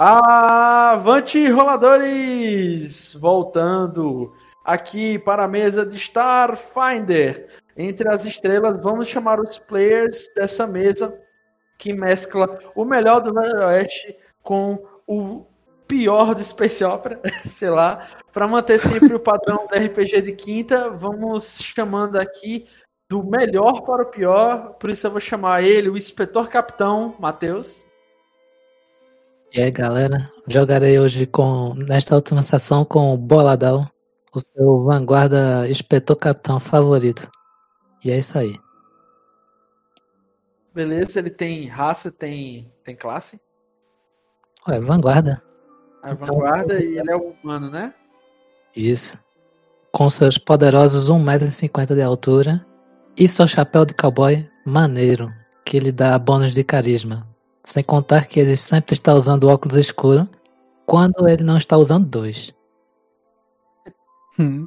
Avante roladores! Voltando aqui para a mesa de Starfinder. Entre as estrelas, vamos chamar os players dessa mesa que mescla o melhor do Velho Oeste com o pior do Space Opera, sei lá, para manter sempre o padrão do RPG de quinta, vamos chamando aqui do melhor para o pior, por isso eu vou chamar ele, o inspetor capitão, Matheus. E aí, galera, jogarei hoje com nesta última sessão com o Boladão, o seu vanguarda inspetor capitão favorito. E é isso aí. Beleza, ele tem raça, tem tem classe? Ué, vanguarda. A vanguarda e ele é o humano, né? Isso. Com seus poderosos 1,50m de altura e seu chapéu de cowboy maneiro, que lhe dá bônus de carisma. Sem contar que ele sempre está usando óculos escuros quando ele não está usando dois. Hum.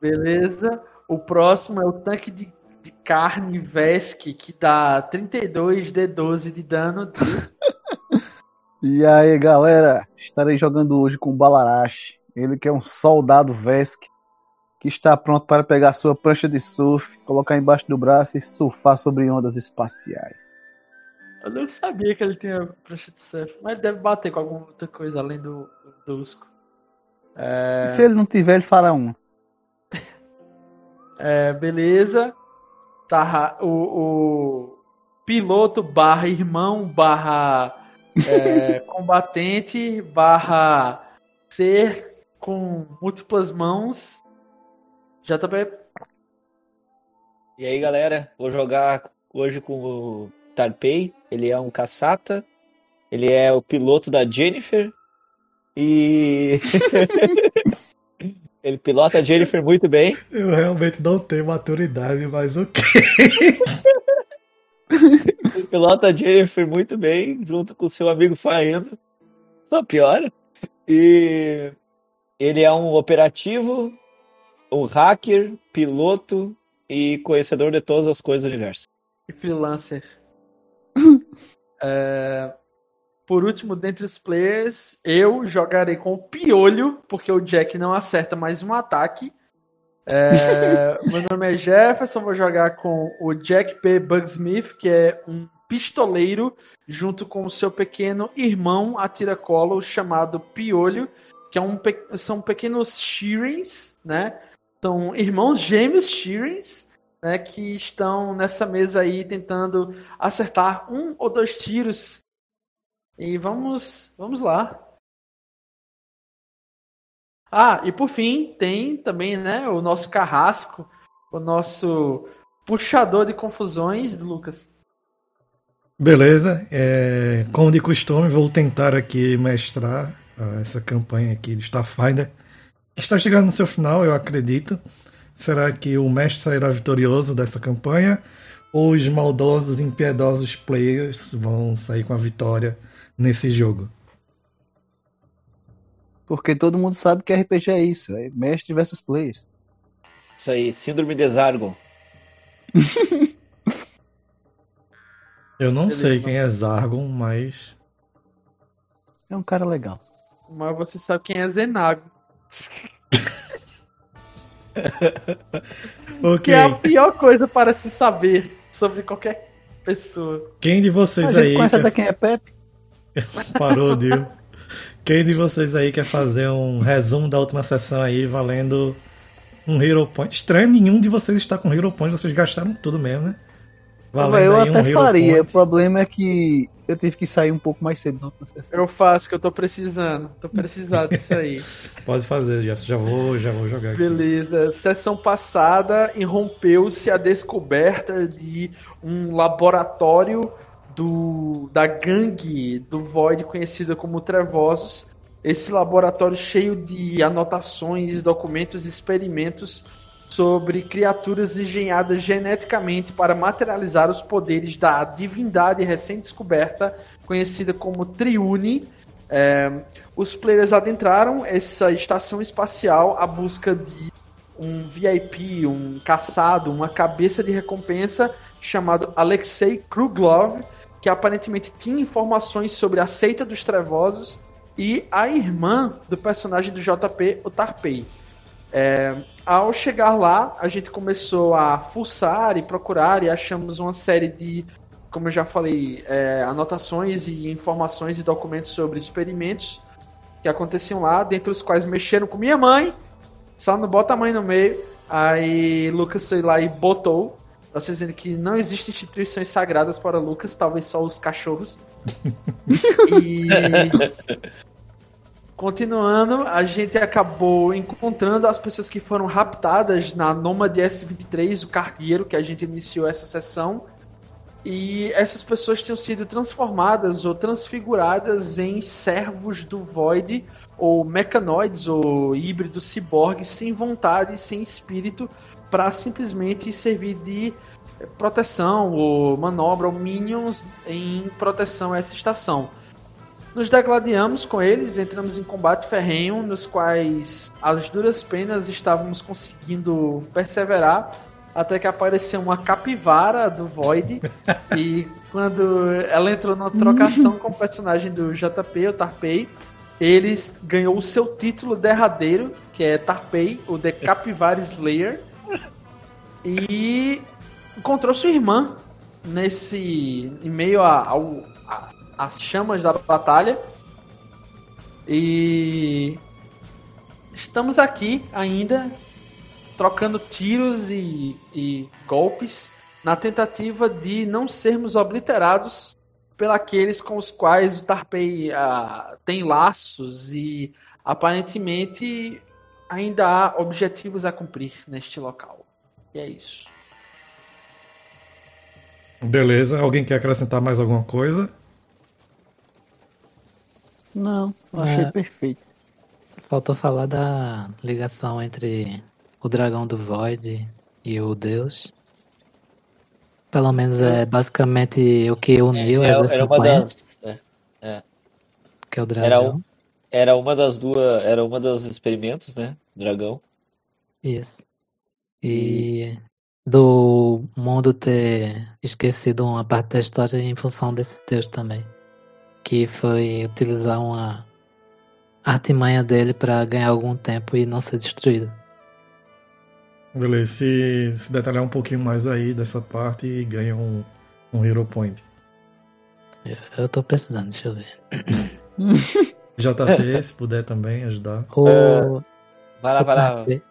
Beleza. O próximo é o tanque de, de carne Vesk, que dá 32 D12 de dano. e aí, galera? Estarei jogando hoje com o Balarash. Ele que é um soldado Vesk que está pronto para pegar sua prancha de surf, colocar embaixo do braço e surfar sobre ondas espaciais. Eu não sabia que ele tinha prancha de surf, mas deve bater com alguma outra coisa além do, do Dusco. É... se ele não tiver, ele fará um. é, beleza. Tá, o, o piloto barra irmão barra é, combatente barra ser com múltiplas mãos. Já tá bem. E aí, galera, vou jogar hoje com o Tarpei, ele é um caçata, ele é o piloto da Jennifer e ele pilota a Jennifer muito bem. Eu realmente não tenho maturidade, mas ok. ele pilota a Jennifer muito bem, junto com seu amigo Faendo. Só piora. E ele é um operativo, um hacker, piloto e conhecedor de todas as coisas do universo. E freelancer. É, por último, dentre os players, eu jogarei com o Piolho, porque o Jack não acerta mais um ataque. É, meu nome é Jefferson, vou jogar com o Jack P. Bugsmith, que é um pistoleiro, junto com o seu pequeno irmão a tiracolo chamado Piolho, que é um, são pequenos Sheerings, né? São irmãos gêmeos Sheerings, né, que estão nessa mesa aí tentando acertar um ou dois tiros. E vamos, vamos lá. Ah, e por fim, tem também, né, o nosso carrasco, o nosso puxador de confusões, Lucas. Beleza, é, como de costume, vou tentar aqui mestrar uh, essa campanha aqui de Starfinder. Está chegando no seu final, eu acredito. Será que o mestre sairá vitorioso dessa campanha? Ou os maldosos, impiedosos players vão sair com a vitória nesse jogo? Porque todo mundo sabe que RPG é isso, é mestre versus players. Isso aí, síndrome de Zargon. Eu não sei quem é Zargon, mas. É um cara legal. Mas você sabe quem é Zenago. okay. Que é a pior coisa para se saber sobre qualquer pessoa. Quem de vocês a aí. Conhece quer... quem é Pepe? Parou, Dio. Quem de vocês aí quer fazer um resumo da última sessão aí valendo um Hero Point? Estranho nenhum de vocês está com Hero Point, vocês gastaram tudo mesmo, né? Valendo eu até um faria, o problema é que eu tive que sair um pouco mais cedo Eu faço, que eu tô precisando. Tô precisando disso aí. Pode fazer, já, já vou, já vou jogar. Beleza. Aqui. Sessão passada irrompeu-se a descoberta de um laboratório do, da gangue do Void, conhecida como Trevosos. Esse laboratório cheio de anotações, documentos, experimentos sobre criaturas engenhadas geneticamente para materializar os poderes da divindade recém-descoberta, conhecida como Triune. É, os players adentraram essa estação espacial à busca de um VIP, um caçado, uma cabeça de recompensa chamado Alexei Kruglov, que aparentemente tinha informações sobre a seita dos trevosos e a irmã do personagem do JP, o Tarpei. É, ao chegar lá, a gente começou a fuçar e procurar e achamos uma série de, como eu já falei, é, anotações e informações e documentos sobre experimentos que aconteciam lá, dentre os quais mexeram com minha mãe, só não bota a mãe no meio. Aí Lucas foi lá e botou, vocês dizendo que não existem instituições sagradas para Lucas, talvez só os cachorros. e Continuando, a gente acabou encontrando as pessoas que foram raptadas na Nomad S23, o cargueiro que a gente iniciou essa sessão. E essas pessoas tinham sido transformadas ou transfiguradas em servos do Void, ou mecanoides, ou híbridos ciborgues sem vontade, sem espírito, para simplesmente servir de proteção ou manobra ou minions em proteção a essa estação. Nos degladiamos com eles, entramos em combate ferrenho, nos quais as duras penas estávamos conseguindo perseverar, até que apareceu uma capivara do Void, e quando ela entrou na trocação com o personagem do JP, o Tarpei, ele ganhou o seu título derradeiro, que é Tarpei, o The Capivara Slayer, e encontrou sua irmã nesse em meio ao, a, as chamas da batalha. E estamos aqui ainda trocando tiros e, e golpes na tentativa de não sermos obliterados pelos com os quais o Tarpei uh, tem laços e aparentemente ainda há objetivos a cumprir neste local. E é isso. Beleza. Alguém quer acrescentar mais alguma coisa? Não, eu achei É. perfeito. Faltou falar da ligação entre o dragão do Void e o Deus. Pelo menos é basicamente o que uniu as Era, duas era uma das. é, que é o Era dragão. um- Era uma das duas. Era uma dos experimentos, né? Dragão. Isso. E do mundo ter esquecido uma parte da história em função desse Deus também. Que foi utilizar uma artimanha dele pra ganhar algum tempo e não ser destruído. Beleza, se, se detalhar um pouquinho mais aí dessa parte e ganha um, um Hero Point. Eu, eu tô precisando, deixa eu ver. JP, se puder também ajudar. O, Vai lá, o vai lá. Tarpei,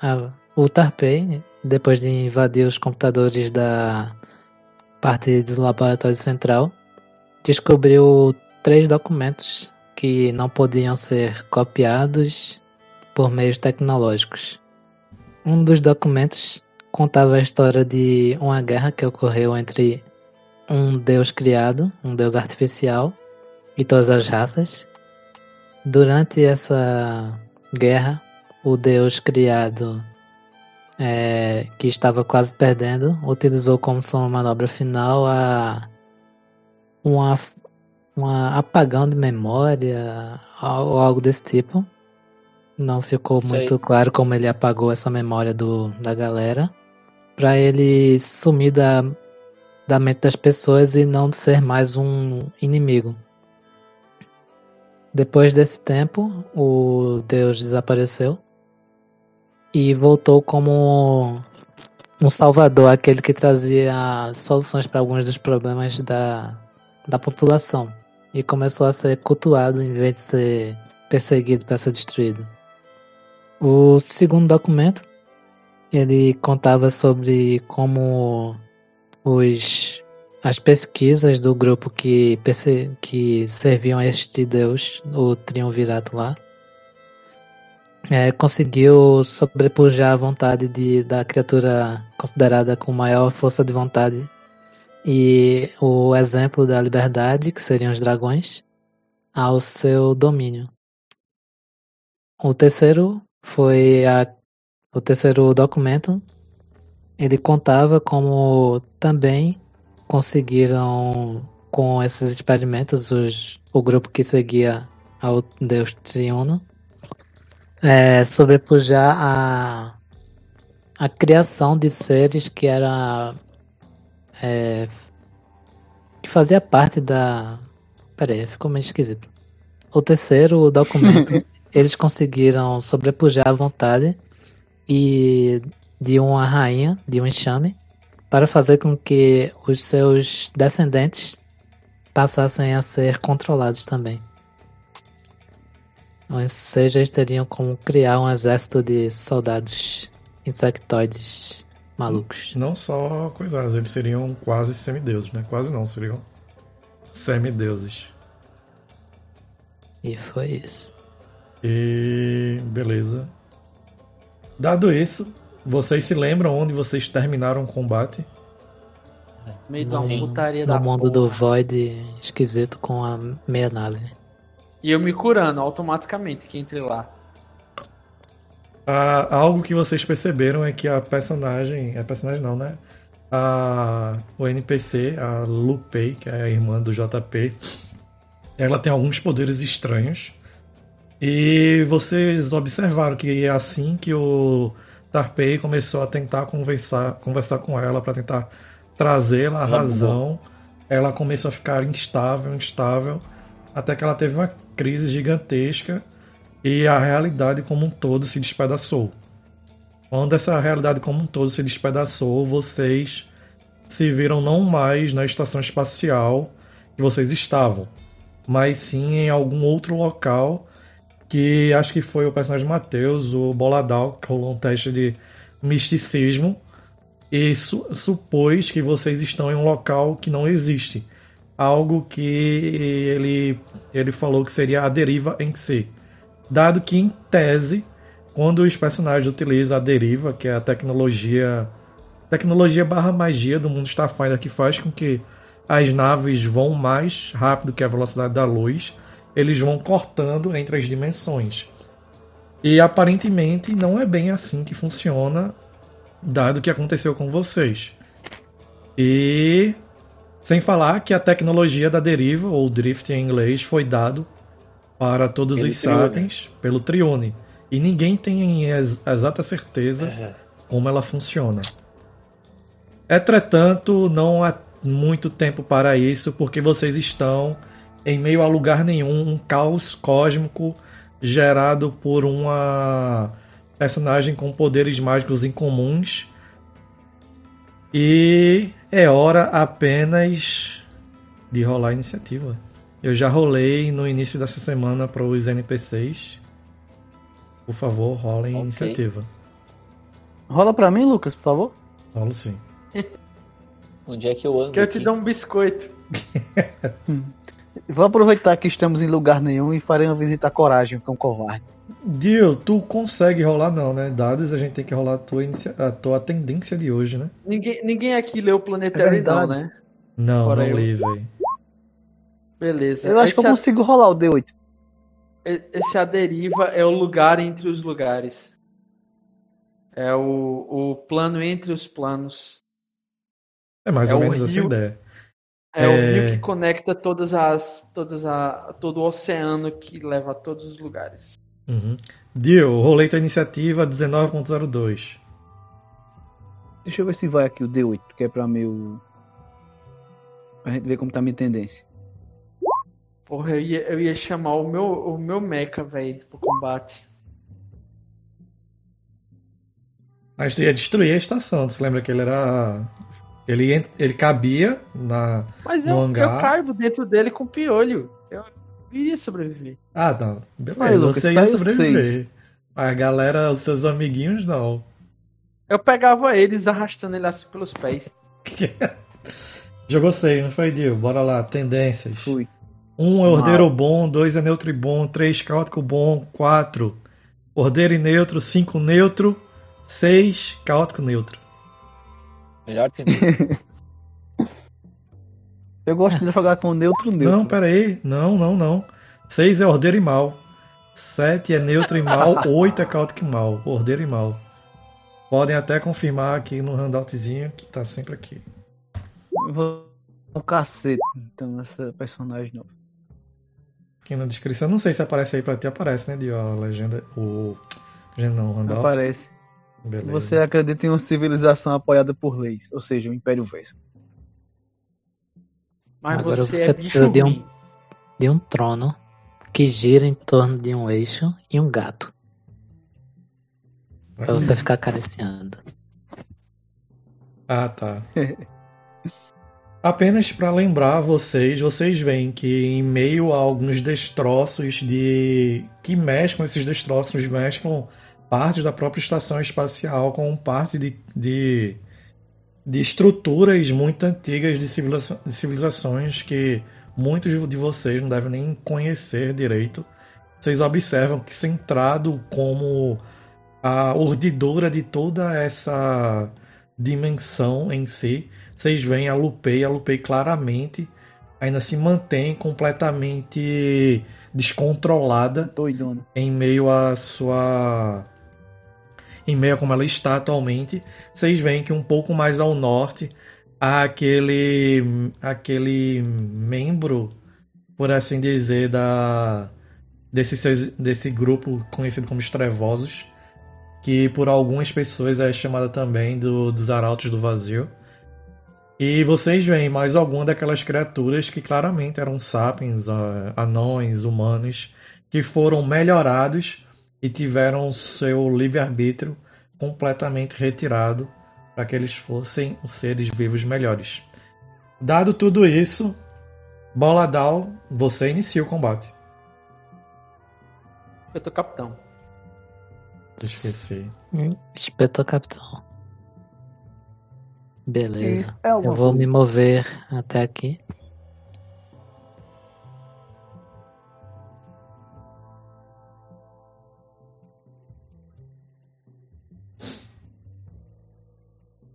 ah, o Tarpei, depois de invadir os computadores da parte do laboratório central, descobriu três documentos que não podiam ser copiados por meios tecnológicos. Um dos documentos contava a história de uma guerra que ocorreu entre um deus criado, um deus artificial, e todas as raças. Durante essa guerra, o deus criado, é, que estava quase perdendo, utilizou como sua manobra final a uma, uma apagão de memória ou algo desse tipo. Não ficou Sei. muito claro como ele apagou essa memória do, da galera. Pra ele sumir da, da mente das pessoas e não ser mais um inimigo. Depois desse tempo, o deus desapareceu e voltou como um salvador, aquele que trazia soluções para alguns dos problemas da, da população. E começou a ser cultuado em vez de ser perseguido para ser destruído. O segundo documento ele contava sobre como os as pesquisas do grupo que, que serviam a este deus, o triunvirato lá, é, conseguiu sobrepujar a vontade de, da criatura considerada com maior força de vontade e o exemplo da liberdade, que seriam os dragões, ao seu domínio. O terceiro foi a, o terceiro documento. Ele contava como também conseguiram com esses experimentos os, o grupo que seguia ao Deus Triuno é, sobrepujar a, a criação de seres que era é, que fazia parte da. Pera aí, ficou meio esquisito. O terceiro documento, eles conseguiram sobrepujar a vontade e de uma rainha, de um enxame, para fazer com que os seus descendentes passassem a ser controlados também. Ou seja, eles teriam como criar um exército de soldados insectoides malucos. Não só coisas, eles seriam quase semideuses, né? Quase não, seriam semideuses. E foi isso. E beleza. Dado isso, vocês se lembram onde vocês terminaram o combate? Meio de uma Sim, putaria no da mundo do porra. Void esquisito com a meia nave. E eu me curando automaticamente que entre lá. Ah, algo que vocês perceberam é que a personagem. É personagem não, né? A, o NPC, a Lupei, que é a irmã do JP, ela tem alguns poderes estranhos. E vocês observaram que é assim que o Tarpei começou a tentar conversar, conversar com ela para tentar trazê-la à Ela razão. Ela começou a ficar instável, instável, até que ela teve uma crise gigantesca e a realidade como um todo se despedaçou. Quando essa realidade como um todo se despedaçou, vocês se viram não mais na estação espacial que vocês estavam, mas sim em algum outro local que acho que foi o personagem Matheus, o Boladal, que rolou um teste de misticismo e su supôs que vocês estão em um local que não existe. Algo que ele, ele falou que seria a deriva em si. Dado que, em tese, quando os personagens utilizam a deriva, que é a tecnologia tecnologia barra magia do mundo Starfinder que faz com que as naves vão mais rápido que a velocidade da luz, eles vão cortando entre as dimensões. E aparentemente não é bem assim que funciona, dado o que aconteceu com vocês. E sem falar que a tecnologia da deriva, ou drift em inglês, foi dado para todos Pelo os sapiens pelo Trione. E ninguém tem ex- exata certeza É. como ela funciona. Entretanto, não há muito tempo para isso, porque vocês estão em meio a lugar nenhum, um caos cósmico gerado por uma personagem com poderes mágicos incomuns. E é hora apenas de rolar a iniciativa. Eu já rolei no início dessa semana para os NPCs. Por favor, rolem a Ok. iniciativa. Rola pra mim, Lucas, por favor. Rolo sim. Onde é que eu ando? Que eu te dou um biscoito. Vou aproveitar que estamos em lugar nenhum e farei uma visita à coragem, que é um covarde. Dio, tu consegue rolar não, né? Dados a gente tem que rolar a tua, inicia- a tua tendência de hoje, né? Ninguém, ninguém aqui leu o Planetary, É não, verdade. né? Não, Fora não eu. li, velho. Beleza. Eu acho que eu esse, a- consigo rolar o D8. esse a deriva é o lugar entre os lugares. É o, o plano entre os planos. É mais É ou o menos essa rio- ideia. É, o É. rio que conecta todas as, todas a, todo o oceano que leva a todos os lugares. Uhum. Dio, rolei tua iniciativa 19.02. Deixa eu ver se vai aqui o D8, que é pra meu. Pra gente ver como tá a minha tendência. Porra, eu ia, eu ia chamar o meu, o meu mecha, velho, pro combate. Mas tu ia destruir a estação, tu se lembra que ele era. Ele, ele cabia na. Mas No eu, hangar. eu caibo dentro dele com piolho. Eu iria sobreviver. Ah, não. Beleza, Mas, Lucas, você ia sobreviver. seis. A galera, os seus amiguinhos, não. Eu pegava eles arrastando ele assim pelos pés. Jogou 6, não foi, Dio? Bora lá, tendências. Fui. Um é ordeiro bom, dois é neutro e bom, três caótico bom, quatro ordeiro e neutro, cinco neutro, seis caótico neutro. Melhor tendência. Eu gosto de jogar com neutro neutro. Não, pera aí. Não, não, não. Seis é ordeiro e mal. Sete é neutro e mal, oito é caótico e mal. Ordeiro e mal. Podem até confirmar aqui no handoutzinho que tá sempre aqui. Eu Vou um cacete, então, essa personagem nova. Aqui na descrição. Não sei se aparece aí pra ti, aparece, né, Dio? A legenda. O. Legenda não. Aparece. Beleza. Você acredita em uma civilização apoiada por leis, ou seja, o Império Vesco. Mas Agora você, você é precisa de um-. De um trono que gira em torno de um eixo e um gato. Pra você ficar acariciando. Ah, tá. Apenas para lembrar vocês, vocês veem que em meio a alguns destroços de que mesclam esses destroços, mesclam partes da própria estação espacial com parte de, de, de estruturas muito antigas de, civiliza- de civilizações que muitos de vocês não devem nem conhecer direito. Vocês observam que centrado como a urdidura de toda essa dimensão em si, vocês veem a Lupei, a Lupei claramente ainda se mantém completamente descontrolada Doidona. em meio à sua em meio a como ela está atualmente, vocês veem que um pouco mais ao norte há aquele aquele membro, por assim dizer, da desse desse grupo conhecido como os Trevosos, que por algumas pessoas é chamada também do, dos Arautos do Vazio. E vocês veem mais alguma daquelas criaturas que claramente eram sapiens, anões, humanos, que foram melhorados e tiveram seu livre-arbítrio completamente retirado para que eles fossem os seres vivos melhores. Dado tudo isso, Boladal, você inicia o combate. Eu tô capitão. Esqueci. Hum, Espetou capitão. Beleza. É Eu vou coisa. me mover até aqui.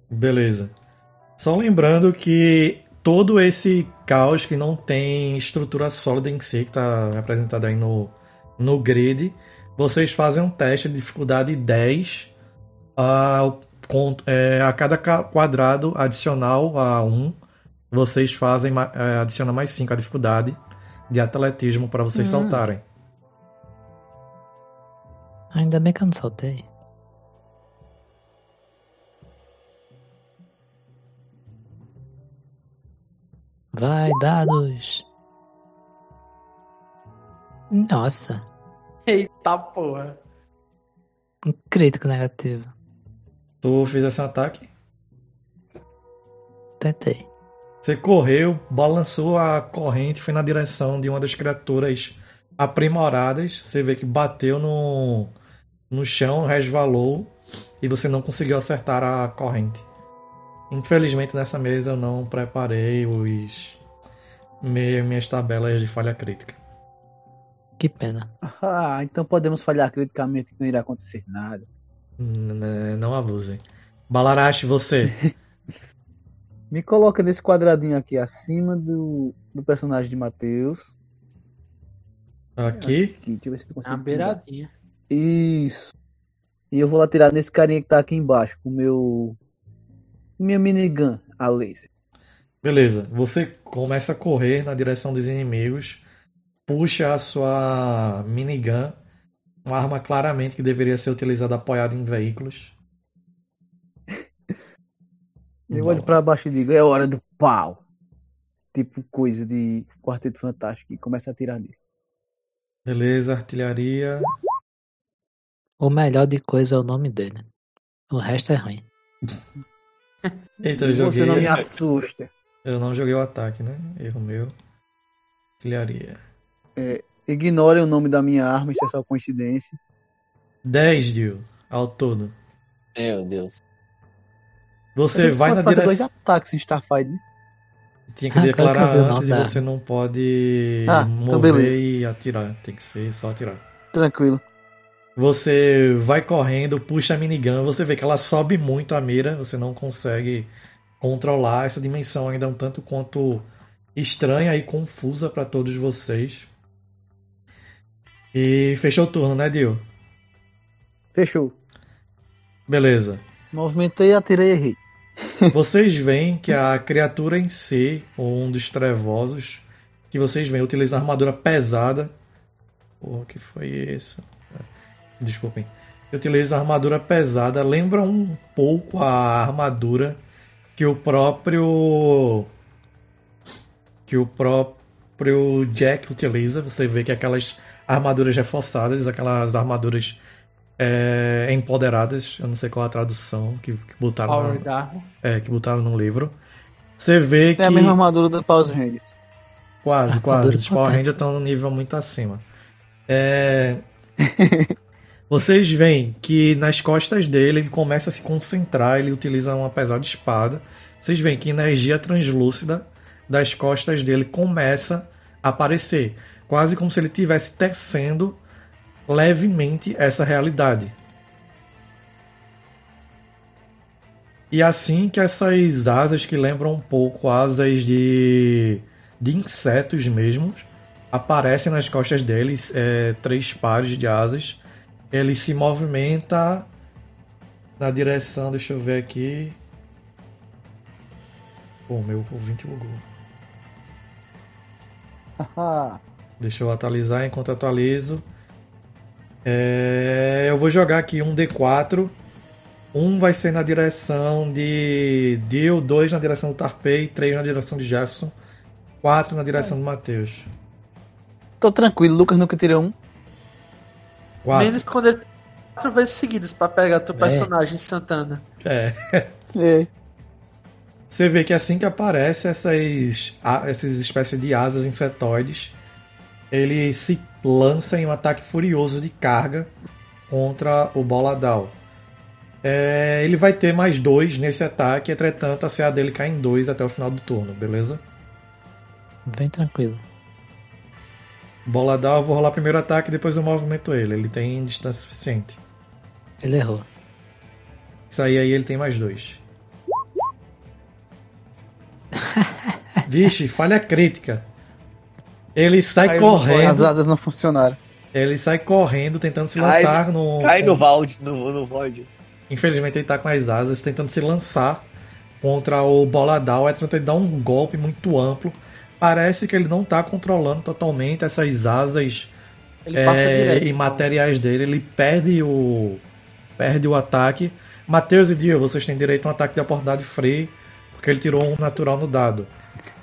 Beleza. Só lembrando que todo esse caos que não tem estrutura sólida em si, que está representado aí no, no grid, vocês fazem um teste de dificuldade 10 a, com- é, a cada ca- quadrado adicional a 1. Vocês fazem é, adiciona mais 5 a dificuldade de atletismo para vocês Hum. saltarem. Ainda bem que eu não soltei. Vai, dados. Nossa, Eita porra. um crítico negativo. Tu fizesse um ataque? Tentei. Você correu, balançou a corrente, foi na direção de uma das criaturas aprimoradas. Você vê que bateu no, no chão, resvalou e você não conseguiu acertar a corrente. Infelizmente nessa mesa eu não preparei os me- minhas tabelas de falha crítica. Que pena. Ah, então podemos falhar criticamente que não irá acontecer nada. Não abusem. Balarashi, você. Me coloca nesse quadradinho aqui acima do, do personagem de Matheus. Aqui. Aqui, deixa eu ver se eu consigo. Na beiradinha. Isso. E eu vou lá tirar nesse carinha que tá aqui embaixo, com o meu. Minha minigun, a laser. Beleza, você começa a correr na direção dos inimigos, puxa a sua minigun, uma arma claramente que deveria ser utilizada apoiada em veículos. Eu olho pra baixo e digo, é hora do pau. Tipo coisa de Quarteto Fantástico e começa a atirar nele. Beleza, artilharia. O melhor de coisa é o nome dele. O resto é ruim. Eita, eu joguei. Você não me assusta. Eu não joguei o ataque, né? Erro meu. Artilharia. Ignore o nome da minha arma, isso é só coincidência. 10, Dio, ao todo. Meu Deus. Você vai na fazer dois direção. ataques em Starfighter, né? Tinha que Ah, que declarar não antes e você não pode Ah, então mover beleza. e atirar. Tem que ser só atirar. Tranquilo. Você vai correndo, puxa a minigun, você vê que ela sobe muito a mira, você não consegue controlar. Essa dimensão ainda é um tanto quanto estranha e confusa para todos vocês. E fechou o turno, né, Dio? Fechou. Beleza. Movimentei, atirei e errei. Vocês veem que a criatura em si, ou um dos trevosos, que vocês veem utiliza armadura pesada. Pô, que foi isso? Desculpem. Utiliza armadura pesada, lembra um pouco a armadura que o próprio que o próprio Jack utiliza. Você vê que aquelas armaduras reforçadas, aquelas armaduras é, empoderadas, eu não sei qual a tradução que, que botaram, Power na, é, que botaram no livro. Você vê que. É a mesma armadura da Pause Rangers. Quase, quase. Os Power. Rangers estão no nível muito acima. É... Vocês veem que nas costas dele ele começa a se concentrar, ele utiliza uma pesada espada. Vocês veem que energia translúcida das costas dele começa a aparecer. Quase como se ele estivesse tecendo levemente essa realidade. E assim que essas asas que lembram um pouco asas de, de insetos mesmo aparecem nas costas deles, é, três pares de asas. Ele se movimenta na direção, deixa eu ver aqui. Pô, meu ouvinte bugou. Deixa eu atualizar enquanto atualizo. É, eu vou jogar aqui um D4. Um vai ser na direção de Dio, dois na direção do Tarpei, três na direção de Jefferson, quatro na direção do Matheus. Tô tranquilo, Lucas nunca tirou um. Quatro. Menos quando ele quatro vezes seguidas pra pegar teu É. personagem Santana. É. É. Você vê que assim que aparece essas, essas espécies de asas insetoides, ele se lança em um ataque furioso de carga contra o Boladal. É, ele vai ter mais dois nesse ataque, entretanto a CA dele cai em dois até o final do turno, beleza? Bem tranquilo. Boladal, eu vou rolar primeiro ataque depois eu movimento ele. Ele tem distância suficiente. Ele errou. Isso aí, aí ele tem mais dois. Vixe, falha crítica. Ele sai Caiu correndo. As asas não funcionaram. Ele sai correndo, tentando se Cai- lançar no. Cai no Void, no, no Void. Infelizmente ele tá com as asas, tentando se lançar contra o Boladal. É tentando dar um golpe muito amplo. Parece que ele não tá controlando totalmente essas asas Ele passa é, direto. e materiais dele. Ele perde o. Perde o ataque. Matheus e Dio, vocês têm direito a um ataque de oportunidade free, porque ele tirou um natural no dado.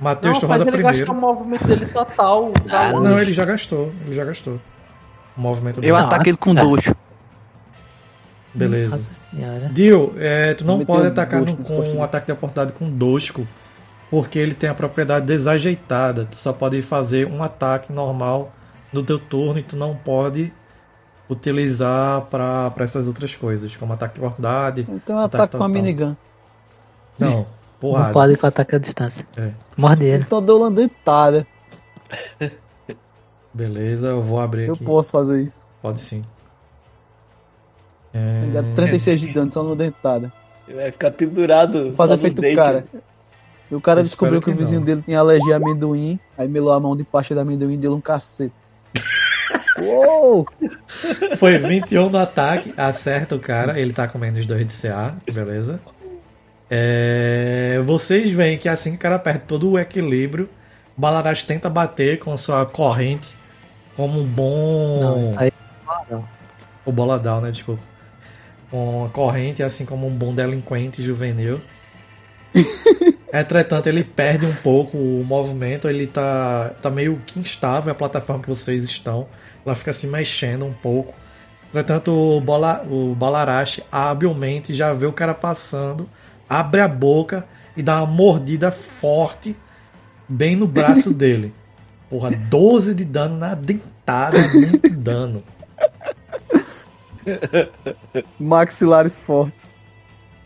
Matheus, Não, roda ele primeiro. gastar o movimento dele total. Ah. Não, ele já gastou. Ele já gastou. O movimento dele. Eu ataco ele com doxo. Beleza. Nossa senhora. Dio, é, tu não pode atacar no- com um ataque de oportunidade com Dosco, porque ele tem a propriedade desajeitada. Tu só pode fazer um ataque normal no teu turno e tu não pode utilizar pra pra essas outras coisas, como ataque de oportunidade. Então eu Ataque ataco com a minigun. Não, Não porrada. pode com ataque à distância. É. Morde ele. Então deu uma dentada. Beleza, eu vou abrir Eu aqui. posso fazer isso. Pode sim. É, Ele dá 36 de dano só numa dentada. Ele vai ficar pendurado Faz só nos efeito do dentes. cara. E o cara Eu descobriu que, que o vizinho não. dele tinha alergia a amendoim. Aí melou a mão de pasta de amendoim e deu um cacete. Uou! Foi 21 no ataque, acerta o cara, ele tá com menos 2 de CA, beleza. É, vocês veem que assim que o cara perde todo o equilíbrio, o Balarash tenta bater com a sua corrente como um bom. Não, isso aí. O Boladal, né? Desculpa. Com a corrente, assim como um bom delinquente juvenil. Entretanto, ele perde um pouco o movimento, ele tá, tá meio que instável a plataforma que vocês estão. Ela fica se mexendo um pouco. Entretanto, o, Bola, o Balarashi habilmente já vê o cara passando, abre a boca e dá uma mordida forte bem no braço dele. Porra, 12 de dano na dentada, é muito dano. Maxilares fortes.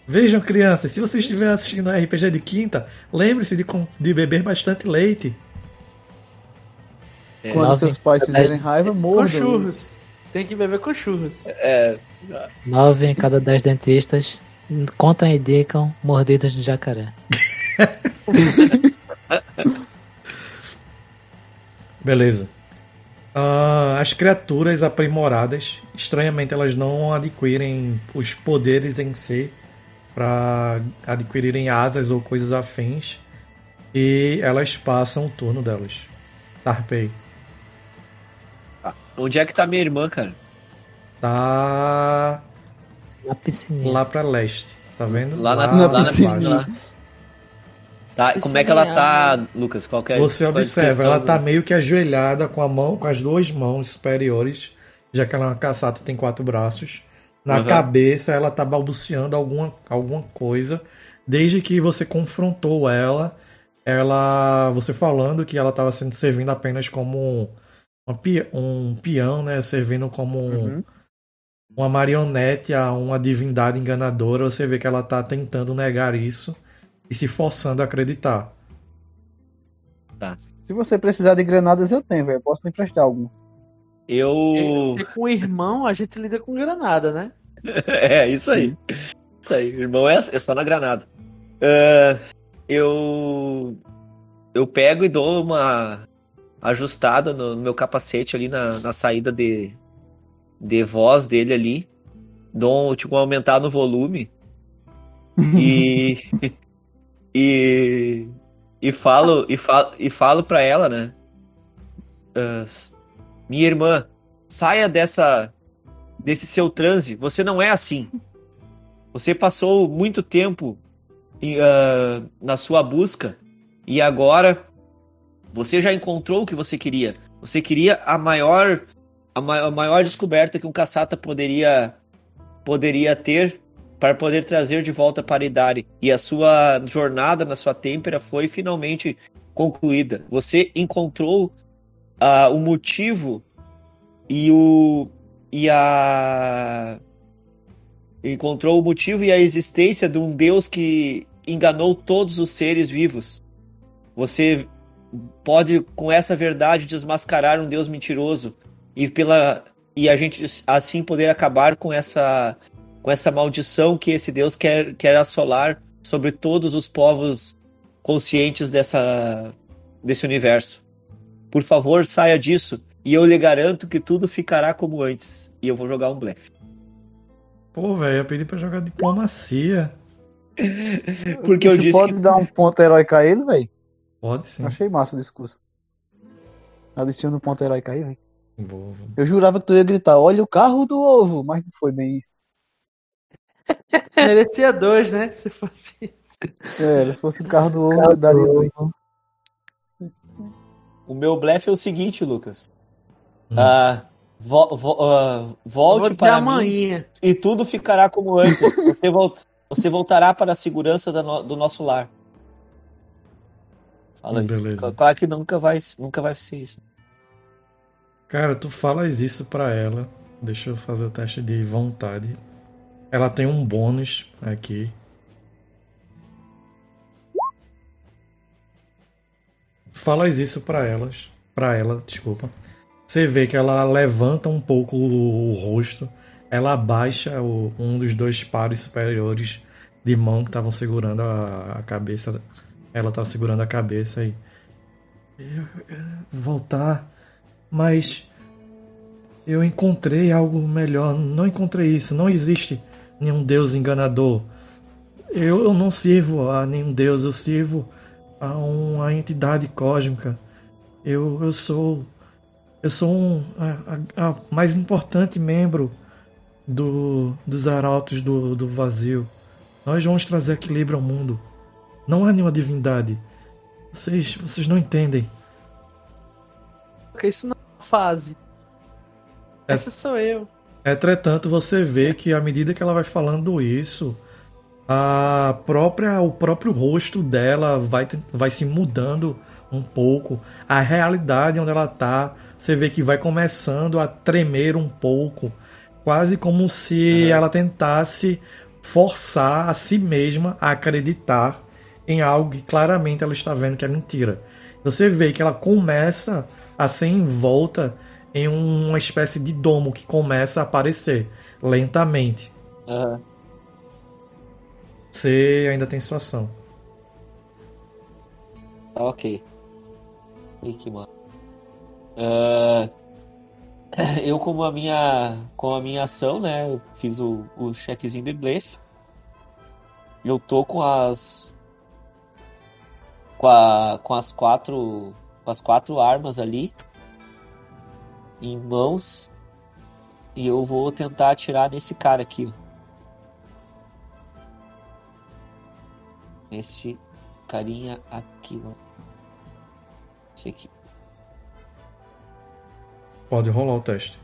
Vejam, crianças, se vocês estiverem assistindo a RPG de quinta, lembre-se de, com- de beber bastante leite. É, Quando nove- seus pais fizerem raiva, Com mordam. churros. Tem que beber com churros. é, 9 em cada 10 dentistas contraindicam mordidas de jacaré. Beleza. Ah, as criaturas aprimoradas, estranhamente, elas não adquirem os poderes em si para adquirirem asas ou coisas afins. E elas passam o turno delas. Tarpei. onde é que tá minha irmã, cara? Tá Na piscininha. lá pra leste. Tá vendo? Lá na, Na lá na piscina. lá. Tá, Esse como é que ela tá, Lucas? Qual que é Você qual é observa, ela tá meio que ajoelhada com a mão, com as duas mãos superiores, já que ela é uma caçata tem quatro braços. Na Aham. cabeça ela tá balbuciando alguma, alguma coisa. Desde que você confrontou ela, ela. Você falando que ela estava sendo servindo apenas como pi- um peão, né? Servindo como um- Uhum. Uma marionete a uma divindade enganadora. Você vê que ela tá tentando negar isso e se forçando a acreditar. Se você precisar de granadas, eu tenho, velho. Posso lhe emprestar alguns. Eu. Porque com o irmão a gente lida com granada, né? É, isso aí. Isso aí, irmão, é, é só na granada. Ah, eu. Eu pego e dou uma ajustada no, no meu capacete ali na, na saída de, de voz dele ali. Dou tipo, um aumentar no volume. E. e. E falo, e falo, e falo pra ela, né? S- minha irmã, saia dessa desse seu transe. Você não é assim. Você passou muito tempo em, ah, na sua busca e agora você já encontrou o que você queria. Você queria a maior a, ma- a maior descoberta que um caçata poderia poderia ter para poder trazer de volta para Idari. E a sua jornada na sua têmpera foi finalmente concluída. Você encontrou ah, o motivo e o e a encontrou o motivo e a existência de um Deus que enganou todos os seres vivos. Você pode com essa verdade desmascarar um Deus mentiroso e pela e a gente assim poder acabar com essa com essa maldição que esse Deus quer quer assolar sobre todos os povos conscientes dessa desse universo. Por favor, saia disso e eu lhe garanto que tudo ficará como antes. E eu vou jogar um blefe. Pô, velho, eu pedi pra jogar diplomacia. Porque eu disse pode que dar um ponto heróico a ele, velho? Pode sim. Achei massa o discurso. Adiciona um ponto heróico aí, velho. Boa. Eu jurava que tu ia gritar, olha o carro do ovo, mas não foi bem isso. Merecia dois, né? Se fosse. É, se fosse o carro do ovo, eu daria dois. o meu blefe é o seguinte, Lucas. Hum. Ah, vo- vo- Vou volte para mim amanhã. e tudo ficará como antes. Você, vol- você voltará para a segurança da no- do nosso lar. Fala isso. Beleza. Claro que nunca vai, nunca vai ser isso. Cara, tu falas isso pra ela. Deixa eu fazer o teste de vontade. Ela tem um bônus aqui. Falas isso pra elas, para ela, desculpa. Você vê que ela levanta um pouco o, o rosto, ela abaixa o- um dos dois pares superiores de mão que estavam segurando a, a cabeça. Ela estava segurando a cabeça e eu- eu- voltar mas eu encontrei algo melhor. Não encontrei isso. Não existe nenhum Deus enganador. Eu, eu não sirvo a nenhum Deus. Eu sirvo a uma entidade cósmica. Eu, eu sou. Eu sou um, a, a- a mais importante membro do, dos arautos do, do vazio. Nós vamos trazer equilíbrio ao mundo. Não há nenhuma divindade. Vocês, vocês não entendem. Isso fase. É- Essa sou eu. Entretanto, você vê que à medida que ela vai falando isso, a própria, o próprio rosto dela vai, vai se mudando um pouco. A realidade onde ela tá, você vê que vai começando a tremer um pouco, quase como se ela tentasse forçar a si mesma a acreditar em algo que claramente ela está vendo que é mentira. Você vê que ela começa a ser envolta em uma espécie de domo que começa a aparecer lentamente. Aham. Você ainda tem sua ação. Tá ok. Ih, que mano. Ah, eu como a minha com a minha ação, né? Eu fiz o, o checkzinho de blefe. Eu tô com as com, a, com as quatro com as quatro armas ali em mãos e eu vou tentar atirar nesse cara aqui. Esse carinha aqui, ó. Esse aqui. Pode rolar o teste.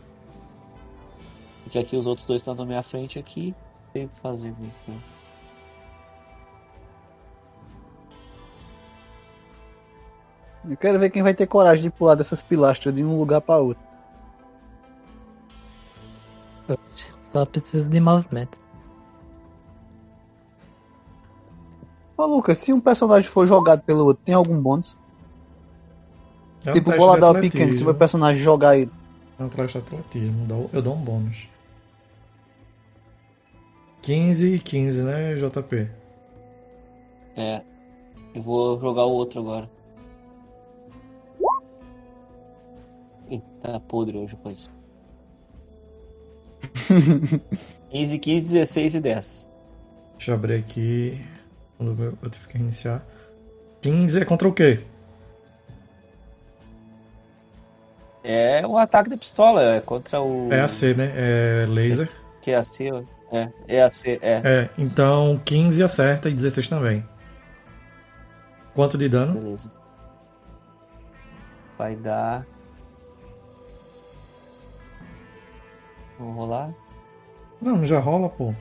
Porque aqui os outros dois estão na minha frente aqui. Tem que fazer muito, né? Eu quero ver quem vai ter coragem de pular dessas pilastras de um lugar pra outro. Só preciso de movimento. Ô Lucas, se um personagem for jogado pelo outro, tem algum bônus? É um tipo, boladão de pequeno, se o personagem jogar ele. É um de atletismo. Eu dou um bônus. 15 e 15, né, JP? É. Eu vou jogar o outro agora. Ih, tá podre hoje a coisa. 15, 15, 16 e 10. Deixa eu abrir aqui. Eu, tive que reiniciar. 15 é contra o quê? É um ataque de pistola, é contra o. É AC, né? É laser. Que é AC. É, é AC, é. É, então 15 acerta e 16 também. Quanto de dano? Beleza. Vai dar. Vamos rolar? Não, já rola, pô.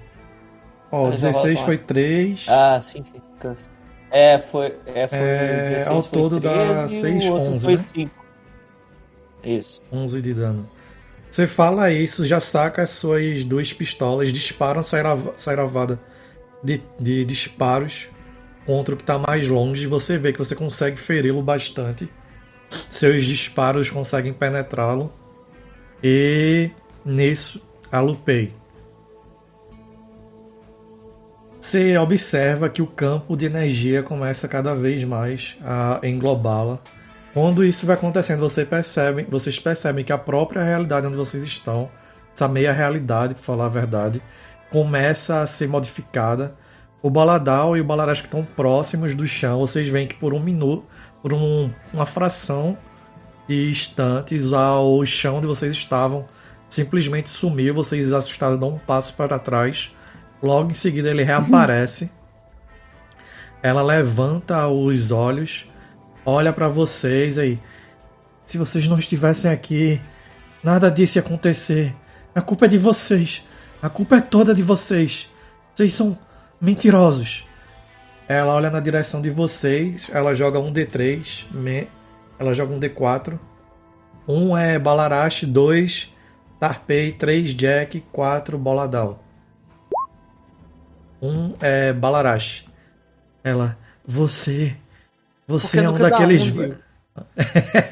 Ó, Ah, já rola 16 foi 3. Ah, sim, sim, cansa. É, foi. É, foi É, 16 ao foi todo dá 13 e seis, o outro 11, foi né? 5. Isso. 11 de dano. Você fala isso, já saca as suas duas pistolas, disparam sairava- sairavada de, de disparos contra o que tá mais longe. Você vê que você consegue feri-lo bastante. Seus disparos conseguem penetrá-lo. E nisso, alupei. Você observa que o campo de energia começa cada vez mais a englobá-la. Quando isso vai acontecendo, você percebe, vocês percebem que a própria realidade onde vocês estão, essa meia realidade, para falar a verdade, começa a ser modificada. O Baladal e o Balarash que estão próximos do chão, vocês veem que por um minuto, por um- uma fração de instantes, o chão onde vocês estavam simplesmente sumiu. Vocês assustados dão um passo para trás. Logo em seguida ele reaparece. Ela levanta os olhos, olha para vocês aí. Se vocês não estivessem aqui, nada disso ia acontecer. A culpa é de vocês. A culpa é toda de vocês. Vocês são mentirosos. Ela olha na direção de vocês, ela joga um D3, me- ela joga um D4. Um é Balarash, dois Tarpei, três Jack, quatro Boladal. Um é Balarash. Ela, você, você Porque é um nunca dá daqueles, um, viu?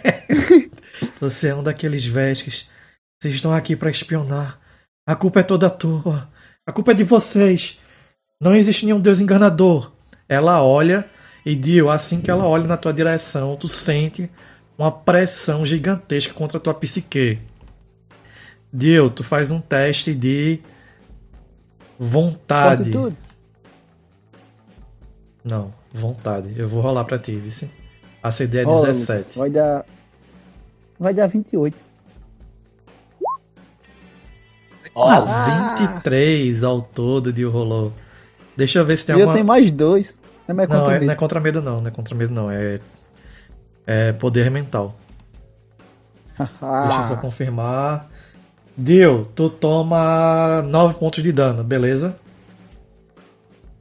você é um daqueles Vesques. Vocês estão aqui para espionar. A culpa é toda tua. A culpa é de vocês. Não existe nenhum Deus enganador. Ela olha e Dio, assim que ela olha na tua direção, tu sente uma pressão gigantesca contra a tua psique. Dio, tu faz um teste de vontade. Fortitude. Não, vontade. Eu vou rolar pra ti, vice. A CD é Rola, 17. Lucas. Vai dar. Vai dar 28. Ó, Ah. 23 ao todo de rolou. Deixa eu ver se tem e eu alguma. tenho mais dois. É mais Não, é, não é contra medo não, não é contra medo não, é é poder mental. Deixa eu só Ah, confirmar. Dio, tu toma 9 pontos de dano, beleza?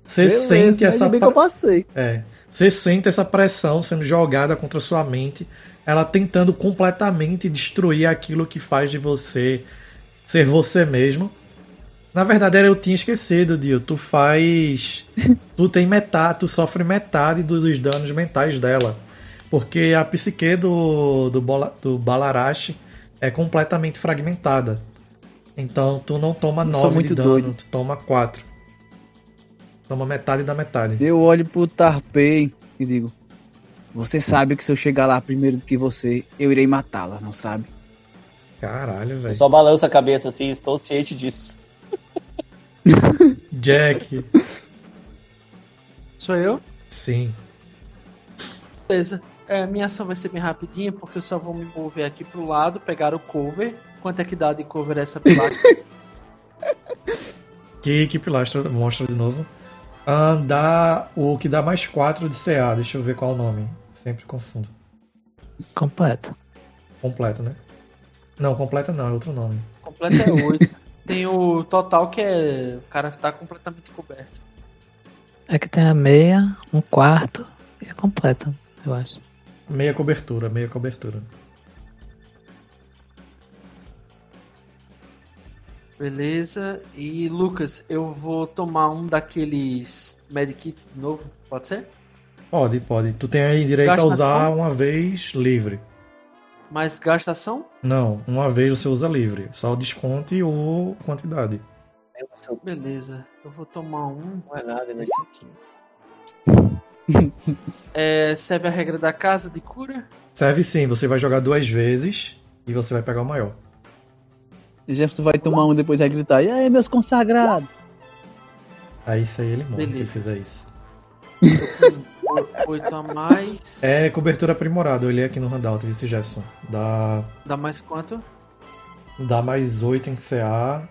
Você sente essa bem que eu passei. É. Você sente essa pressão sendo jogada contra sua mente, ela tentando completamente destruir aquilo que faz de você ser você mesmo. Na verdade, eu tinha esquecido, Dio. Tu faz. Tu tem metade, tu sofre metade dos danos mentais dela. Porque a psique do, do, Bola, do Balarash é completamente fragmentada. Então tu não toma Eu sou 9 de dano, doido. tu toma 4. Toma metade da metade. Eu olho pro Tarpei e digo: Você sabe que se eu chegar lá primeiro do que você, eu irei matá-la, não sabe? Caralho, velho. só balanço a cabeça assim, estou ciente disso. Jack, Sou eu? sim. Beleza. É, minha ação vai ser bem rapidinha, porque eu só vou me mover aqui pro lado, pegar o cover. Quanto é que dá de cover essa pilastra? Que, que pilastra mostra de novo? Ah, dá o que dá mais 4 de CA. Deixa eu ver qual é o nome. Sempre confundo. Completa. Completa, né? Não, completa não, é outro nome. Completa é 8. Tem o total que é. O cara que tá completamente coberto. É que tem a meia, um quarto e a completa, eu acho. Meia cobertura, meia cobertura. Beleza. E Lucas, eu vou tomar um daqueles medikits de novo, pode ser? Pode, pode. Tu tem aí direito Gasta a usar ação? uma vez livre. Mas gastação? Não, uma vez você usa livre. Só desconte ou quantidade. Beleza. Eu vou tomar um. Não é nada, né? Esse aqui. É, serve a regra da casa de cura? Serve sim, você vai jogar duas vezes e você vai pegar o maior. Jefferson vai tomar um depois vai gritar. E aí, meus consagrados? Aí isso aí ele morre se Beleza. ele fizer isso. Oito a mais. É cobertura aprimorada, eu olhei aqui no handout, vice Jefferson. Dá, Dá mais quanto? dá mais 8 em CA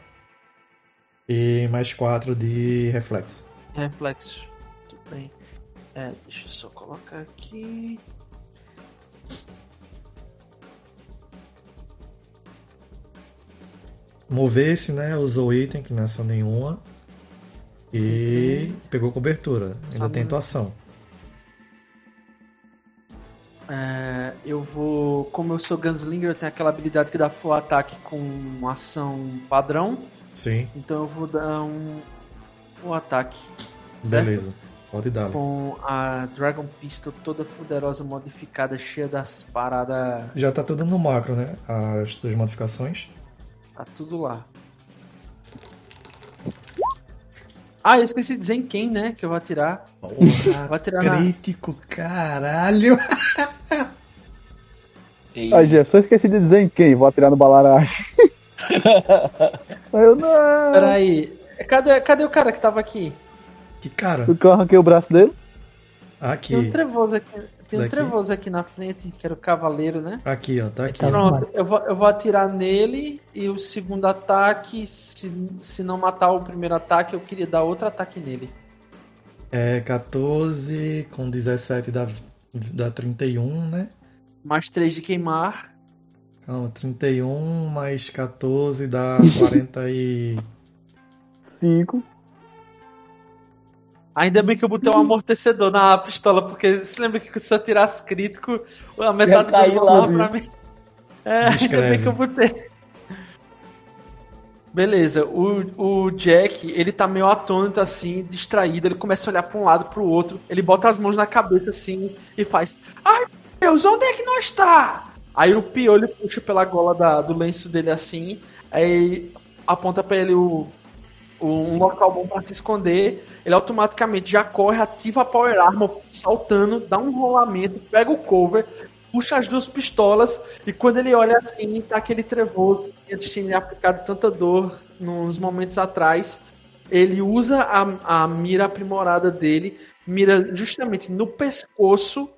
e mais 4 de reflexo. Reflexo. Tudo bem. É, deixa eu só colocar aqui. Mover-se, né? Usou item, que não é ação nenhuma. E pegou cobertura. Ainda Tá tem bom. atuação. É, eu vou. Como eu sou Gunslinger, eu tenho aquela habilidade que dá full ataque com ação padrão. Sim, Então eu vou dar um full ataque. certo? beleza. Pode dar. Com a Dragon Pistol toda fuderosa, modificada, cheia das paradas. Já tá tudo no macro, né? As suas modificações. Tá tudo lá. Ah, eu esqueci de dizer em quem, né? Que eu vou atirar. Vou atirar na. Crítico, caralho! E- Aí, Jefferson, eu esqueci de dizer em quem. Vou atirar no balarache. Eu não. Peraí. Cadê, cadê o cara que tava aqui? Que cara? O que eu arranquei o braço dele? Aqui. Tem um trevoso aqui. Tem um trevoso aqui na frente, que era o cavaleiro, né? Aqui, ó, tá aqui. Tá. Pronto, eu vou, eu vou atirar nele e o segundo ataque, se, se não matar o primeiro ataque, eu queria dar outro ataque nele. É 14 com 17 dá, dá 31, né? Mais 3 de queimar. Calma, 31 mais 14 dá 40 e. Cinco. Ainda bem que eu botei um amortecedor na pistola, porque se lembra que se eu tirasse crítico, a metade do lá, valor pra mim. É, ainda bem que eu botei. Beleza, o, o Jack, ele tá meio atônito assim, distraído, ele começa a olhar pra um lado pro outro, ele bota as mãos na cabeça assim e faz: Ai meu Deus, onde é que nós tá? Aí o piolho puxa pela gola da- do lenço dele assim, aí aponta pra ele o, o- um local bom pra se esconder. Ele automaticamente já corre, ativa a Power Armor, saltando, dá um rolamento, pega o cover, puxa as duas pistolas e quando ele olha assim, tá aquele trevoso que antes tinha aplicado tanta dor nos momentos atrás. Ele usa a, a mira aprimorada dele, mira justamente no pescoço,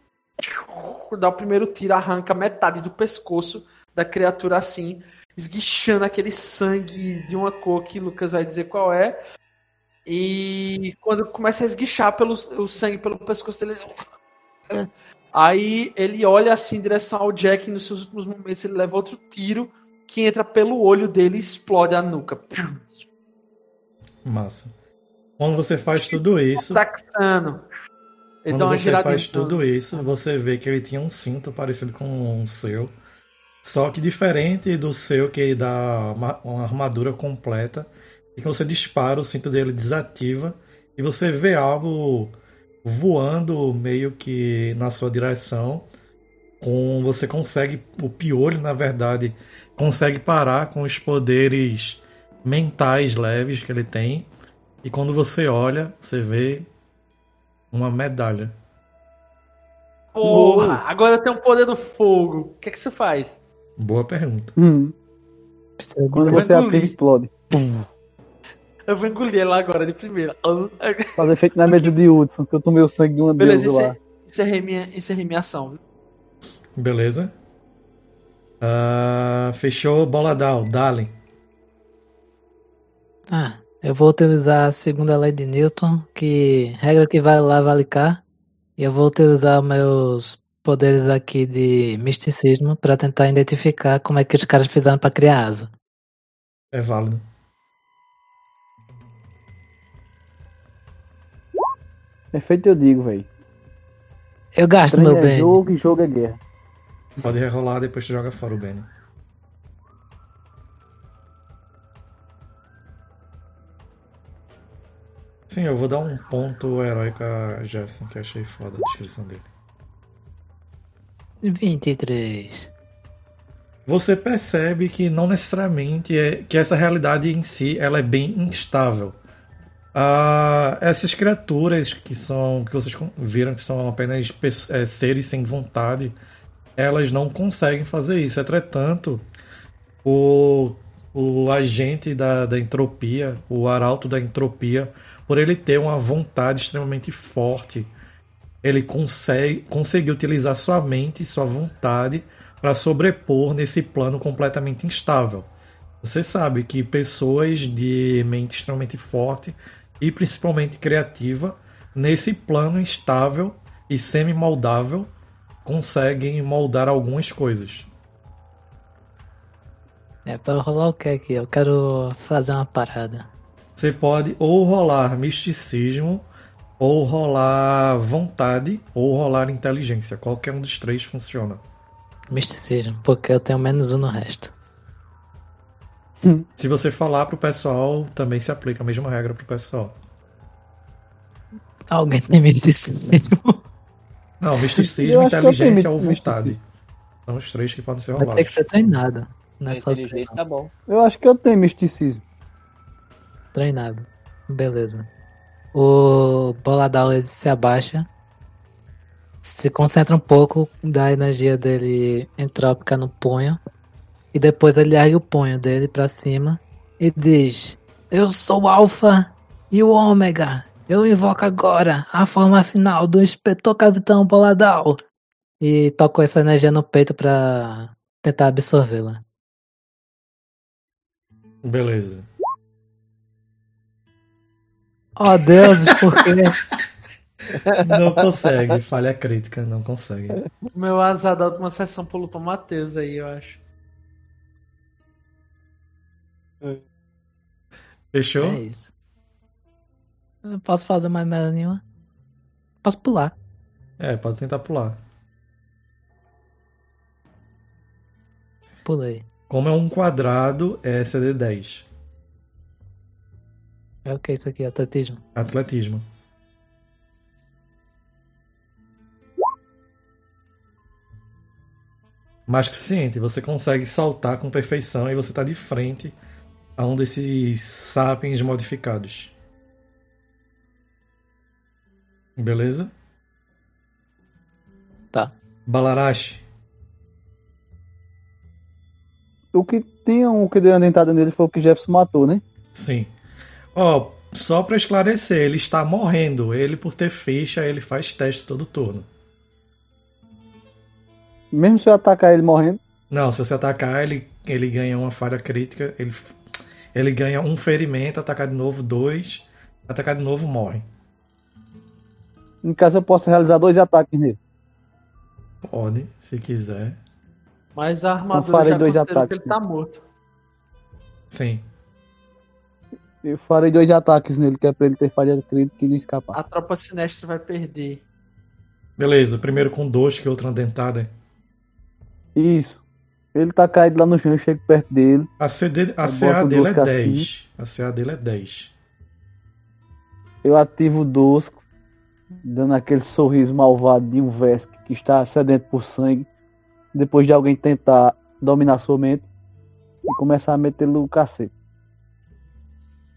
dá o primeiro tiro, arranca metade do pescoço da criatura assim, esguichando aquele sangue de uma cor que Lucas vai dizer qual é. E quando começa a esguichar pelo, o sangue pelo pescoço dele. Aí ele olha assim em direção ao Jack e nos seus últimos momentos ele leva outro tiro que entra pelo olho dele e explode a nuca. Massa. Quando você faz tudo isso. Taxano. Ele Quando você faz tudo isso, você vê que ele tinha um cinto parecido com o seu. Só que diferente do seu, que ele dá uma, uma armadura completa. E que você dispara, o cinto dele desativa. E você vê algo voando meio que na sua direção. Com, você consegue, o piolho, na verdade, consegue parar com os poderes mentais leves que ele tem. E quando você olha, você vê uma medalha. Porra, agora tem o poder do fogo. O que, é que você faz? Boa pergunta. Hum. Quando Vai você ativa, explode. Eu vou engolir ela agora de primeira. Fazer feito na mesa de Hudson, que eu tomei o sangue de uma Beleza, deusa lá. encerrei, encerrei minha, encerrei minha ação. viu? Beleza? Ah, fechou bola down, Dalen. Ah, Eu vou utilizar a segunda lei de Newton, que regra que vale lá vale cá. E eu vou utilizar meus poderes aqui de misticismo para tentar identificar como é que os caras fizeram para criar asa. É válido. É feito eu digo, velho. Eu gasto Treino meu é bem. jogo e jogo é guerra. Pode rerolar, depois tu joga fora o Benny. Sim, eu vou dar um ponto heróico a Jefferson, que eu achei foda a descrição dele. 23. Você percebe que não necessariamente é que essa realidade em si ela é bem instável. Ah, essas criaturas que são que vocês viram que são apenas é, seres sem vontade, elas não conseguem fazer isso. Entretanto, o, o agente da, da entropia, o arauto da entropia, por ele ter uma vontade extremamente forte, ele consegue, conseguiu utilizar sua mente e sua vontade para sobrepor nesse plano completamente instável. Você sabe que pessoas de mente extremamente forte e principalmente criativa, nesse plano instável e semi-moldável, conseguem moldar algumas coisas. É para rolar o que aqui? Eu quero fazer uma parada. Você pode ou rolar misticismo, ou rolar vontade, ou rolar inteligência. Qualquer um dos três funciona. Misticismo, porque eu tenho menos um no resto. Se você falar pro pessoal, também se aplica a mesma regra pro pessoal. Alguém tem misticismo? Não, misticismo, inteligência ou misticismo. vontade. São os três que podem ser Vai ter que ser treinado. Não A é só inteligência tá bom. Eu acho que eu tenho misticismo. treinado. Beleza. O Boladal se abaixa. Se concentra um pouco da energia dele entrópica no punho. E depois ele ergue o punho dele pra cima e diz: Eu sou o Alpha e o Ômega. Eu invoco agora a forma final do inspetor Capitão Boladal. E tocou essa energia no peito pra tentar absorvê-la. Beleza. Oh deuses, por quê? Não consegue, falha crítica, não consegue. O meu azar da última sessão pulou pra Matheus aí, eu acho. Fechou? É isso. Eu não posso fazer mais merda nenhuma. Posso pular. É, pode tentar pular. Pulei. Como é um quadrado, é CD10. É o que isso aqui? Atletismo. Atletismo. Mais que suficiente, você consegue saltar com perfeição e você está de frente a um desses sapiens modificados. Beleza? Tá. Balarashi. O que tinha um que deu uma dentada nele foi o que Jefferson matou, né? Sim. Ó, só para esclarecer, ele está morrendo. Ele, por ter ficha, ele faz teste todo turno. Mesmo se eu atacar ele morrendo. Não, se você atacar, ele, ele ganha uma falha crítica. Ele, ele ganha um ferimento, atacar de novo, dois. Atacar de novo, morre. Em caso eu posso realizar dois ataques nele. Pode, se quiser. Mas a Então armadura farei já dois considera que ataques. ele tá morto. Sim. Eu farei dois ataques nele, que é pra ele ter falha crítica e não escapar. A tropa sinistra vai perder. Beleza, primeiro com dois, que outra uma dentada. Isso. Ele tá caído lá no chão, eu chego perto dele. A, CD, a Eu CA dele é cacinhas. 10. A CA dele é 10. Eu ativo o Dosco, dando aquele sorriso malvado de um Vesk que está sedento por sangue. Depois de alguém tentar dominar sua mente e começar a meter no cacete.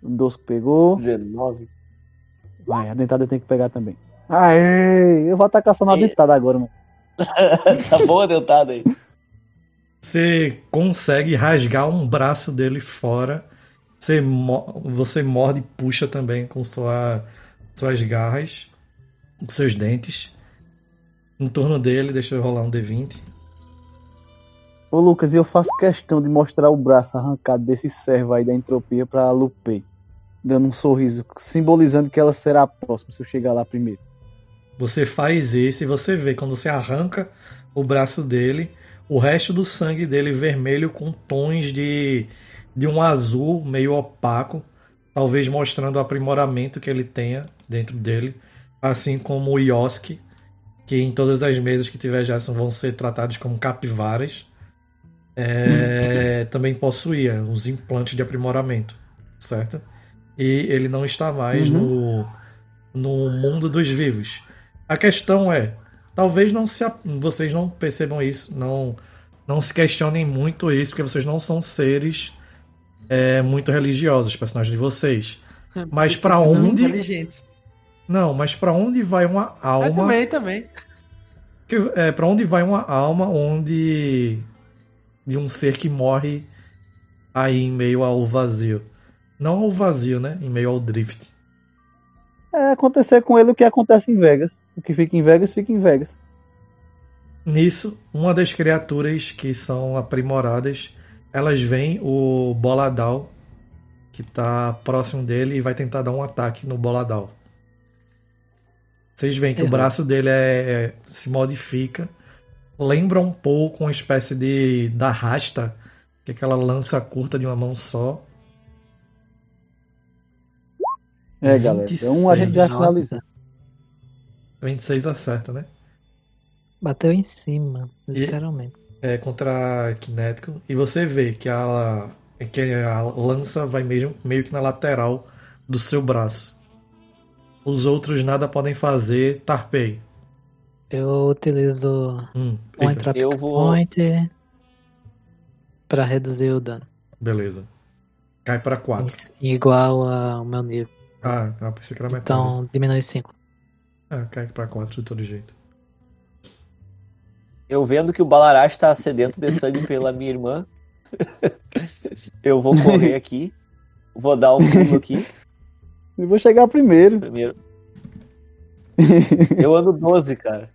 O Dosco pegou. 19. Vai, a dentada tem que pegar também. Aê! Eu vou atacar só na E- dentada agora, mano. tá boa a dentada aí. Você consegue rasgar um braço dele fora. Você, você morde e puxa também com sua, suas garras, com seus dentes. No turno dele, deixa eu rolar um D20. Ô Lucas, eu faço questão de mostrar o braço arrancado desse servo aí da entropia pra Lupei. dando um sorriso, simbolizando que ela será a próxima se eu chegar lá primeiro. Você faz isso e você vê quando você arranca o braço dele, o resto do sangue dele vermelho com tons de, de um azul meio opaco, talvez mostrando o aprimoramento que ele tenha dentro dele, assim como o Yoski, que em todas as mesas que tiver Jason vão ser tratados como capivaras. É, também possuía os implantes de aprimoramento, certo? E ele não está mais no, no mundo dos vivos. A questão é, talvez não se, vocês não percebam isso, não, não se questionem muito isso, porque vocês não são seres é, muito religiosos, os personagens de vocês. Mas pra Porque senão onde- Inteligentes. Não, mas pra onde vai uma Eu alma? também, também. Que, é, para onde vai uma alma onde de um ser que morre aí em meio ao vazio? Não ao vazio, né? Em meio ao drift. É acontecer com ele o que acontece em Vegas. O que fica em Vegas, fica em Vegas. Nisso, uma das criaturas que são aprimoradas, elas veem o Boladal que tá próximo dele e vai tentar dar um ataque no Boladal. Vocês veem que o Errou. braço dele é, é- se modifica, lembra um pouco uma espécie de da rasta, que é aquela lança curta de uma mão só. É, galera. Um a gente já 26, finaliza. 26 acerta, né? Bateu em cima, literalmente. é, contra Kinético e você vê que a, que a lança vai mesmo, meio que na lateral do seu braço. Os outros nada podem fazer, Tarpei. Eu utilizo Hum, um Eu vou- Point pra reduzir o dano. beleza. Cai pra 4. Em- Igual ao meu nível. Ah, eu pensei que era metade. Então diminui 5. Ah, cai pra 4 de todo jeito. Eu vendo que o Balarash tá sedento de sangue pela minha irmã. eu vou correr aqui. Vou dar um pulo aqui. Eu vou chegar primeiro. Primeiro. Eu ando 12, cara.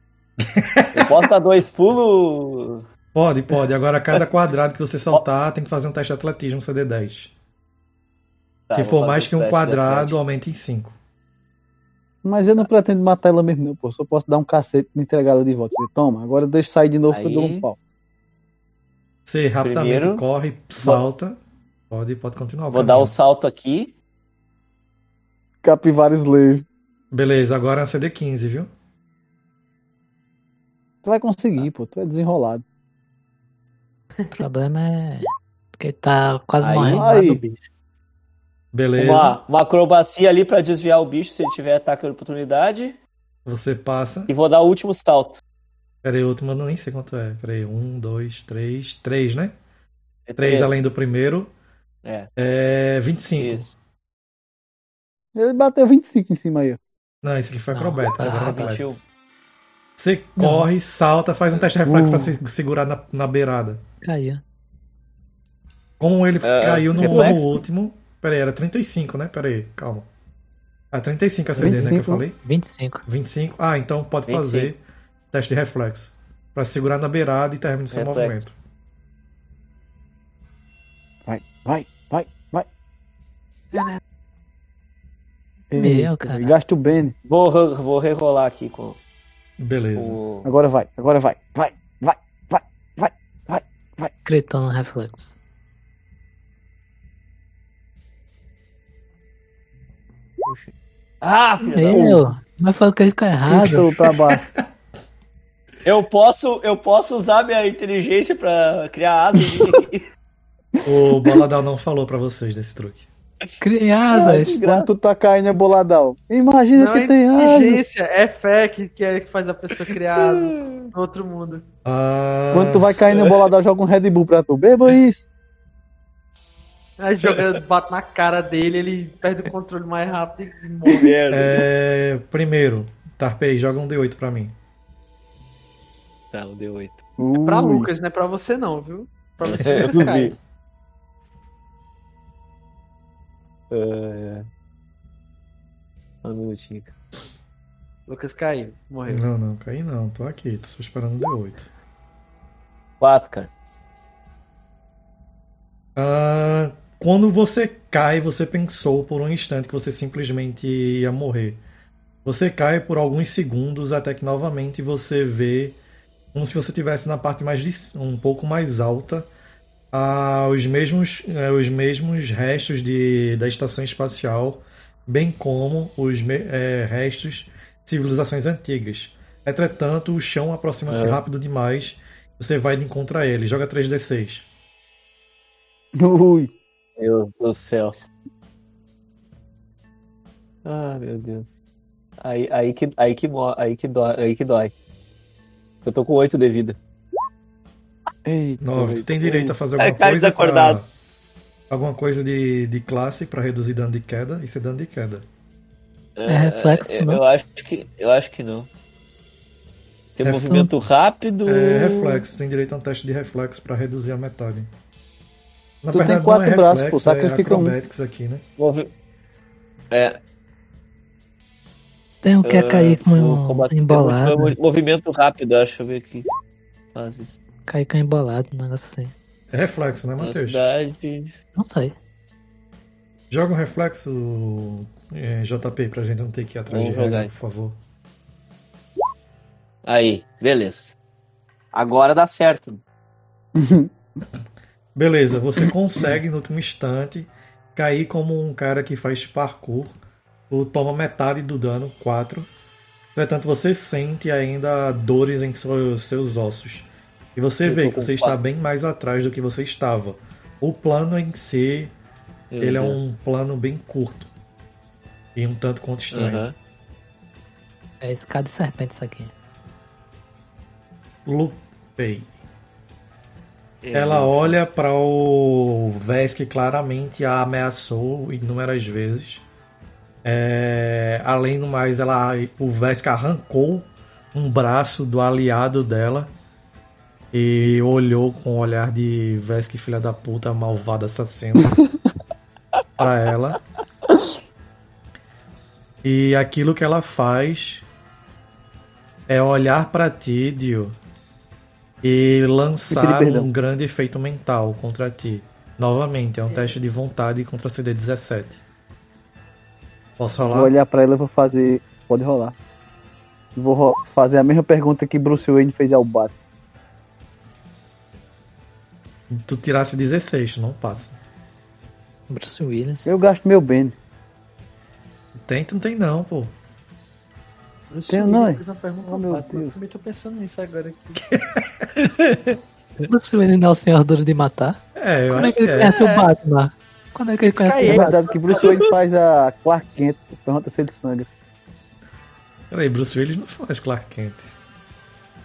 Eu posso dar dois pulos. Pode, pode. Agora cada quadrado que você soltar tem que fazer um teste de atletismo CD10. Tá, Se vou for mais que um quadrado, aumenta em 5. Mas eu não pretendo matar ela mesmo, não, pô. Só posso dar um cacete e entregar ela de volta. Você toma, agora deixa sair de novo que eu dou um pau. Você rapidamente Primeiro, corre, salta. Pode, pode continuar. Vou dar o salto aqui. Capivara Slave. Beleza, agora é CD15, viu? Tu vai conseguir, pô. Tu é desenrolado. O problema é que ele tá quase Aí- morrendo lá Aí. do bicho. Beleza. Uma, uma acrobacia ali pra desviar o bicho se ele tiver ataque de oportunidade. Você passa. E vou dar o último salto. Pera aí, o último eu nem sei quanto é. Pera aí, um, dois, três. Três, né? É Três além do primeiro. É, É 25. isso. Ele bateu 25 em cima aí, ó. Não, esse aqui foi é mentiu. atléticos. Você corre, salta, faz um teste de reflexo pra se segurar na, na beirada. Caiu. Como ele É, caiu no, reflexo? no último. Pera aí, era 35, né? Pera aí, calma. Ah, 35 a CD, né? Que eu 25. falei? 25. 25. Ah, então pode 25. fazer teste de reflexo. Pra segurar na beirada e terminar seu Reflexo. movimento. Vai, vai, vai, vai. Meu, cara. Gasta o Bene. Vou, vou rerolar aqui com Beleza. o. Agora vai, agora vai. Vai, vai. Gritou no reflexo. Ah, filho da puta. Meu, mas foi o que ficou errado. Baixo. Eu posso, eu posso usar minha inteligência pra criar asas. O Boladal não falou pra vocês desse truque. Cria asas. Quando tu tá caindo é boladão. Imagina Não que é tem asas. inteligência, é fé que, que, é, que faz a pessoa criar asas no outro mundo. Ah, Quando tu vai caindo é boladão, joga um Red Bull pra tu. Beba isso. Aí joga, bate na cara dele, ele perde o controle mais rápido e morre. Merda. é, primeiro, Tarpei, joga um D8 pra mim. Tá, não deu 8. Pra. Lucas, não é pra você não, viu? Pra se o Eu Lucas cai. É... Um minutinho. Lucas caiu, morreu. Não, não, caí não, tô aqui, tô só esperando um D8. 4, cara. Ah, quando você cai, você pensou por um instante que você simplesmente ia morrer. Você cai por alguns segundos até que novamente você vê como se você estivesse na parte mais de, um pouco mais alta ah, os mesmos eh, os mesmos restos de, da estação espacial, bem como os me- eh, restos de civilizações antigas. Entretanto, o chão aproxima-se É. rápido demais. Você vai de a ele. Joga 3d6. Ui. Meu Deus do céu. Ah, meu Deus. Aí, aí, que, aí, que, aí, que dói, aí que dói. Eu tô com 8 de vida. Eita, Nove. Você tem direito a fazer É, alguma cai coisa desacordado. pra- alguma coisa de, de classe para reduzir dano de queda. Isso é dano de queda. É reflexo, eu, não? eu acho que eu acho que não. Tem Reflexo. movimento rápido. É reflexo. Tem direito a um teste de reflexo para reduzir a metade. Na Tu tem verdade, quatro é braços, reflexo, pô, sacrifica é um. aqui, né? É. Tem um que é cair com uh, um embolado. movi- Movimento rápido, deixa eu ver aqui. Faz isso. Cair com embolado, um negócio assim. É reflexo, né, Matheus? Velocidade. Não sei. Joga um reflexo é, JP pra gente não ter que ir atrás Vamos de regra, jogar. por favor. Aí, beleza. Agora dá certo. Beleza, você consegue no último instante cair como um cara que faz parkour. Tu toma metade do dano, 4. Entretanto, você sente ainda dores em seus, seus ossos. E você Eu vê que você está quatro. bem mais atrás do que você estava. O plano em si, Meu ele é um plano bem curto. E um tanto quanto estranho. Aham. É escada de serpente isso aqui. Lupei. Ela isso. olha para o Vesk que claramente a ameaçou inúmeras vezes. É, além do mais, ela, o Vesk arrancou um braço do aliado dela e olhou com um olhar de Vesk filha da puta, malvada assassina para ela. E aquilo que ela faz é olhar para ti, Dio, e lançar um grande efeito mental contra ti. Novamente, é um teste de vontade contra CD 17. Posso Vou rolar? olhar pra ela e vou fazer. Pode rolar. Vou ro- fazer a mesma pergunta que Bruce Wayne fez ao Batman. Tu tirasse 16, tu não passa. Bruce Williams. Eu gasto meu bem. Tem, tu não tem não, pô. Tem, não é? fez uma pergunta Oh, meu. Deus. Eu também tô pensando nisso agora aqui. Bruce Williams não é o senhor duro de matar? É, eu Quando é acho que ele que é. conhece o Batman? Quando é que ele conhece. É o Batman? verdade que Bruce Wayne faz a Clark Kent. Pergunta se ele sangra. Peraí, Bruce Willis não faz Clark Kent.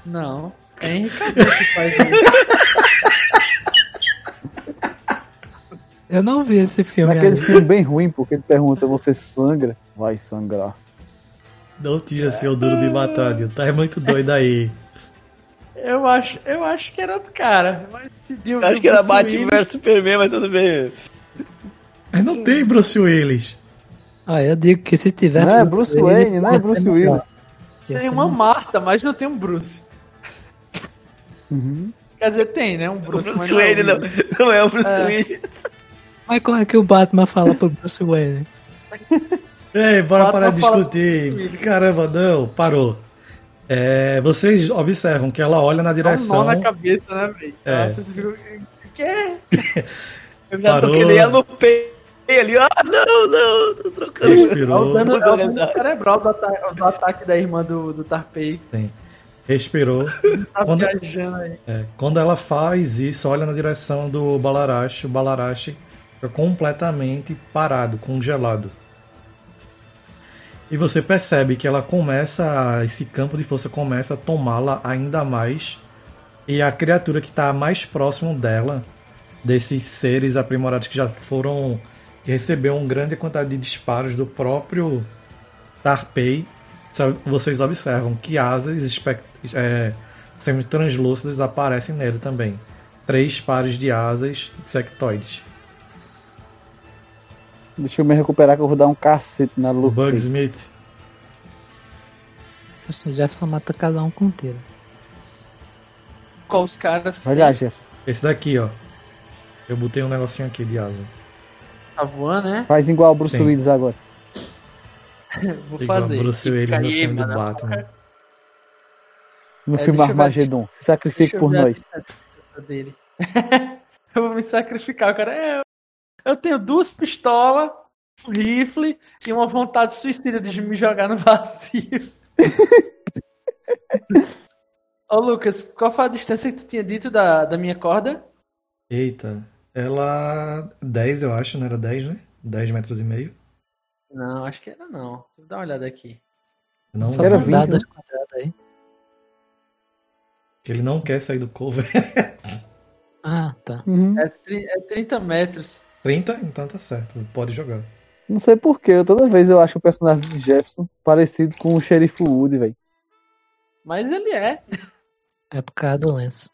Não. É Henry Cavill que faz isso. Eu não vi esse filme Naquele ainda. filme bem ruim, porque ele pergunta: Você sangra? Vai sangrar. Não tinha seu duro de matar. Tá muito doido aí. Eu acho, eu acho que era outro cara. Mas decidiu Eu Acho que era Batman vs Superman, mas tudo bem. Mas não tem Bruce Willis. Ah, eu digo que se tivesse. Não é Bruce Wayne, não é Bruce. Willis. Tem uma melhor. Marta, mas não tem um Bruce. Uhum. Quer dizer, tem, né? Um O Bruce, mas Bruce não é Wayne o não, Willis. não é o Bruce É. Willis. Mas como é que o Batman fala pro Bruce Wayne? Ei, bora parar de discutir. Caramba, não, parou. É, vocês observam que ela olha na Dá um nó direção. na cabeça, né, velho? É. Ela fica, O quê? Eu já Parou. tô que nem ela no peito ali. Ah, não, não, tô trocando. Respirou, é o dano cerebral do, ata do ataque da irmã do, do Tarpei. respirou. Tá Quando- viajando aí. É, quando ela faz isso, olha na direção do Balarashi, o Balarashi fica completamente parado, congelado. E você percebe que ela começa, esse campo de força começa a tomá-la ainda mais. E a criatura que está mais próximo dela, desses seres aprimorados que já foram. que recebeu uma grande quantidade de disparos do próprio Tarpei, vocês observam que asas é, semi-translúcidas aparecem nele também. Três pares de asas sectoides. Deixa eu me recuperar que eu vou dar um cacete na O luta. Bugsmith. O Jefferson mata cada um com tiro. Qual os caras que Vai lá? Jeff. Esse daqui, ó. Eu botei um negocinho aqui de asa. tá voando, né? Faz igual o Bruce Sim. Willis agora. Vou Igual fazer. Bruce Willis no filme do. Batman. No É, filme Armagedon. Se sacrifique por nós. dele. eu vou me sacrificar, cara. É, eu tenho duas pistolas, um rifle e uma vontade suicida de me jogar no vazio. Ô Lucas, qual foi a distância que tu tinha dito da, da minha corda? Eita, ela. 10, eu acho, não era 10, né? 10 metros e meio. Não, acho que era não. Deixa eu dar uma olhada aqui. Não, Só Era pra 20, dar né? aí. que ele não quer sair do cover. Ah, tá. Uhum. É, é 30 metros. 30? Então tá certo, pode jogar. Não sei porquê, toda vez eu acho o personagem de Jefferson parecido com o xerife Woody, velho. Mas ele é. É por causa do lenço.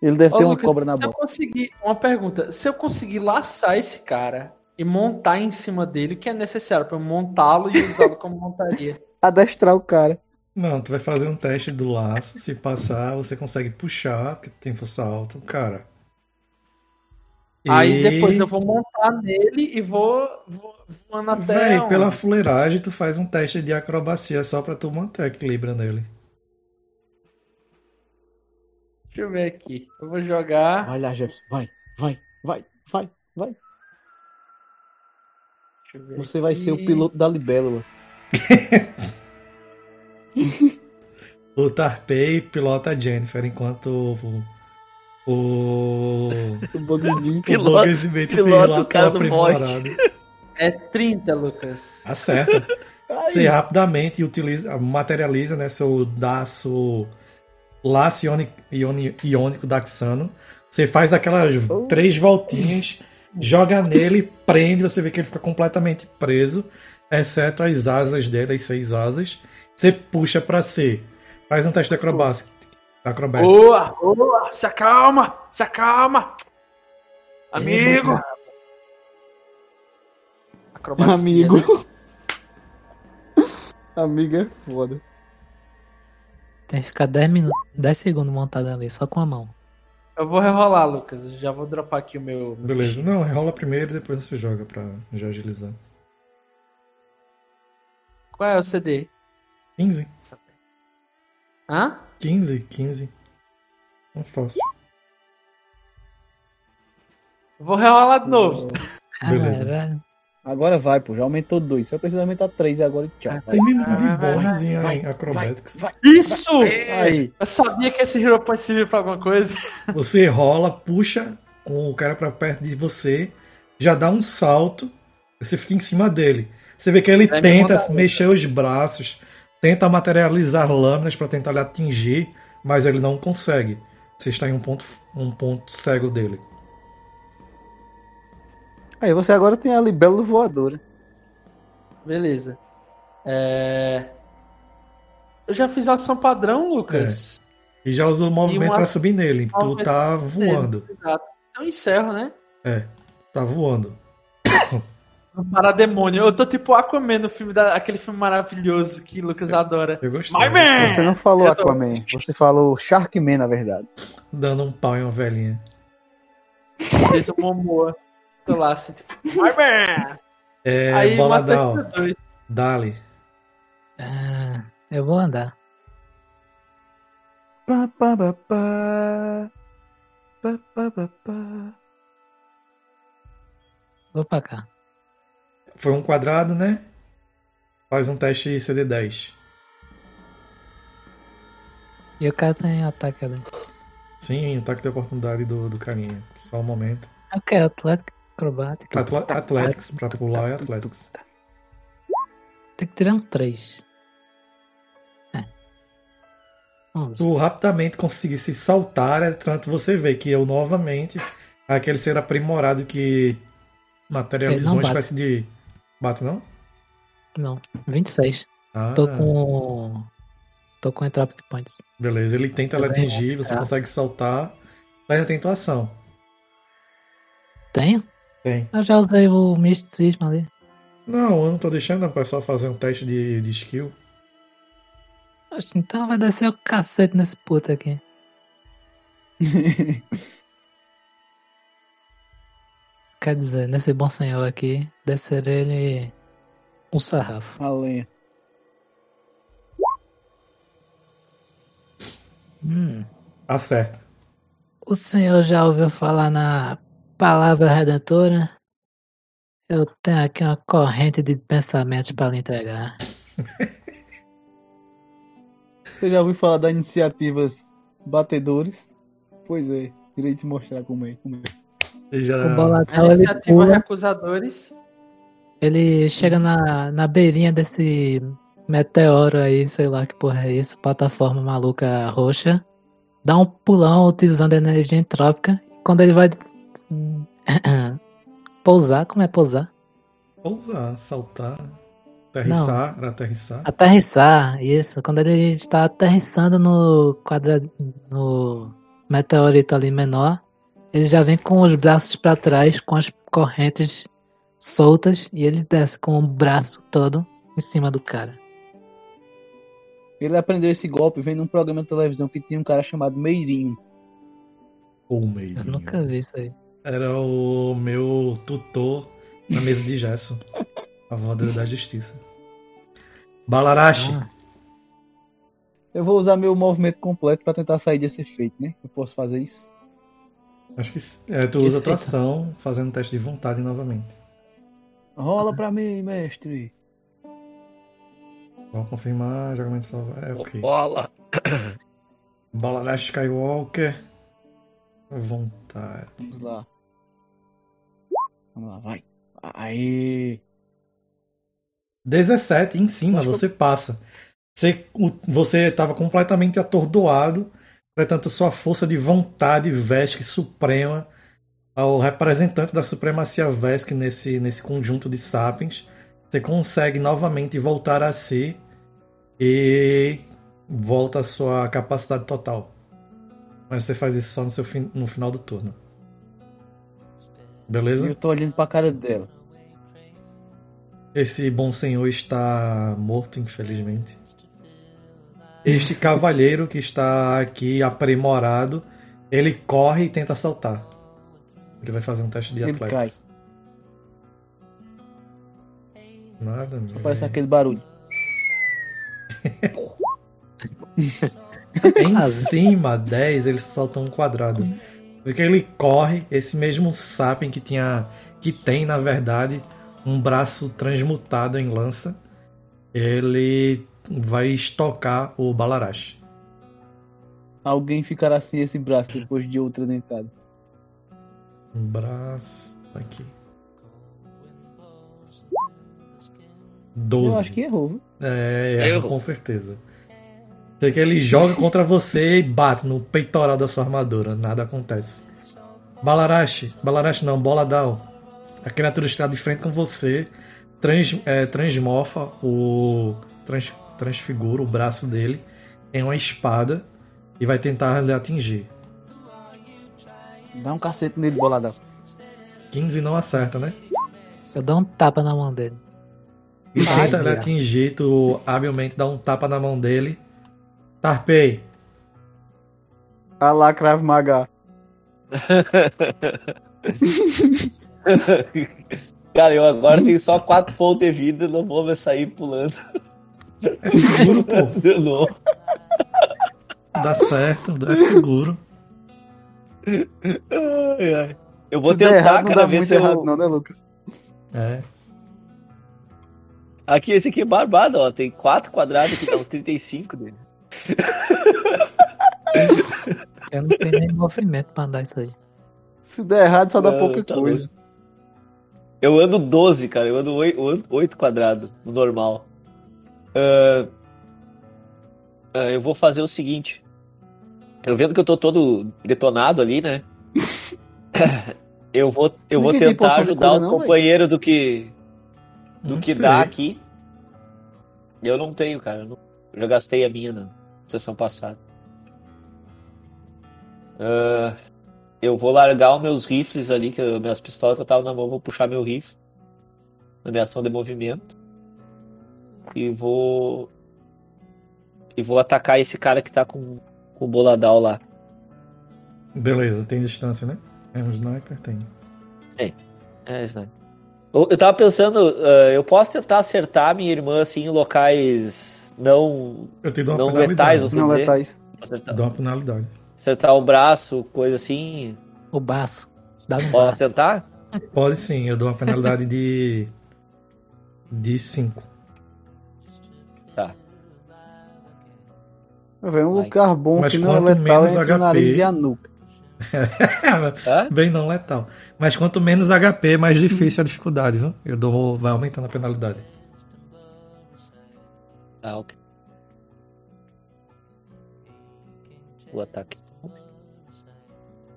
Ele deve Ô, ter uma Lucas, cobra na se eu boca. conseguir. Uma pergunta. Se eu conseguir laçar esse cara e montar em cima dele, o que é necessário para eu montá-lo e usá-lo como montaria? Adestrar o cara. Não, tu vai fazer um teste do laço. Se passar, você consegue puxar, porque tem força alta, cara. Aí depois eu vou montar nele e vou, vou voando até. Véi, onde? pela fuleiragem, tu faz um teste de acrobacia só pra tu manter equilíbrio nele. Deixa eu ver aqui. Eu vou jogar. Vai lá, Jefferson. Vai, vai, vai, vai, vai. Deixa eu ver Você vai aqui. ser o piloto da libélula. O Tarpei pilota a Jennifer, enquanto o. O. O Bugman. o pilota o cara do. É 30, Lucas. Acerta. Você rapidamente utiliza, materializa né, seu daço laço ioni- iônico daxano. Você faz aquelas três voltinhas, joga nele, prende, você vê que ele fica completamente preso, exceto as asas dele, as seis asas. Você puxa pra C. Faz um teste de acrobacia. Acrobatics. Boa, boa. Se acalma, se acalma. Amigo. Acrobacia, Amigo. né? Amigo é foda. Tem que ficar 10 minutos, 10 segundos montado ali, só com a mão. Eu vou rerolar, Lucas. Eu já vou dropar aqui o meu. Beleza. Não, rola primeiro e depois você joga pra já agilizar. Qual é o CD? 15. Hã? 15, 15. Não fácil. Vou rerolar de novo. Beleza. Caralho. Agora vai, pô. Já aumentou dois. Só precisa aumentar três agora e tchau. Vai. Tem mesmo de vai, vai, bons em vai, Acrobatics. vai. Isso! Aí. Eu sabia que esse Hero Point servia pra alguma coisa. Você rola, puxa com o cara pra perto de você, já dá um salto, você fica em cima dele. Você vê que ele Vai tenta mexer os braços, tenta materializar lâminas pra tentar lhe atingir, mas ele não consegue. Você está em um ponto, um ponto cego dele. Aí você agora tem a libélula voadora. Beleza. É... Eu já fiz ação padrão, Lucas. E já usou o movimento uma- pra subir nele. Tu tá voando. Exato. Então eu encerro, né? É, tá voando. No Parademônio. Eu tô tipo Aquaman no filme da... aquele filme maravilhoso que Lucas adora. Eu gostei. My man! Você não falou Eu tô- Aquaman. Você falou Sharkman, na verdade. Dando um pau em uma velhinha. Fez o Momoa. Tô lá assim, tipo, My man! É, Aí bola mata dois. Dali. Ah, eu vou andar. Pá, pá, pá, pá. Pá, pá, pá, pá. Vou pra cá. Foi um quadrado, né? Faz um teste CD10. E o cara tem ataque ali. Sim, ataque de oportunidade do, do carinha. Só um momento. Eu quero Atlético Acrobática. Atla Athletics, pra pular é Athletics. Tem que tirar um 3. É. 11. Tu rapidamente conseguisse saltar, é tanto você vê que eu novamente, aquele ser aprimorado que materializou uma espécie de. Bate não? Não, 26. Ah, Tô com. Tô com Entropic Points. beleza. Ele tenta Tô bem, atingir, você tá. consegue saltar. Mas ainda tem tua ação. Tenho? Tem. Eu já usei o misticismo ali. Não, eu não tô deixando a pessoa fazer um teste de, de skill. Então vai descer o cacete nesse puto aqui. quer dizer, nesse bom senhor aqui, descer ele um sarrafo. A lenha. Hum. Acerta. O senhor já ouviu falar na palavra redentora? Eu tenho aqui uma corrente de pensamentos para lhe entregar. Você já ouviu falar das iniciativas batedores? Pois é, irei te mostrar como é. Como é. Já... O A boladão ele iniciativa pula, Recusadores. ele chega na, na beirinha desse meteoro aí, sei lá que porra é isso, plataforma maluca roxa, dá um pulão utilizando energia entrópica. Quando ele vai pousar, como é pousar? Pousar, saltar, aterrissar, era aterrissar. Aterrissar, isso. Quando ele está aterrissando no quadra... no meteorito ali menor, ele já vem com os braços para trás, com as correntes soltas, e ele desce com o braço todo em cima do cara. Ele aprendeu esse golpe vendo um programa de televisão que tinha um cara chamado Meirinho. Ou Eu meio. nunca vi isso aí. Era o meu tutor na mesa de Gerson. A voadora da justiça. Balarashi. Ah, Eu vou usar meu movimento completo pra tentar sair desse efeito, né? Eu posso fazer isso? Acho que é, tu Que usa a tua ação fazendo teste de vontade novamente. Rola pra mim, mestre. Vou confirmar, jogamento salva. É ok. Bola. Balarashi Skywalker. Vontade. Vamos lá. Vamos lá, vai. Aí. 17 em cima, Acho que você passa. Você, você estava completamente atordoado, portanto, sua força de vontade Vesk suprema ao representante da supremacia Vesk nesse, nesse conjunto de sapiens. Você consegue novamente voltar a si e volta a sua capacidade total. Mas você faz isso só no, seu fin- no final do turno. Beleza? Eu tô olhando pra cara dela. Esse bom senhor está morto, infelizmente. Este cavalheiro que está aqui aprimorado, ele corre e tenta saltar. Ele vai fazer um teste de Ele atletas. Nada, Só parece aquele barulho. Em cima, 10, ele salta um quadrado. Porque ele corre, esse mesmo sapien que tinha. que tem, na verdade, um braço transmutado em lança. Ele vai estocar o Balarash. Alguém ficará sem esse braço depois de outra dentada. Um braço. Aqui. 12. Eu acho que errou. viu? É, erra, Erro. com certeza. Sei que ele joga contra você e bate no peitoral da sua armadura. Nada acontece. Balarashi, Balarashi não, Boladal. A criatura está de frente com você, trans, é, transmorfa o. Trans, transfigura o braço dele em uma espada e vai tentar lhe atingir. Dá um cacete nele, boladão. 15 não acerta, né? Eu dou um tapa na mão dele. E tenta lhe atingir, tu habilmente dá um tapa na mão dele. Tarpei. A lá, Krav Maga. Cara, eu agora tenho só 4 pontos de vida, não vou mais sair pulando. É seguro, pô. De novo. Dá certo, é seguro. Ai, ai. Eu vou Se tentar, errado, não cara, ver se eu. errado, não, né, Lucas? É. Aqui, esse aqui é barbado, ó. Tem 4 quadrados aqui, dá uns 35 dele. Eu não tenho nem movimento pra andar isso aí. Se der errado, só dá Não, pouca tá coisa. Eu ando 12, cara. Eu ando 8 quadrados no normal. Ah, ah, eu vou fazer o seguinte. Eu vendo que eu tô todo detonado ali, né? eu vou, eu vou tentar ajudar cura, o não, companheiro do que do Não que sei. dá aqui. Eu não tenho, cara. Eu, não- eu já gastei a minha na sessão passada. Ah, eu vou largar os meus rifles ali, que eu- minhas pistolas que eu tava na mão, vou puxar meu rifle na minha ação de movimento. E vou. E vou atacar esse cara que tá com, com o boladal lá. Beleza, tem distância, né? É um sniper? Tem. É isso aí. Eu, eu tava pensando, uh, eu posso tentar acertar minha irmã assim em locais não, não letais, não dizer. letais. Acertar, Dou uma penalidade. acertar o braço, coisa assim. O baço. Dá no Posso tentar? Pode sim, eu dou uma penalidade de. de 5. Velho, um Vai. lugar bom Mas que não é letal entre o HP. nariz e a nuca. Bem não letal. Mas quanto menos HP, mais difícil a dificuldade, viu? Eu dou. vai aumentando a penalidade. Tá, ok. O ataque.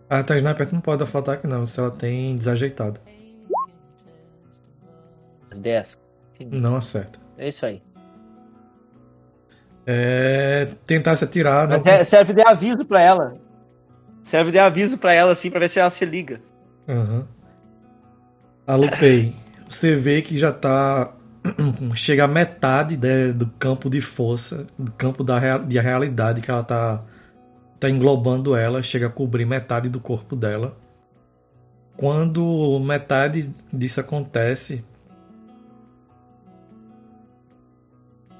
A tá sniper não pode dar full ataque não, se ela tem desajeitado. 10. Não acerta. É isso aí. É. Tentar se atirar. Mas não é- serve de aviso pra ela. Serve de aviso pra ela, assim, pra ver se ela se liga. Aham. A Lupei, você vê que já tá. Chega a metade né, do campo de força, do campo da rea- de realidade que ela tá, tá englobando ela, chega a cobrir metade do corpo dela. Quando metade disso acontece.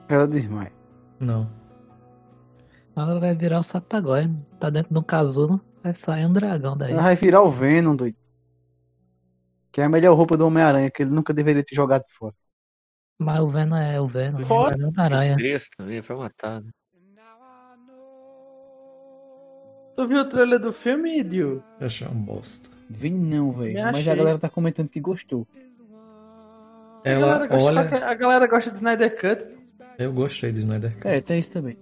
Ela desmaia. Não. Ela vai virar o Satagói. Tá dentro de um casulo. Vai sair um dragão daí. Ela vai virar o Venom, doido. Que é a melhor roupa do Homem-Aranha, que ele nunca deveria ter jogado fora. Mas o Venom é o Venom. Fora. É uma aranha. Três também, matar, né? Tu viu o trailer do filme, Dio? Eu achei uma bosta. Vem não, velho. Mas a galera tá comentando que gostou. A Ela galera gosta- olha. A galera gosta de Snyder Cut. Eu gostei de Snyder Cut. É, tem isso também.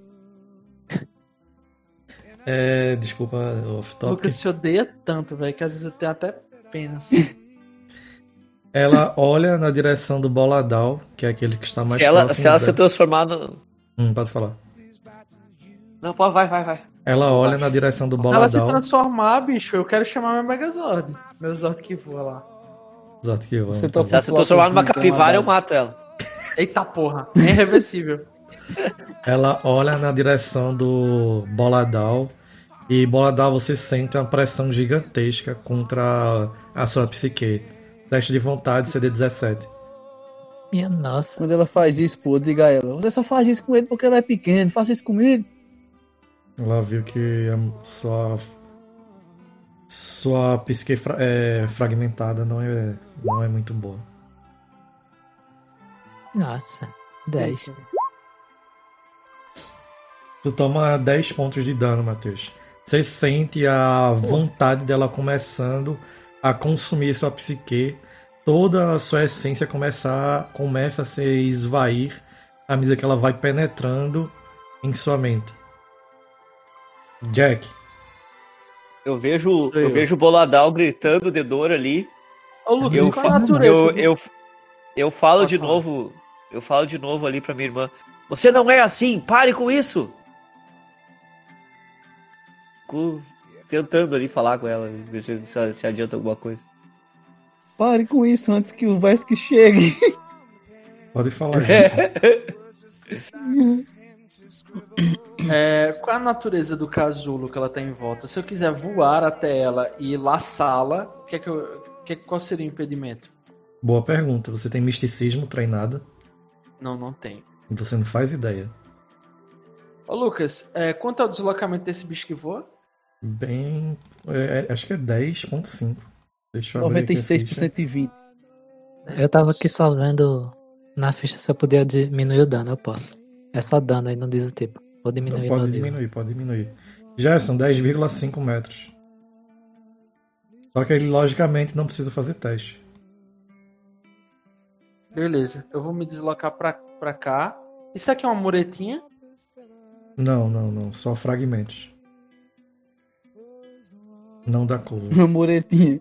É, desculpa, off O topic. Lucas se odeia tanto, velho, que às vezes eu tenho até pena. Assim. Ela olha na direção do Boladal, que é aquele que está mais Se ela, próximo se ela se transformar no. Hum, pode falar. Não, pode, vai, vai, vai. Ela olha na direção do Ela se Boladal. transformar, bicho, eu quero chamar meu Megazord. Meu Zord que voa lá. Exato, que eu Você amo. tá- Se ela se transformar numa capivara, eu mato ela. Eita porra, é irreversível. Ela olha na direção do Boladal. E Boladal, você sente uma pressão gigantesca contra a sua psique. Teste de vontade CD17. Minha nossa. Quando ela faz isso, pô, diga a ela. Você só faz isso com ele porque ela é pequena. Faça isso comigo. Ela viu que a sua. Sua psique fra- é, fragmentada não é, não é muito boa. Nossa. 10. Tu toma 10 pontos de dano, Matheus. Você sente a vontade dela começando a consumir sua psique. Toda a sua essência começar, começa a se esvair à medida que ela vai penetrando em sua mente. Jack, Eu vejo, eu vejo o Boladal gritando de dor ali. Ô, Lucas, Eu, qual a fa- natureza? eu, eu, eu falo Pode de novo. Eu falo de novo ali pra minha irmã. Você não é assim, pare com isso! Fico tentando ali falar com ela, ver se, se, se adianta alguma coisa. Pare com isso antes que o Vesk chegue. pode falar. É, qual a natureza do casulo que ela tá em volta? Se eu quiser voar até ela e laçá-la, que é que eu- que, qual seria o impedimento? Boa pergunta. Você tem misticismo treinado Não, não tem. e você não faz ideia. Ô, Lucas, é, quanto ao deslocamento desse bicho que voa? Bem. é, é, acho que é 10.5. Deixa eu abrir aqui a ficha. 96% e 20. Eu tava aqui só vendo na ficha se eu podia diminuir o dano. Eu posso. É só dano aí, não diz o tipo. Vou diminuir Então, pode nível. diminuir, pode diminuir. Gerson, 10,5 metros. Só que ele, logicamente, não precisa fazer teste. Beleza, eu vou me deslocar pra, pra cá. Isso aqui é uma muretinha? Não, não, não. Só fragmentos. Não dá cover. Uma muretinha.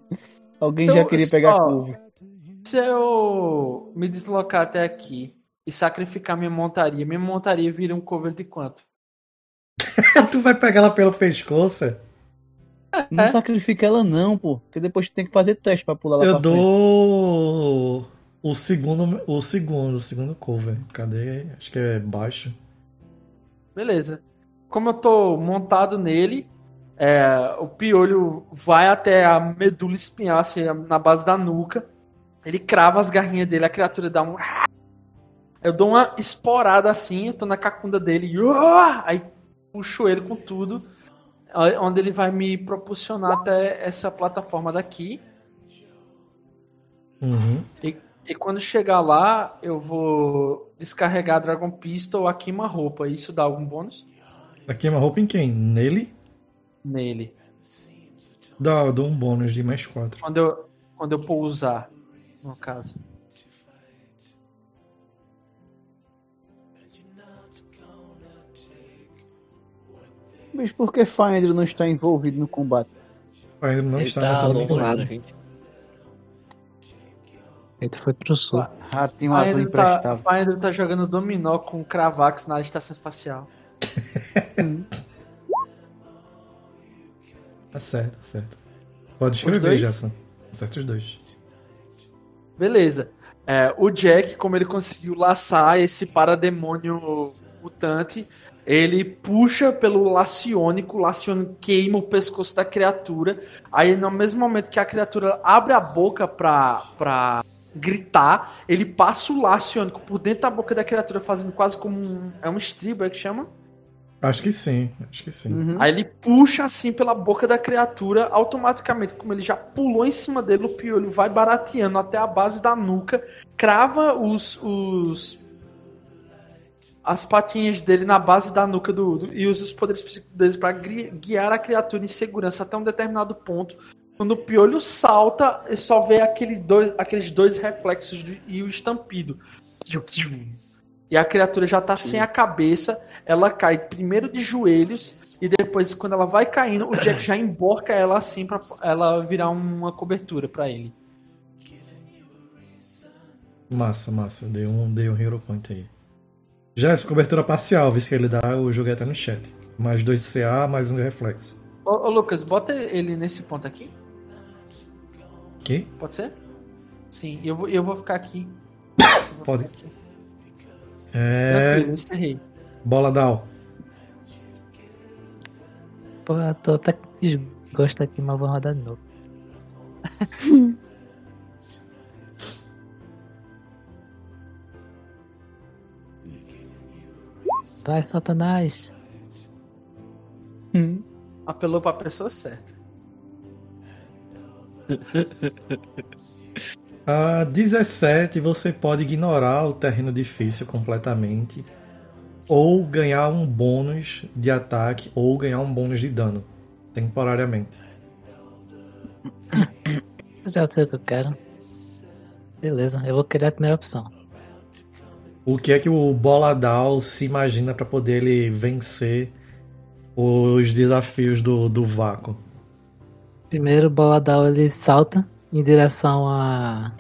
Alguém já Então, queria pegar ó, couve. Se eu me deslocar até aqui e sacrificar minha montaria, minha montaria vira um cover de quanto? tu vai pegar ela pelo pescoço? Não É? sacrifica ela não, pô. Porque depois tu tem que fazer teste pra pular lá Eu pra frente. O segundo, o segundo, o segundo cover. Cadê? Acho que é baixo. Beleza. Como eu tô montado nele, é, o piolho vai até a medula espinhar, assim, na base da nuca. Ele crava as garrinhas dele, a criatura dá um. Eu dou uma esporada assim, eu tô na cacunda dele, aí puxo ele com tudo, onde ele vai me propulsionar até essa plataforma daqui. Uhum. E, e quando chegar lá, eu vou descarregar Dragon Pistol a queima-roupa. Isso dá algum bônus? A queima-roupa em quem? Nele? Nele. Dá, eu dou um bônus de mais 4. Quando eu, quando eu pousar, no caso. Mas por que Finder não está envolvido no combate? Ele não Ele está tá nessa longe Ele foi pro sul. Ratinho azul Finder tá, imprestável. Finder tá jogando dominó com Cravax na estação espacial. Tá certo, tá certo. Pode escrever? Jefferson. Acerta os dois. Beleza. É, o Jack, como ele conseguiu laçar esse parademônio mutante, ele puxa pelo laciônico, o laciônico queima o pescoço da criatura. Aí, no mesmo momento que a criatura abre a boca pra, pra gritar, ele passa o laciônico por dentro da boca da criatura, fazendo quase como um. É um estribo, é que chama? Acho que sim, acho que sim. Uhum. Aí ele puxa assim pela boca da criatura, automaticamente, como ele já pulou em cima dele, o piolho vai barateando até a base da nuca, crava os. os as patinhas dele na base da nuca do, do- e usa os poderes psíquicos dele para guiar a criatura em segurança até um determinado ponto. Quando o piolho salta, ele só vê aquele dois, aqueles dois reflexos de- e o estampido. E a criatura já tá sem a cabeça, ela cai primeiro de joelhos e depois quando ela vai caindo, o Jack já emborca ela assim pra ela virar uma cobertura pra ele. Massa, massa. Dei um, dei um hero point aí. Já essa cobertura parcial, visto que ele dá, eu joguei até no chat. Mais dois CA, mais um de reflexo. Ô, ô, Lucas, bota ele nesse ponto aqui, Aqui? pode ser? Sim, eu vou, eu vou ficar aqui. Vou Pode. ficar aqui. É. Tranquilo, encerrei. Bola down. Pô, eu tô até com desgosto aqui, mas vou rodar de novo. Vai, Satanás. Hum. Apelou pra pessoa certa. A 17 você pode ignorar o terreno difícil completamente. Ou ganhar um bônus de ataque, ou ganhar um bônus de dano. Temporariamente. Eu já sei o que eu quero. Beleza, eu vou querer a primeira opção. O que é que o Boladal se imagina para poder ele vencer os desafios do, do vácuo? Primeiro, o Boladal ele salta em direção a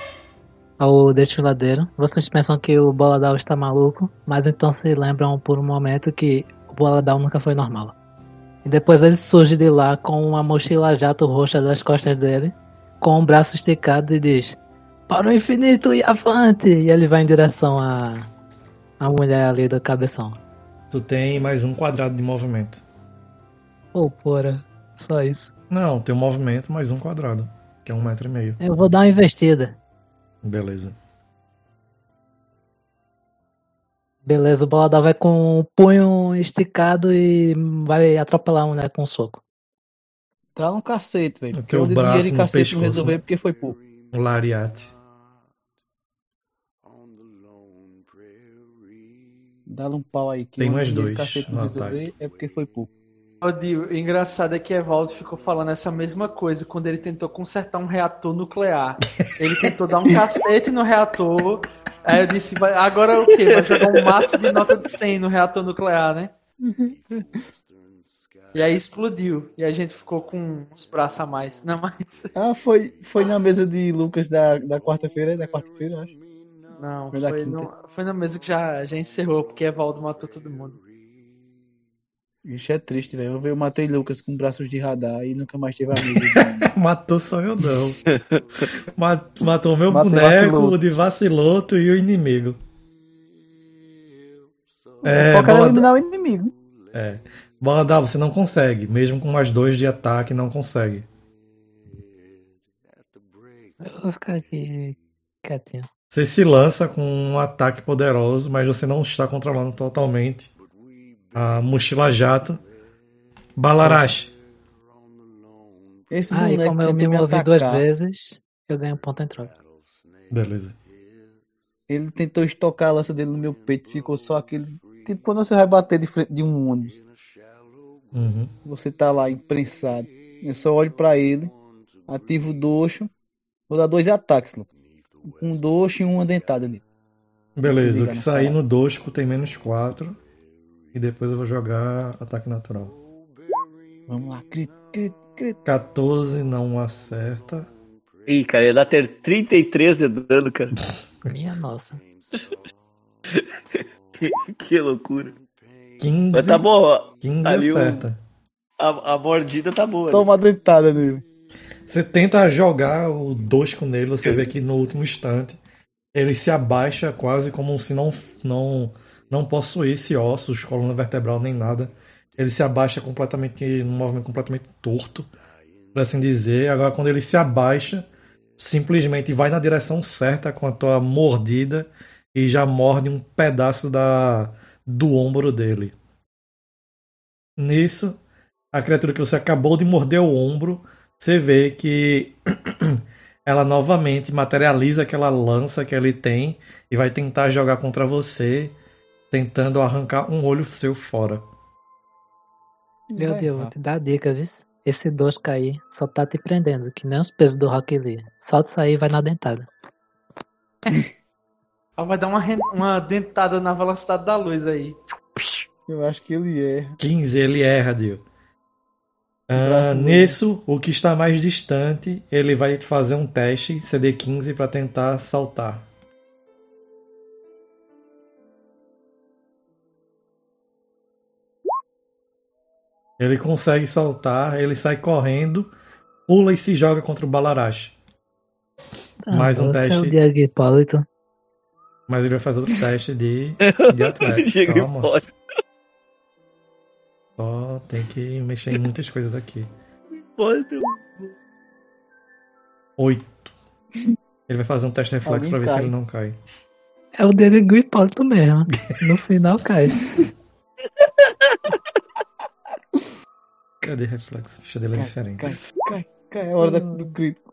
ao desfiladeiro. Vocês pensam que o Boladal está maluco, mas então se lembram por um momento que o Boladal nunca foi normal. E depois ele surge de lá com uma mochila jato roxa das costas dele, com o braço esticado e diz: Para o infinito e avante! E ele vai em direção a a mulher ali do cabeção. Tu tem mais um quadrado de movimento. Pô, porra, só isso. Não, tem um movimento mais um quadrado, que é um metro e meio. Eu vou dar uma investida. Beleza. Beleza, o Boladal vai com o punho esticado e vai atropelar a mulher com um soco. Tá no cacete, velho. O Porque onde braço dinheiro e cacete pescoço, resolver né? porque foi pouco. Um lariate. Dá-lhe um pau aí. Que Tem mais e dois cacete resolver é porque foi pouco. O engraçado é que Evaldo ficou falando essa mesma coisa quando ele tentou consertar um reator nuclear. Ele tentou dar um cacete no reator. Aí eu disse, vai- agora o quê? Vai jogar um maço de nota de 100 no reator nuclear, né? E aí explodiu. E a gente ficou com uns braços a mais. Não, mas. Ah, foi, foi na mesa de Lucas da, da quarta-feira, da quarta-feira, acho. Não, Foi foi, no- foi na mesa que já, já encerrou, porque Evaldo matou todo mundo. Isso é triste, velho. Eu matei Lucas com braços de radar e nunca mais teve amigo. Matou só eu não. Ma- Matou o meu Matou boneco, Vaciloto. o de vaciloto e o inimigo. É, foco era Boladal, eliminar o inimigo. é. Boladal, você não consegue. Mesmo com mais dois de ataque, não consegue. Eu vou ficar aqui quietinho. Você se lança com um ataque poderoso, mas você não está controlando totalmente a mochila jato. Balarash, Esse Ah, e moleque como eu me movi duas vezes, eu ganho um ponto em troca. beleza. Ele tentou estocar a lança dele no meu peito, ficou só aquele. Tipo quando você vai bater de frente de um ônibus. Uhum. Você tá lá imprensado. Eu só olho pra ele, ativo o doxo. Vou dar dois ataques, Lucas. Um doxo e uma dentada nele. Beleza, o que sair no Dosco tem menos 4. E depois eu vou jogar ataque natural. Vamos lá, crit, crit, crit. 14 não acerta. Ih, cara, ele dá ter 33 de dano, cara. Minha nossa. Que, que loucura. 15, Mas tá bom, ó. 15 ali o- acerta. A, a mordida tá boa. né? Toma uma dentada nele. Você tenta jogar o Dosco nele, você vê que no último instante ele se abaixa quase como se não, não, não possuísse ossos, coluna vertebral nem nada. Ele se abaixa completamente, num movimento completamente torto, por assim dizer. Agora, quando ele se abaixa, simplesmente vai na direção certa com a tua mordida e já morde um pedaço da, do ombro dele. Nisso, a criatura que você acabou de morder o ombro, você vê que ela novamente materializa aquela lança que ele tem e vai tentar jogar contra você, tentando arrancar um olho seu fora. Meu Vai, Deus, vou te dar a dica, viu? Esse dois cair só tá te prendendo, que nem os pesos do Rock Lee. Solta isso aí e vai na dentada. Ela vai dar uma, uma dentada na velocidade da luz aí. Eu acho que ele é. 15, ele erra, Dio. Ah, nisso, o que está mais distante, ele vai fazer um teste CD15 para tentar saltar. Ele consegue saltar, ele sai correndo, pula e se joga contra o Balarash. Mais um você é teste. o Diego Hipólito. Mas ele vai fazer outro teste de, de Calma. Só tem que mexer em muitas coisas aqui. Hipólito. 8. Ele vai fazer um teste de reflexo Alguém pra ver se cai. ele não cai. É o Diego Hipólito mesmo. No final cai. Cadê reflexo? A ficha dele é diferente. Cai, cai, cai. É hora da- do crítico.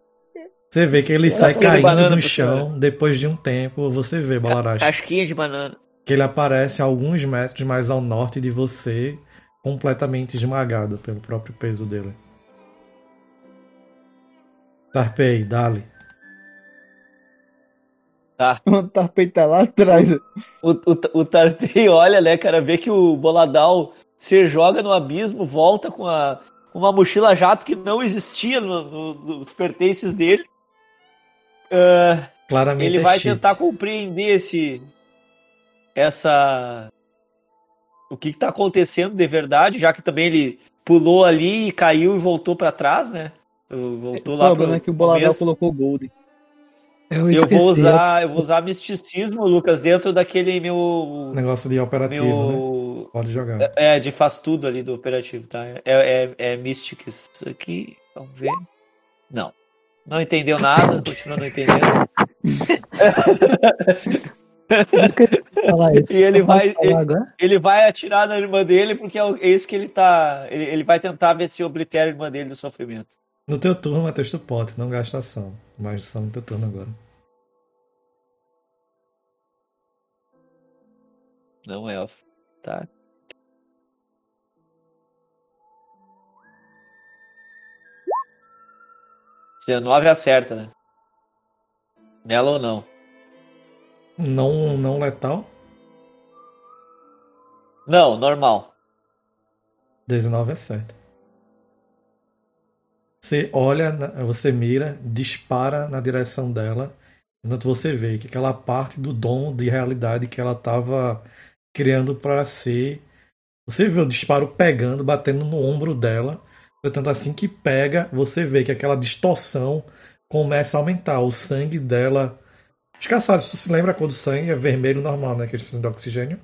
Você vê que ele sai caindo banana no chão. Depois de um tempo, você vê, Balarash, Casquinha de banana. que ele aparece a alguns metros mais ao norte de você, completamente esmagado pelo próprio peso dele. Tarpei, dale. O Tarpei tá lá atrás. O, o, o Tarpei olha, né, cara, vê que o Boladal se joga no abismo, volta com a, uma mochila jato que não existia no- no- nos pertences dele. Ah, Claramente ele é vai tentar compreender esse essa o que, que tá acontecendo de verdade, já que também ele pulou ali e caiu e voltou pra trás, né? Voltou O lá problema pro é que o começo. colocou Gold. Eu, Eu esqueci, vou usar, eu vou usar misticismo, Lucas, dentro daquele meu Negócio de operativo, né? meu Pode jogar. é de faz tudo ali do operativo, tá? É é, é Mystics isso aqui, vamos ver. Não. Não entendeu nada, continua não entendendo. E ele Eu vai- ele-? Ele vai atirar na irmã dele porque é é isso que ele tá. Ele, ele vai tentar ver se oblitera a irmã dele do sofrimento. No teu turno, Matheus, tu pode, não gasta ação. Mas só no teu turno agora. Não é off. Tá. Dezenove acerta, né? Nela ou não? Não, não letal. Não, normal. 19 é certo. Você olha, você mira, dispara na direção dela. Enquanto você vê que aquela parte do dom de realidade que ela estava criando para si. Você vê o disparo pegando, batendo no ombro dela. Portanto, assim que pega, você vê que aquela distorção começa a aumentar. O sangue dela. Escaçado, se se lembra a cor do sangue, é vermelho normal, né? Que eles precisam de oxigênio.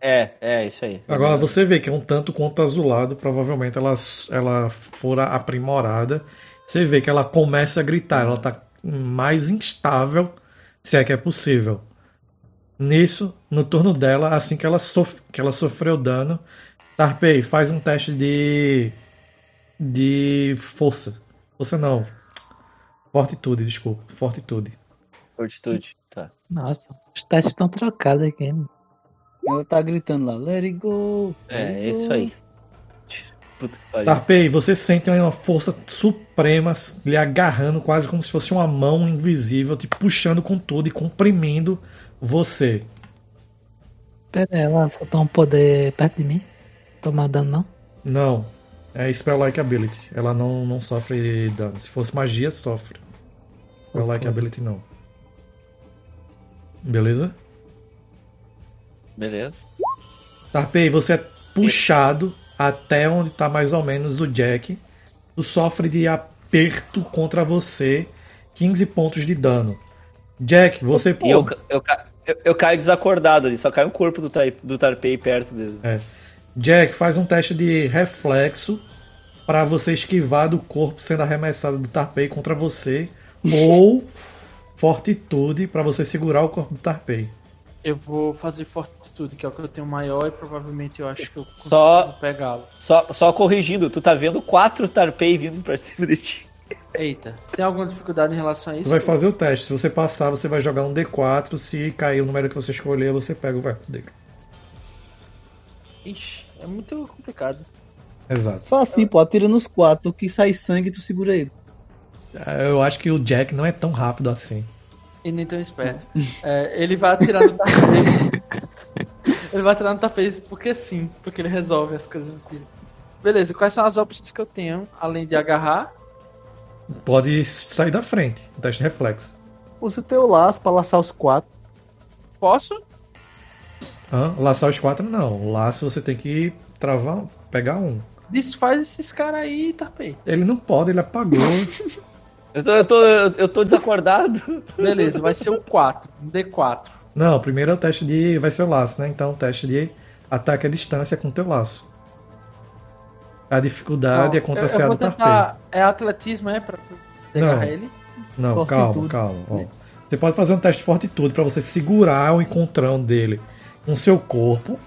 É, é, isso aí. Agora você vê que é um tanto quanto azulado, provavelmente ela, ela fora aprimorada. Você vê que ela começa a gritar, ela tá mais instável, se é que é possível. Nisso, no turno dela, assim que ela, sof que ela sofreu dano, Tarpei, faz um teste de. de força. Força não. Fortitude, desculpa. Fortitude. Fortitude, tá. Nossa, os testes estão trocados aqui. mano. Ela tá gritando lá, let it go. É, let it é isso go. aí. Que pariu. Tarpei, você sente uma força suprema lhe agarrando, quase como se fosse uma mão invisível, te puxando com tudo e comprimindo você. Pera aí, ela soltou um poder perto de mim? Tomar dano não? Não. É Spell-like Ability. Ela não, não sofre dano. Se fosse magia, sofre. Spell-like. Ability não. Beleza? Beleza. Tarpei, você é puxado até onde tá mais ou menos o Jack. Tu sofre de aperto contra você. 15 pontos de dano. Jack, você E eu, eu, eu, eu caio desacordado ali, só cai o corpo do, tai, do Tarpei perto dele. É. Jack, faz um teste de reflexo para você esquivar do corpo sendo arremessado do Tarpei contra você. ou fortitude para você segurar o corpo do Tarpei. Eu vou fazer fortitude, que é o que eu tenho maior e provavelmente eu acho que eu Só- consigo pegá-lo. Só, só corrigindo, tu tá vendo quatro Tarpei vindo pra cima de ti. Eita, tem alguma dificuldade em relação a isso? Você vai fazer o teste. Se você passar, você vai jogar um D4. Se cair o número que você escolher, você pega o verbo dele. Ixi, é muito complicado. Exato. Só assim, pô, atira nos quatro, que sai sangue tu segura ele. Eu acho que o Jack não é tão rápido assim. E nem tão esperto. É, ele vai atirar no tapete. ele vai atirar no tapete porque sim, porque ele resolve as coisas no tiro. Beleza, quais são as opções que eu tenho, além de agarrar? Pode sair da frente. Um teste de reflexo. Usa teu laço pra laçar os quatro. Posso? Hã? Laçar os quatro, não. Laço você tem que travar, pegar um. Desfaz esses caras aí, Tarpei. Ele não pode, ele apagou. Eu tô, eu tô, eu tô desacordado. Beleza, vai ser o 4, um D4. não, primeiro é o teste de. Vai ser o laço, né? Então o teste de ataque à distância com o teu laço. A dificuldade é contra eu, a do Tarpei. tentar. É atletismo, é? Pra Não. ele? Não, Fortitude. calma, calma. ó. Você pode fazer um teste de fortitude pra você segurar o encontrão dele com seu corpo.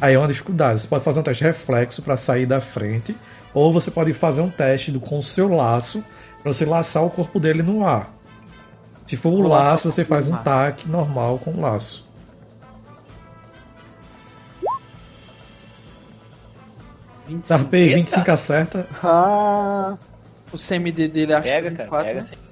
Aí é uma dificuldade. Você pode fazer um teste reflexo pra sair da frente. Ou você pode fazer um teste do, com o seu laço pra você laçar o corpo dele no ar. Se for o Vou laçar laço, o você faz um taque normal com o laço. Tarpei, 25 acerta. Ah, O CMD dele acho Pega, que é cara, 24, pega né?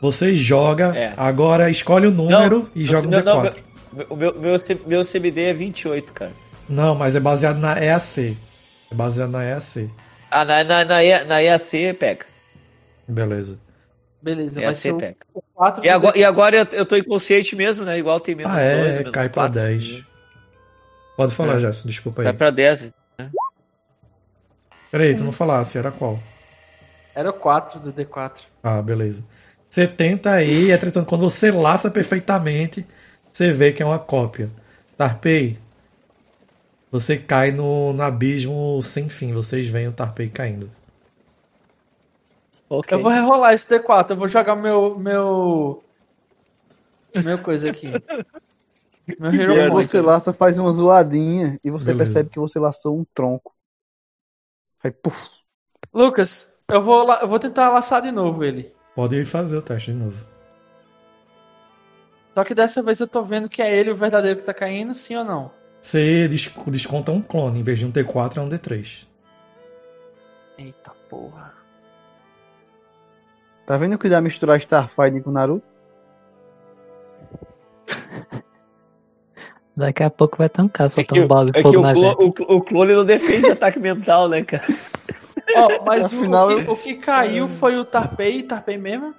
Você joga. É. Agora escolhe o número e joga um não, não, D4. meu, o meu, meu, meu CBD é 28, cara. Não, mas é baseado na EAC. É baseado na EAC. Ah, na, na, na, na EAC pega. Beleza. Beleza, vai ser o, pega. o 4 E agora, e agora eu, eu tô inconsciente mesmo, né? Igual tem menos Ah, é, 12, menos cai pra 4. 10. Pode falar, É. Jéssica, desculpa aí. Cai pra 10. Peraí, tu não falasse, era qual? Era o 4 do D4. Ah, beleza. Você tenta aí, entretanto, quando você laça perfeitamente, você vê que é uma cópia. Tarpei, você cai no, no abismo sem fim. Vocês veem o Tarpei caindo. Ok. Eu vou rerolar esse D4, eu vou jogar meu. meu. Meu coisa aqui. Meu Hero quando Point. você laça, faz uma zoadinha e você Beleza. percebe que você laçou um tronco. Aí, puf. Lucas, eu vou, la- eu vou tentar laçar de novo ele. Pode fazer o teste de novo. Só que dessa vez eu tô vendo que é ele o verdadeiro que tá caindo, sim ou não? Você des- desconta um clone. Em vez de um T4, é um D3. Eita porra. Tá vendo que dá misturar Starfighter com Naruto? Daqui a pouco vai ter um cara É que, soltando bola de é que fogo o, na clo- gente. o, o clone não defende ataque mental, né, cara? Ó, mas o- Afinal, o, eu- que, o que caiu foi o Tarpei, Tarpei mesmo?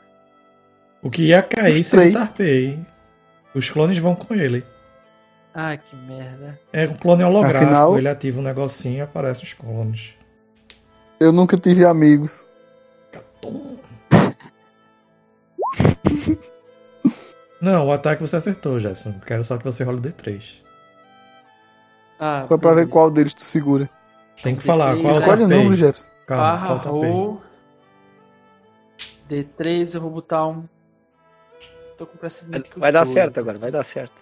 O que ia cair Os seria o. Tarpei. Os clones vão com ele. Ai, que merda. É um clone holográfico. Afinal- Ele ativa um negocinho e aparece os clones. Eu nunca tive amigos. Não, o ataque você acertou, Jefferson. Quero só que você role o D3. Ah, Só pra ver qual deles tu segura. Tem que falar qual é o Escolhe o número, Jefferson. Calma, Barra qual o Tarpei? roll. D3, eu vou botar um tô com o Vai dar certo agora, vai dar certo.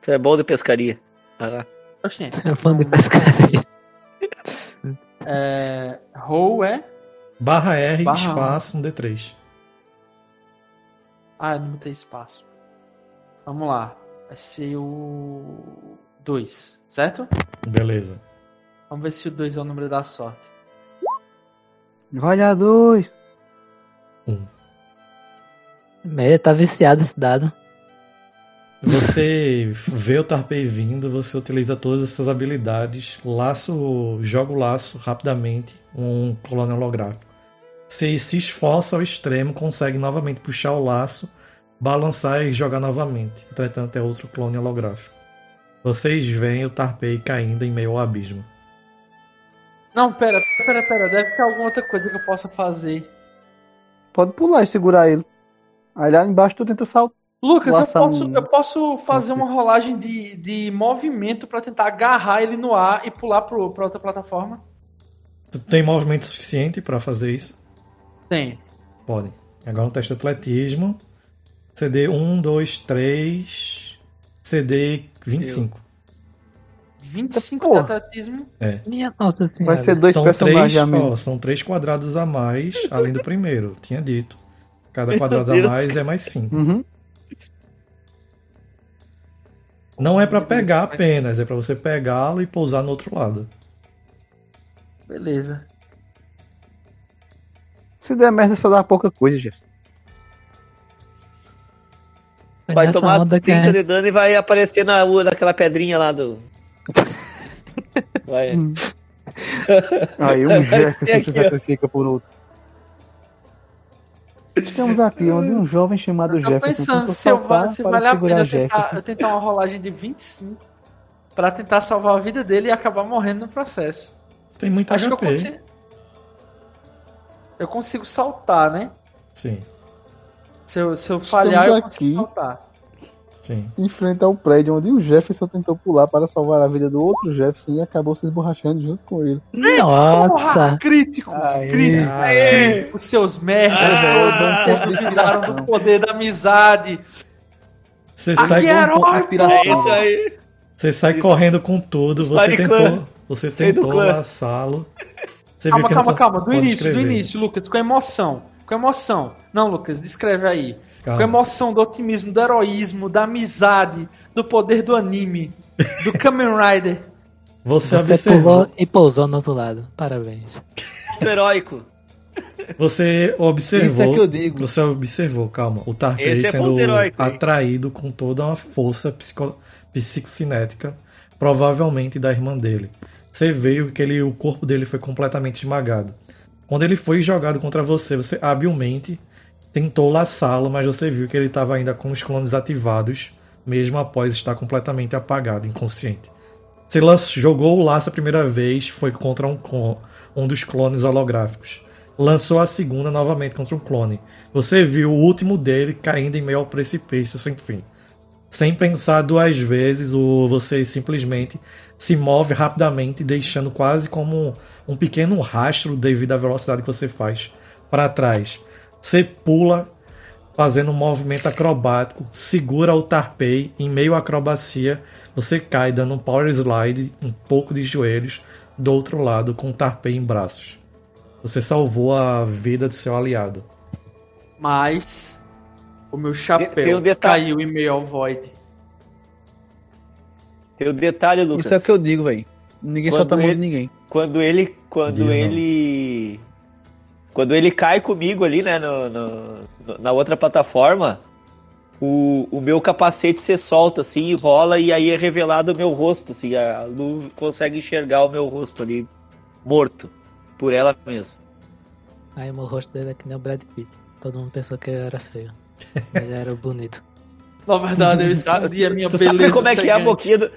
Você é bom de pescaria. Vai lá. Oxente, É fã de pescaria. É. Roll é. Barra R, Barra- espaço, um D3. Ah, não tem espaço. Vamos lá. Vai ser o. 2, certo? Beleza. Vamos ver se o 2 é o número da sorte. Vai a dois. Meia tá viciado esse dado. Você vê o Tarpei vindo, você utiliza todas essas habilidades, laço, joga o laço rapidamente, um clone holográfico. Você se esforça ao extremo, consegue novamente puxar o laço, balançar e jogar novamente. Entretanto, é outro clone holográfico. Vocês veem o Tarpei caindo em meio ao abismo. Não, pera, pera, pera. Deve ter alguma outra coisa que eu possa fazer. Pode pular e segurar ele. Aí lá embaixo tu tenta saltar. Lucas, eu posso, um- eu posso fazer uma rolagem de, de movimento pra tentar agarrar ele no ar e pular pro, pra outra plataforma? Tu tem movimento suficiente para fazer isso? Tem. Pode. Agora um teste de atletismo. CD 1, 2, 3. CD 25. 25 Pô. de atletismo. Minha nossa senhora. Vai ser dois São personagens três, a menos. ó, são três quadrados a mais, além do primeiro. Tinha dito. Cada Meu quadrado Deus. a mais é mais 5. Uhum. Não é pra pegar apenas, é pra você pegá-lo e pousar no outro lado. Beleza. Se der merda, só dá pouca coisa, Jefferson. Vai nessa tomar onda que 30 é- de dano e vai aparecer na, naquela pedrinha lá do. Vai. Aí um Jefferson se sacrifica por outro. Estamos aqui onde um jovem chamado Eu tô Jefferson pensando tentou se, saltar se para vale a segurar pena eu tentar, eu tentar uma rolagem de 25 pra tentar salvar a vida dele e acabar morrendo no processo. Tem muito Acho que eu HP. consigo. Eu consigo saltar, né? Sim, Se eu, se eu falhar, eu consigo aqui. saltar. sim. Enfrenta o prédio onde o Jefferson tentou pular para salvar a vida do outro Jefferson e acabou se esborrachando junto com ele. Nossa! Porra, crítico! Aê. Crítico! Aê. Crítico! Seus merdas! Ah, todos inspiração. do poder da amizade! Você Aqui sai, é um inspiração. É isso aí. você sai Isso. correndo com tudo. Você Sai tentou, clã. você tentou laçá-lo. Você Calma, calma, não calma. Do pode início, do escrever. início, Lucas, com emoção. Com emoção. Não, Lucas, descreve aí. Calma. Com emoção do otimismo, do heroísmo, da amizade, do poder do anime, do Kamen Rider. Você, Você observou, pulou e pousou no outro lado. Parabéns. Muito heróico. você observou. Isso é que eu digo. Você observou, calma, o Tarpei é sendo ponto heróico, atraído com toda uma força psico, psicocinética, provavelmente da irmã dele. Você veio que ele, o corpo dele foi completamente esmagado. Quando ele foi jogado contra você, você habilmente tentou laçá-lo, mas você viu que ele estava ainda com os clones ativados, mesmo após estar completamente apagado, inconsciente. Você lan- jogou o laço a primeira vez, foi contra um, um dos clones holográficos. Lançou a segunda novamente contra um clone. Você viu o último dele caindo em meio ao precipício sem fim. Sem pensar duas vezes, o, você simplesmente se move rapidamente, deixando quase como um pequeno rastro devido à velocidade que você faz para trás. Você pula, fazendo um movimento acrobático, segura o Tarpei em meio à acrobacia, você cai dando um power slide, um pouco de joelhos, do outro lado com o Tarpei em braços. Você salvou a vida do seu aliado. Mas o meu chapéu Tem um detalhe. caiu em meio ao void. Tem o detalhe, Lucas. Isso é o que eu digo, velho. Ninguém Quando solta a mão de ninguém. Quando ele. Quando não. ele. Quando ele cai comigo ali, né, no, no- na outra plataforma, o, o meu capacete se solta assim e rola, e aí é revelado o meu rosto, assim, a Lu consegue enxergar o meu rosto ali, morto, por ela mesma. Aí o rosto dele é que nem o Brad Pitt. Todo mundo pensou que ele era feio. Ele era bonito. Na verdade, eu Sabe- escondi a minha tu beleza sabe como é que é a boquinha do...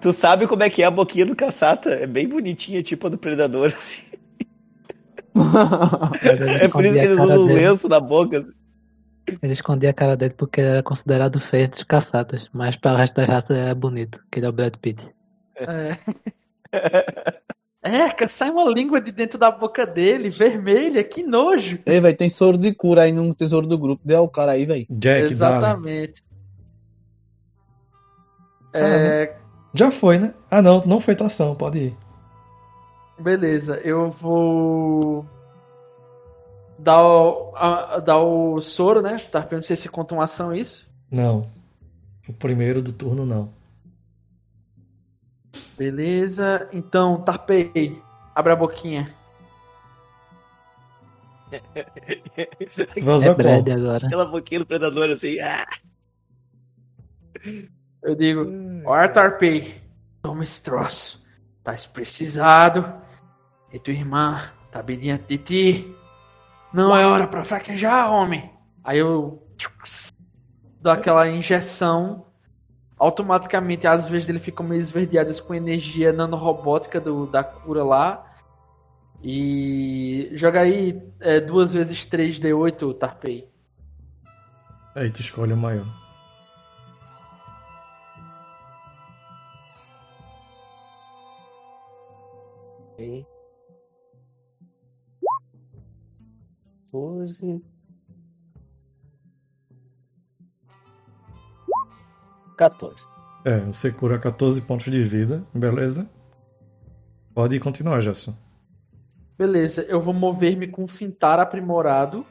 Tu sabe como é que é a boquinha do caçata? É bem bonitinha, tipo a do predador, assim. É por isso que eles usam um lenço na boca. assim. Ele escondia a cara dele porque ele era considerado feio entre os caçatas. Mas para o resto das raças ele era bonito, que ele é o Brad Pitt. É. Eca, sai uma língua de dentro da boca dele, vermelha, que nojo. Ei, velho, tem soro de cura aí no tesouro do grupo. Dê ao cara aí, velho. Jack, dale. Exatamente. É, Já foi, né? Ah, não, não foi tua ação, pode ir. beleza, eu vou dar o, a- dar o soro, né? Tá perguntando se esse conta uma ação isso. Não. O primeiro do turno, não. Beleza, então, Tarpei, abre a boquinha. Usar É Brad agora. Aquela boquinha do predador assim. Ah! Eu digo, olha, Tarpei, toma esse troço. Tá precisado. E tua irmã tá bem diante de ti. Não é hora pra fraquejar, homem. Aí eu dou aquela injeção. Automaticamente as vezes dele ficam meio esverdeadas com energia nanorobótica do, da cura lá. E joga aí é, duas vezes 3D8, Tarpei. Aí tu escolhe o maior. Ok. 14. 14. É, você cura 14 pontos de vida, beleza? Pode continuar, Gerson. Beleza, eu vou mover-me com fintar aprimorado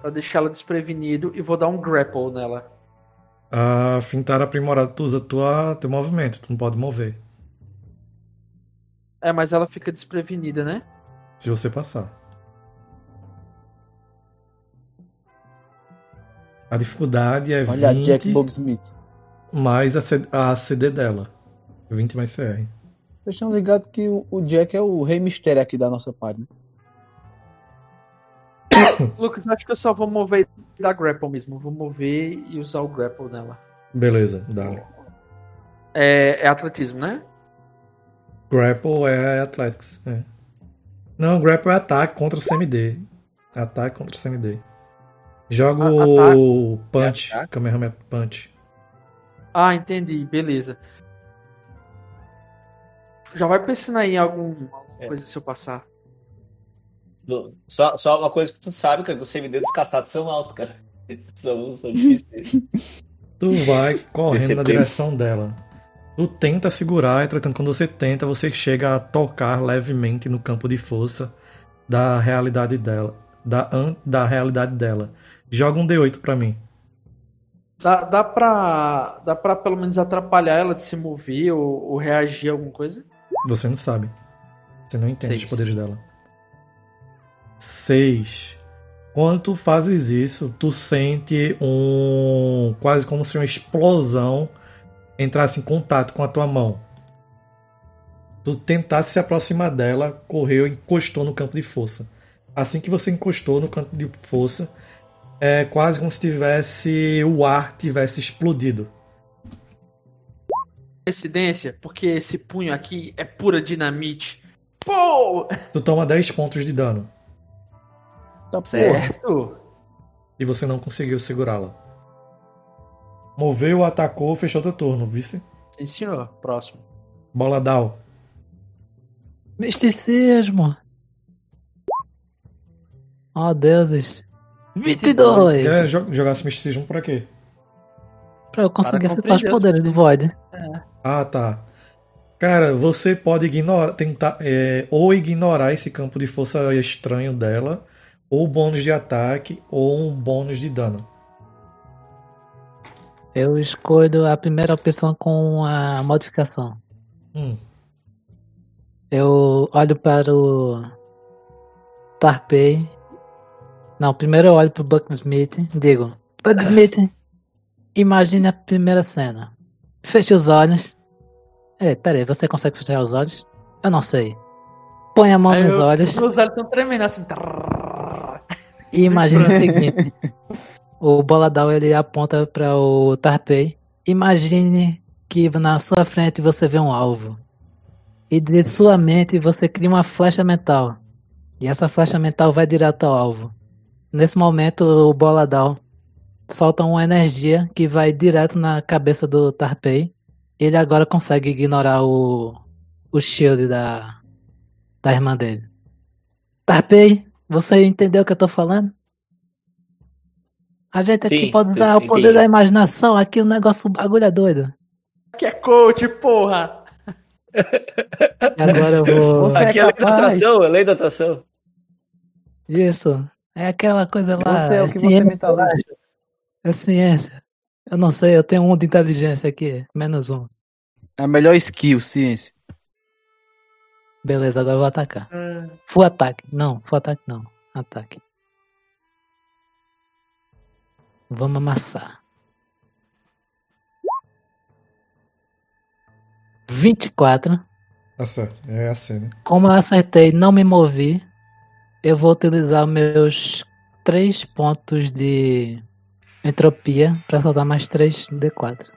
pra deixá-la desprevenido e vou dar um grapple nela. A fintar aprimorado, tu usa tua, teu movimento, tu não pode mover. É, mas ela fica desprevenida, né? Se você passar. A dificuldade é Olha, 20 Jack Bogsmith. Mais a, C- a CD dela. 20 mais CR. Vocês estão ligados que o, o Jack é o rei mistério aqui da nossa parte, né? Lucas, acho que eu só vou mover da grapple mesmo. Vou mover e usar o grapple nela. Beleza, dá. É, é atletismo, né? Grapple é Athletics. É. Não, Grapple é ataque contra o CMD. Ataque contra o CMD. Joga o Punch. É? Kamehameha Punch. Ah, entendi. Beleza. Já vai pensando aí em algum, alguma É. coisa se eu passar. Só, só uma coisa que tu sabe, cara, que os CMD dos caçados são altos, cara. São, são difíceis. Tu vai correndo na direção dela. Tu tenta segurar, entretanto, quando você tenta, você chega a tocar levemente no campo de força da realidade dela. Da, da realidade dela. Joga um D8 pra mim. Dá, dá, pra, dá pra pelo menos atrapalhar ela de se mover ou, ou reagir a alguma coisa? Você não sabe. Você não entende Seis. os poderes dela. 6. Quando tu fazes isso, tu sente um. quase como se uma explosão entrasse em contato com a tua mão. Tu tentasse se aproximar dela, correu e encostou no campo de força. Assim que você encostou no campo de força, é quase como se tivesse o ar tivesse explodido. Coincidência, porque esse punho aqui é pura dinamite. Pô! Tu toma 10 pontos de dano Tá. Certo. e você não conseguiu segurá-la. Moveu, atacou, fechou teu turno, vice? Sim, senhor. Próximo. Bola down. Misticismo. Oh, deuses. 22. 22. Quer jo- jogar esse misticismo pra quê? Pra eu conseguir Para acessar os poderes do Void. Ah, tá. Cara, você pode ignorar, tentar, é, ou ignorar esse campo de força estranho dela, ou bônus de ataque, ou um bônus de dano. Eu escolho a primeira opção com a modificação. Hum, Eu olho para o Tarpei. Não, primeiro eu olho para o Bucksmith e digo: Bucksmith, imagine a primeira cena. Feche os olhos. É, peraí, você consegue fechar os olhos? Eu não sei. Põe a mão Aí nos eu- olhos Meus olhos estão tremendo assim. e imagine o seguinte: o Boladal ele aponta para o Tarpei. Imagine que na sua frente você vê um alvo. E de sua mente você cria uma flecha mental. E essa flecha mental vai direto ao alvo. Nesse momento o Boladal solta uma energia que vai direto na cabeça do Tarpei. Ele agora consegue ignorar o, o shield da, da irmã dele. Tarpei, você entendeu o que eu tô falando? A gente aqui Sim, pode eu usar o poder entendi. da imaginação, aqui o negócio o bagulho é doido. Que é coach, porra! E agora eu vou. Você é Aqui é a lei da atração, é lei da atração. Isso. É aquela coisa lá. Você é o que você mentaliza. É ciência. Eu não sei, eu tenho um de inteligência aqui. Menos um. É a melhor skill, ciência. Beleza, agora eu vou atacar. Full ataque. Não, full ataque não. Ataque. Vamos amassar. 24. Tá certo. É assim, né? Como eu acertei, não me movi. Eu vou utilizar meus 3 pontos de entropia para soltar mais 3 D4.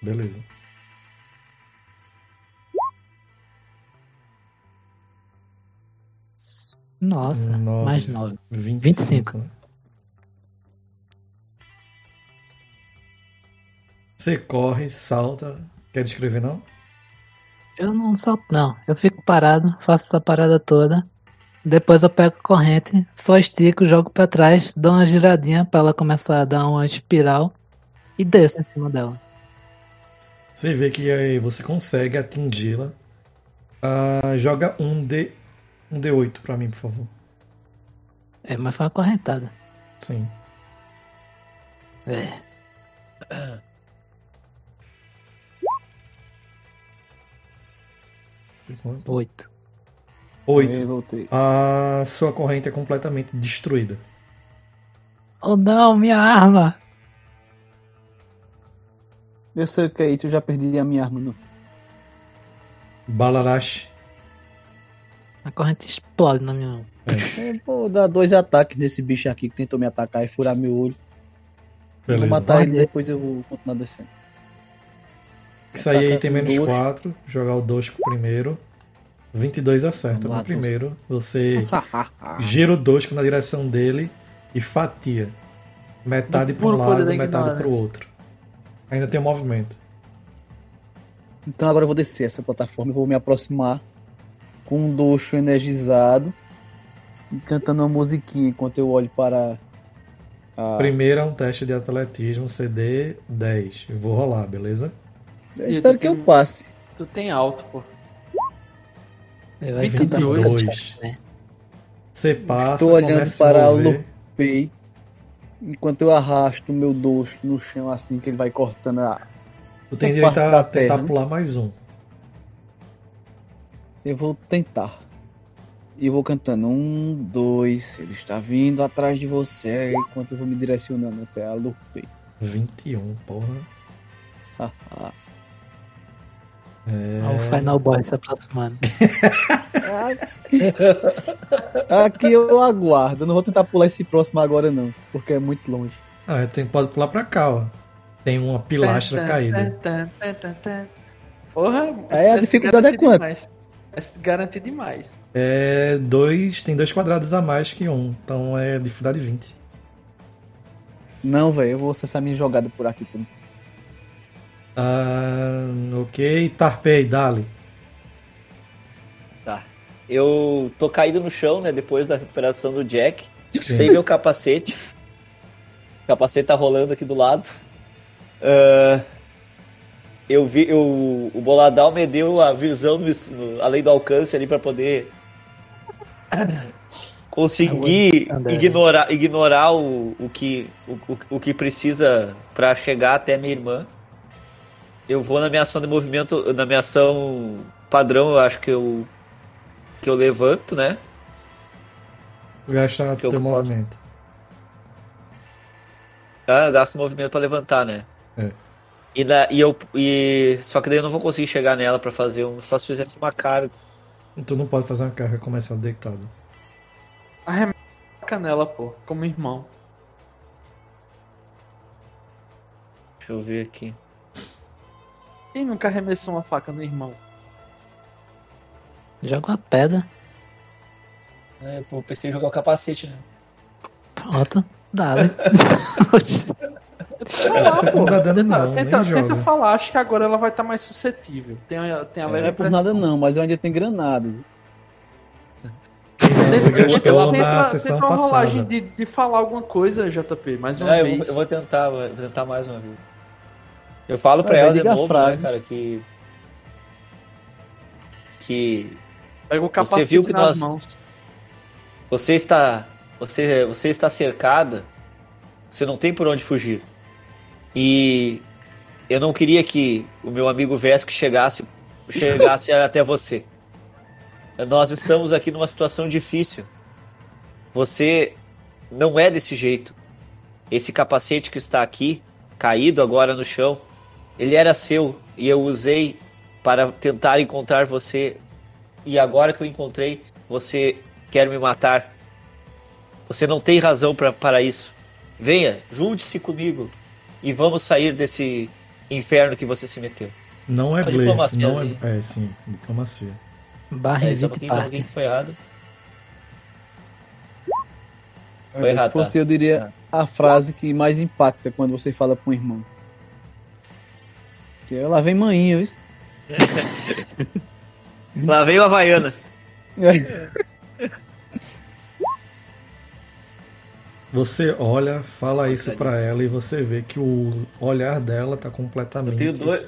Beleza. Nossa, Nove. mais 9. 25. 25. né? Você corre, salta. Quer descrever, não? Eu não solto, não. Eu fico parado, faço essa parada toda. Depois eu pego a corrente, só estico, jogo pra trás, dou uma giradinha pra ela começar a dar uma espiral e desço em cima dela. Você vê que aí você consegue atingi-la. Ah, joga um D. Um D8 pra mim, por favor. É, mas foi uma correntada. Sim. É. Por quanto? 8. Aí, 8. voltei. A sua corrente é completamente destruída. Oh não, minha arma! Eu sei o que é isso, eu já perdi a minha arma. Não. Balarash. A corrente explode na minha mão. Eu vou dar dois ataques nesse bicho aqui que tentou me atacar e furar meu olho. Eu Vou Beleza. matar ele Pode. depois eu vou continuar descendo. Isso aí tem menos dois. 4. Jogar o 2 com o primeiro. 22 acerta. Vamos lá, No primeiro, você gira o 2 na direção dele e fatia. Metade para um lado, metade para o outro. Ainda tem o movimento. Então agora eu vou descer essa plataforma e vou me aproximar com um doxo energizado e cantando uma musiquinha enquanto eu olho para a... Primeiro é um teste de atletismo CD 10. Eu vou rolar, beleza? Eu espero que eu passe. Tu tem alto, pô. Eu vai 22. vir 22. né? Você passa, Tô olhando para. Pei, enquanto eu arrasto o meu doxo no chão assim que ele vai cortando a... Tu tem direito a tentar terra. pular mais um. Eu vou tentar. E vou cantando. Um, dois. Ele está vindo atrás de você. Enquanto eu vou me direcionando até a Lupe. 21, porra. Haha. É... Olha o Final Boss se aproximando. Aqui eu aguardo. Eu não vou tentar pular esse próximo agora, não. Porque é muito longe. Ah, tem, pode pular pra cá, ó. Tem uma pilastra Tá, caída. tá, tá. Porra, Aí a dificuldade é quanto? demais. Garante demais. É dois. Tem dois quadrados a mais que um. Então é dificuldade 20. Não, velho. Eu vou acessar minha jogada por aqui. Por... Ah, ok. Tarpei, dali. Tá. Eu tô caído no chão, né? Depois da recuperação do Jack. Sem meu capacete. O capacete tá rolando aqui do lado. Ah, eu vi. Eu, o Boladal me deu a visão no, no- além do alcance ali pra poder. Conseguir ignorar, ignorar o, o, que, o, o, o que precisa pra chegar até minha irmã. Eu vou na minha ação de movimento, na minha ação padrão, eu acho que eu que eu levanto, né? Gasta Que eu teu posso. movimento. Ah, gasto movimento pra levantar, né? É. E, na, e eu e só que daí eu não vou conseguir chegar nela pra fazer um, só se fizesse uma carga. Tu não pode fazer uma carga começar deitado. A canela, pô, como irmão. Deixa eu ver aqui. Quem nunca arremessou uma faca no irmão? Joga uma pedra. É, pô, pensei em jogar o capacete, né? Pronto. Dá, né? Falar, pô. não tenta, não, tenta, tenta falar, acho que agora ela vai estar mais suscetível. Tem, a- tem a Não leve é por nada não, mas eu ainda tenho granadas. Você Tenta, gastou tenta, tenta sessão uma rolagem de, de falar alguma coisa, JP, mais uma eu, vez. vou, eu vou tentar, vou tentar mais uma vez. Eu falo pra Vai, ela de novo, frase. né, cara, que. Que Pega o capacete viu que nas nós- mãos. você está. Você, você está cercada, você não tem por onde fugir. E eu não queria que o meu amigo Vesk chegasse, chegasse até você. Nós estamos aqui numa situação difícil. Você não é desse jeito. Esse capacete que está aqui, caído agora no chão, ele era seu e eu usei para tentar encontrar você. E agora que eu encontrei, você quer me matar. Você não tem razão pra, para isso. Venha, junte-se comigo e vamos sair desse inferno que você se meteu. Não é A blefe, diplomacia, não assim. é, é sim, diplomacia. Barra É, só um 20 pouquinho, só um pouquinho que foi errado. Foi Se errado, fosse tá? eu diria a frase que mais impacta quando você fala com o irmão. Que ela vem manhinha, viu? Lá veio a Havaiana. Você olha, fala isso pra ela e você vê que o olhar dela tá Eu completamente tenho dois.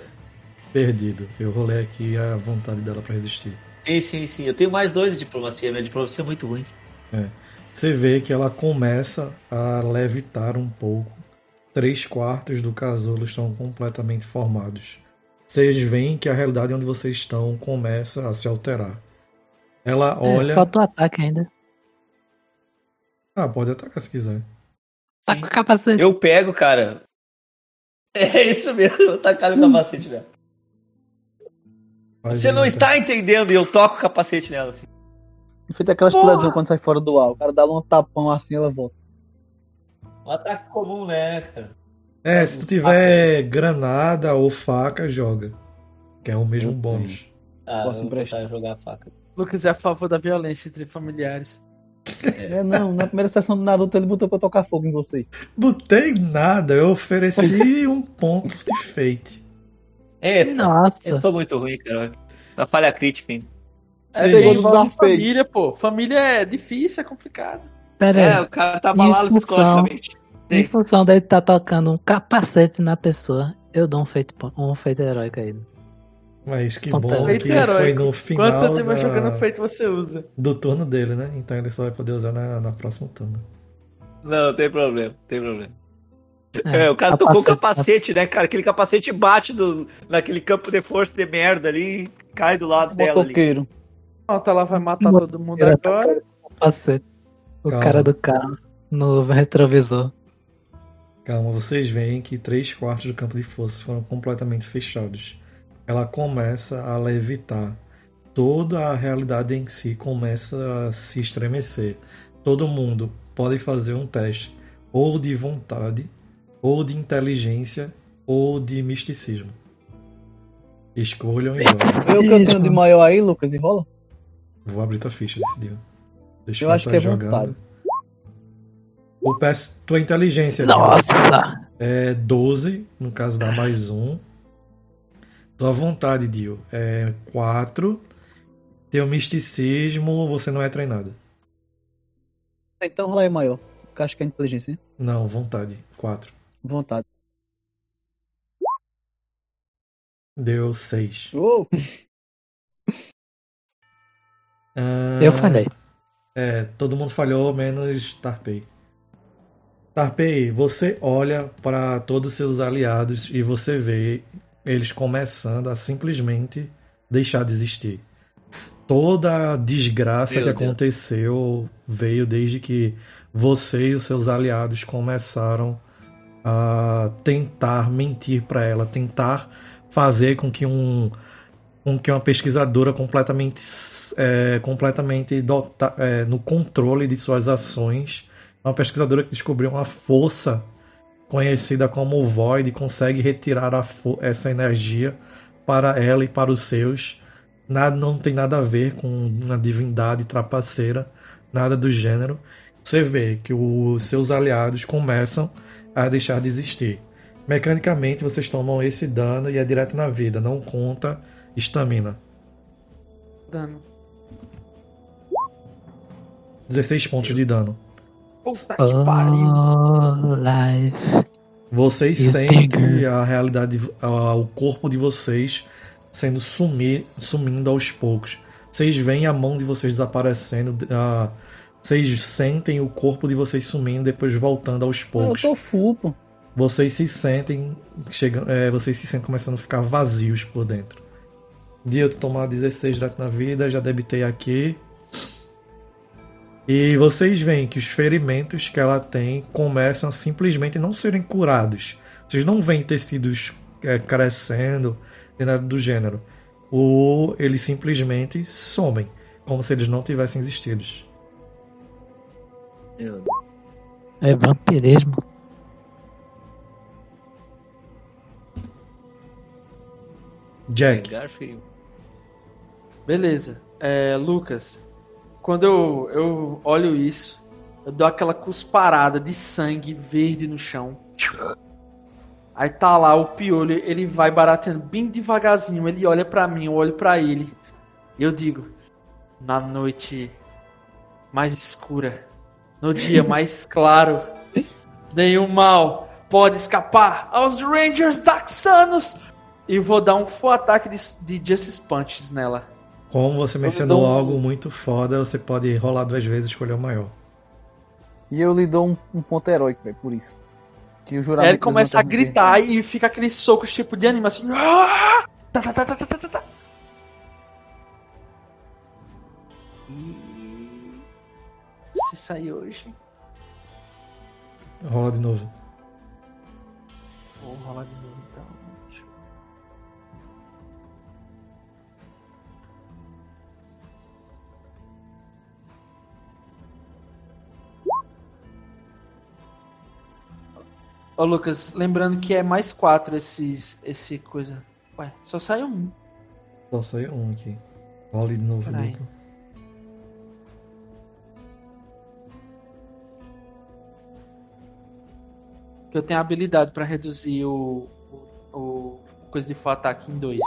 perdido. Eu rolei aqui a vontade dela pra resistir. Sim, sim, sim. Eu tenho mais dois de diplomacia. Minha diplomacia é muito ruim. Você vê que ela começa a levitar um pouco. Três quartos do casulo estão completamente formados. Vocês veem que a realidade onde vocês estão começa a se alterar. Ela olha. É, falta o ataque ainda. Ah, pode atacar se quiser. Tá com o capacete. Eu pego, cara. É isso mesmo, eu tacar o capacete nela. Faz Você não então. está entendendo e eu toco o capacete nela assim. Feito aquelas piladinhas quando sai fora do ar. O cara dá um tapão assim ela volta. Um ataque comum, né, cara? É, se tu tiver granada ou faca, joga. Que é o mesmo bônus. Ah, Posso emprestar? jogar a faca. Lucas é a favor da violência entre familiares. É, não, na primeira sessão do Naruto ele botou pra eu tocar fogo em vocês. Botei nada, eu ofereci um ponto de fate. Eita, Nossa. eu tô muito ruim, cara. Uma falha crítica, hein? É, Sim. pegou família, pô. Família é difícil, é complicado. Pera É, aí. o cara tá abalado função- psicologicamente. Em função dele tá tocando um capacete na pessoa, eu dou um feito, um feito heróico a ele. Mas que Ponto bom Feito que foi heróico. no final Quanto tempo da- jogando feito você usa? do turno dele, né? Então ele só vai poder usar na, na próxima turno. Não, tem problema, tem problema. É, É, o cara tocou o capacete- capacete, né, cara? Aquele capacete bate do, naquele campo de força de merda ali e cai do lado dela ali. Motoqueiro. Pronto, ela vai matar todo mundo Era agora. capacete. O Calma. cara do carro no retrovisor. Calma, vocês veem que três quartos do campo de força foram completamente fechados. Ela começa a levitar. Toda a realidade em si começa a se estremecer. Todo mundo pode fazer um teste ou de vontade, ou de inteligência, ou de misticismo. Escolham e joguem. Que eu tenho de maior aí, Lucas, enrola? Vou abrir tua ficha desse dia. Deixa Eu acho que é jogando. vontade. O PS, tua inteligência Nossa! é 12, no caso dá mais um. Tua vontade, Dio, é 4. Teu misticismo, você não é treinado. Então rola aí maior. Que eu acho que é inteligência, hein? Não, vontade, 4. Vontade. Deu 6. Oh, Eu falhei. É, todo mundo falhou, menos Tarpei. Tarpei, você olha para todos os seus aliados e você vê eles começando a simplesmente deixar de existir. Toda a desgraça Meu que Deus. aconteceu veio desde que você e os seus aliados começaram a tentar mentir para ela, tentar fazer com que um com que uma pesquisadora completamente é, completamente dota- é, no controle de suas ações, uma pesquisadora que descobriu uma força conhecida como Void e consegue retirar essa energia para ela e para os seus. Nada, não tem nada a ver com uma divindade trapaceira, nada do gênero. Você vê que os seus aliados começam a deixar de existir. Mecanicamente, vocês tomam esse dano e é direto na vida, não conta estamina. Dano. 16 pontos de dano. Puta que pariu. Oh, life. Vocês Is sentem bigger. a realidade, a- o corpo de vocês sendo sumir, sumindo aos poucos. Vocês veem a mão de vocês desaparecendo. a- vocês sentem o corpo de vocês sumindo, depois voltando aos Eu poucos. tô full, pô. Vocês se sentem chegando, é, vocês se sentem começando a ficar vazios por dentro. De eu tomar 16 direto na vida, já debitei aqui. E vocês veem que os ferimentos que ela tem começam a simplesmente não serem curados. Vocês não veem tecidos é, crescendo, nem nada do gênero. Ou eles simplesmente somem, como se eles não tivessem existido. É vampirismo. Jack. Beleza. É, Lucas, quando eu, eu olho isso, eu dou aquela cusparada de sangue verde no chão. Aí tá lá o piolho, ele vai baratando bem devagarzinho, ele olha pra mim, eu olho pra ele. E eu digo: Na noite mais escura, no dia mais claro, nenhum mal pode escapar aos Rangers Daxanos. E vou dar um full ataque de, de Justice Punches nela. Como você mencionou um- algo muito foda, você pode rolar duas vezes e escolher o maior. E eu lhe dou um, um ponto heróico, velho, por isso. Que o juramento. Aí ele começa a gritar e fica aqueles socos tipo de anime assim. "Ah!" Tá, tá, tá, tá, tá, tá, tá, tá. E. Se sair hoje. Rola de novo. Vou rolar de novo Ô Lucas, lembrando que é mais quatro esses, esse coisa. Ué, só saiu um. Só saiu um aqui. Rola de novo, duplo. Que eu tenho a habilidade pra reduzir o, o, o coisa de full ataque em dois.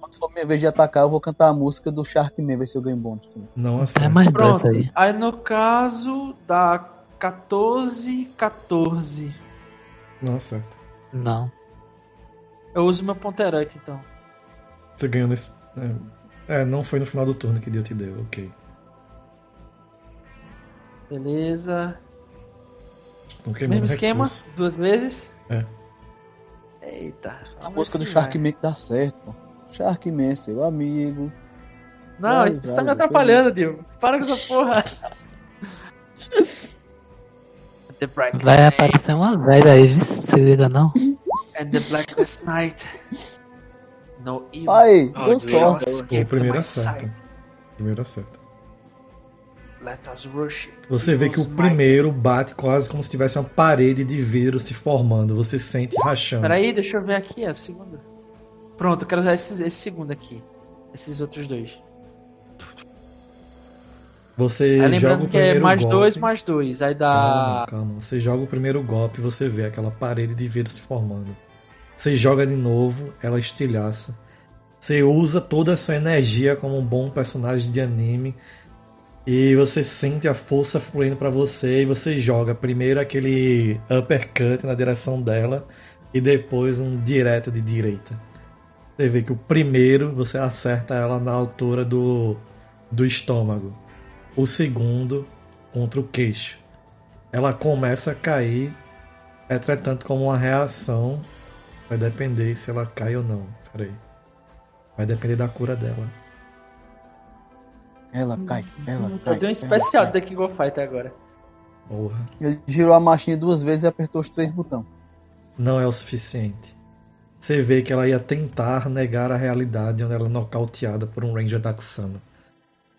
Quando for minha vez de atacar, eu vou cantar a música do Sharkman, ver se eu ganho bônus. Não É acerta. mais Pronto. aí. Aí no caso dá 14, 14. Não acerta. Não. Eu uso meu ponto heróico então. Você ganhou nesse. É, é, não foi no final do turno que Deus te deu, ok. Beleza. Mesmo esquema, recurso. duas vezes. É. Eita. A música do. Sharkman que dá certo, pô. Sharkman, seu amigo. Não, Vai, isso vai, tá me atrapalhando, Dio. Para com essa porra. the brightest Vai aparecer uma velha aí, viu? Se liga não. and the blackest night. No evil deu sorte. primeiro acerta. sight. Primeiro acerta. Let us worship. Você vê que o primeiro bate quase como se tivesse uma parede de vidro se formando. Você sente rachando. Peraí, deixa eu ver aqui, é o segundo. Pronto, eu quero usar esse, esse segundo aqui. Esses outros dois. Você Aí joga lembrando o que é mais golpe. dois, mais dois. Aí Calma, dá. calma. Você joga o primeiro golpe e você vê aquela parede de vidro se formando. Você joga de novo, ela estilhaça. Você usa toda a sua energia como um bom personagem de anime. E você sente a força fluindo pra você e você joga primeiro aquele uppercut na direção dela e depois um direto de direita. Você vê que o primeiro você acerta ela na altura do, do estômago. O segundo contra o queixo. Ela começa a cair, entretanto, como uma reação. Vai depender se ela cai ou não. Peraí. Vai depender da cura dela. Ela cai, ela cai. Eu dei um especial da King of Fighter agora. Porra. Ele girou a marchinha duas vezes e apertou os três botões. Não é o suficiente. Você vê que ela ia tentar negar a realidade onde ela é nocauteada por um Ranger Daxano.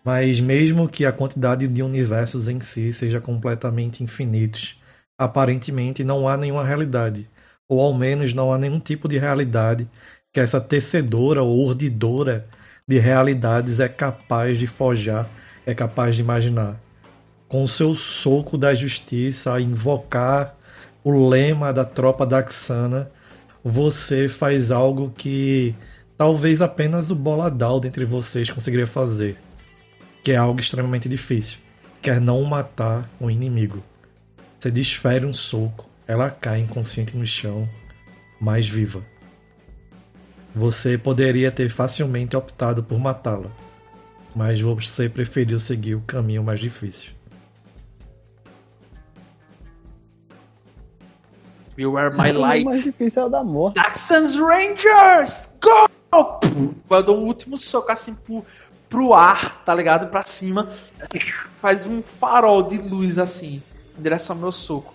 Mas mesmo que a quantidade de universos em si seja completamente infinitos, aparentemente não há nenhuma realidade. Ou ao menos não há nenhum tipo de realidade que essa tecedora ou urdidora de realidades é capaz de forjar, é capaz de imaginar. Com o seu soco da justiça a invocar o lema da tropa da Xana, você faz algo que talvez apenas o boladal dentre vocês conseguiria fazer, que é algo extremamente difícil, que é não matar o inimigo. Você desfere um soco, ela cai inconsciente no chão, mais viva. Você poderia ter facilmente optado por matá-la, mas você preferiu seguir o caminho mais difícil. You are my O light. mais difícil é o da morte. Daxans Rangers! Go! Eu dou um último soco assim pro, pro ar, tá ligado? Pra cima. Faz um farol de luz assim, em direção ao meu soco.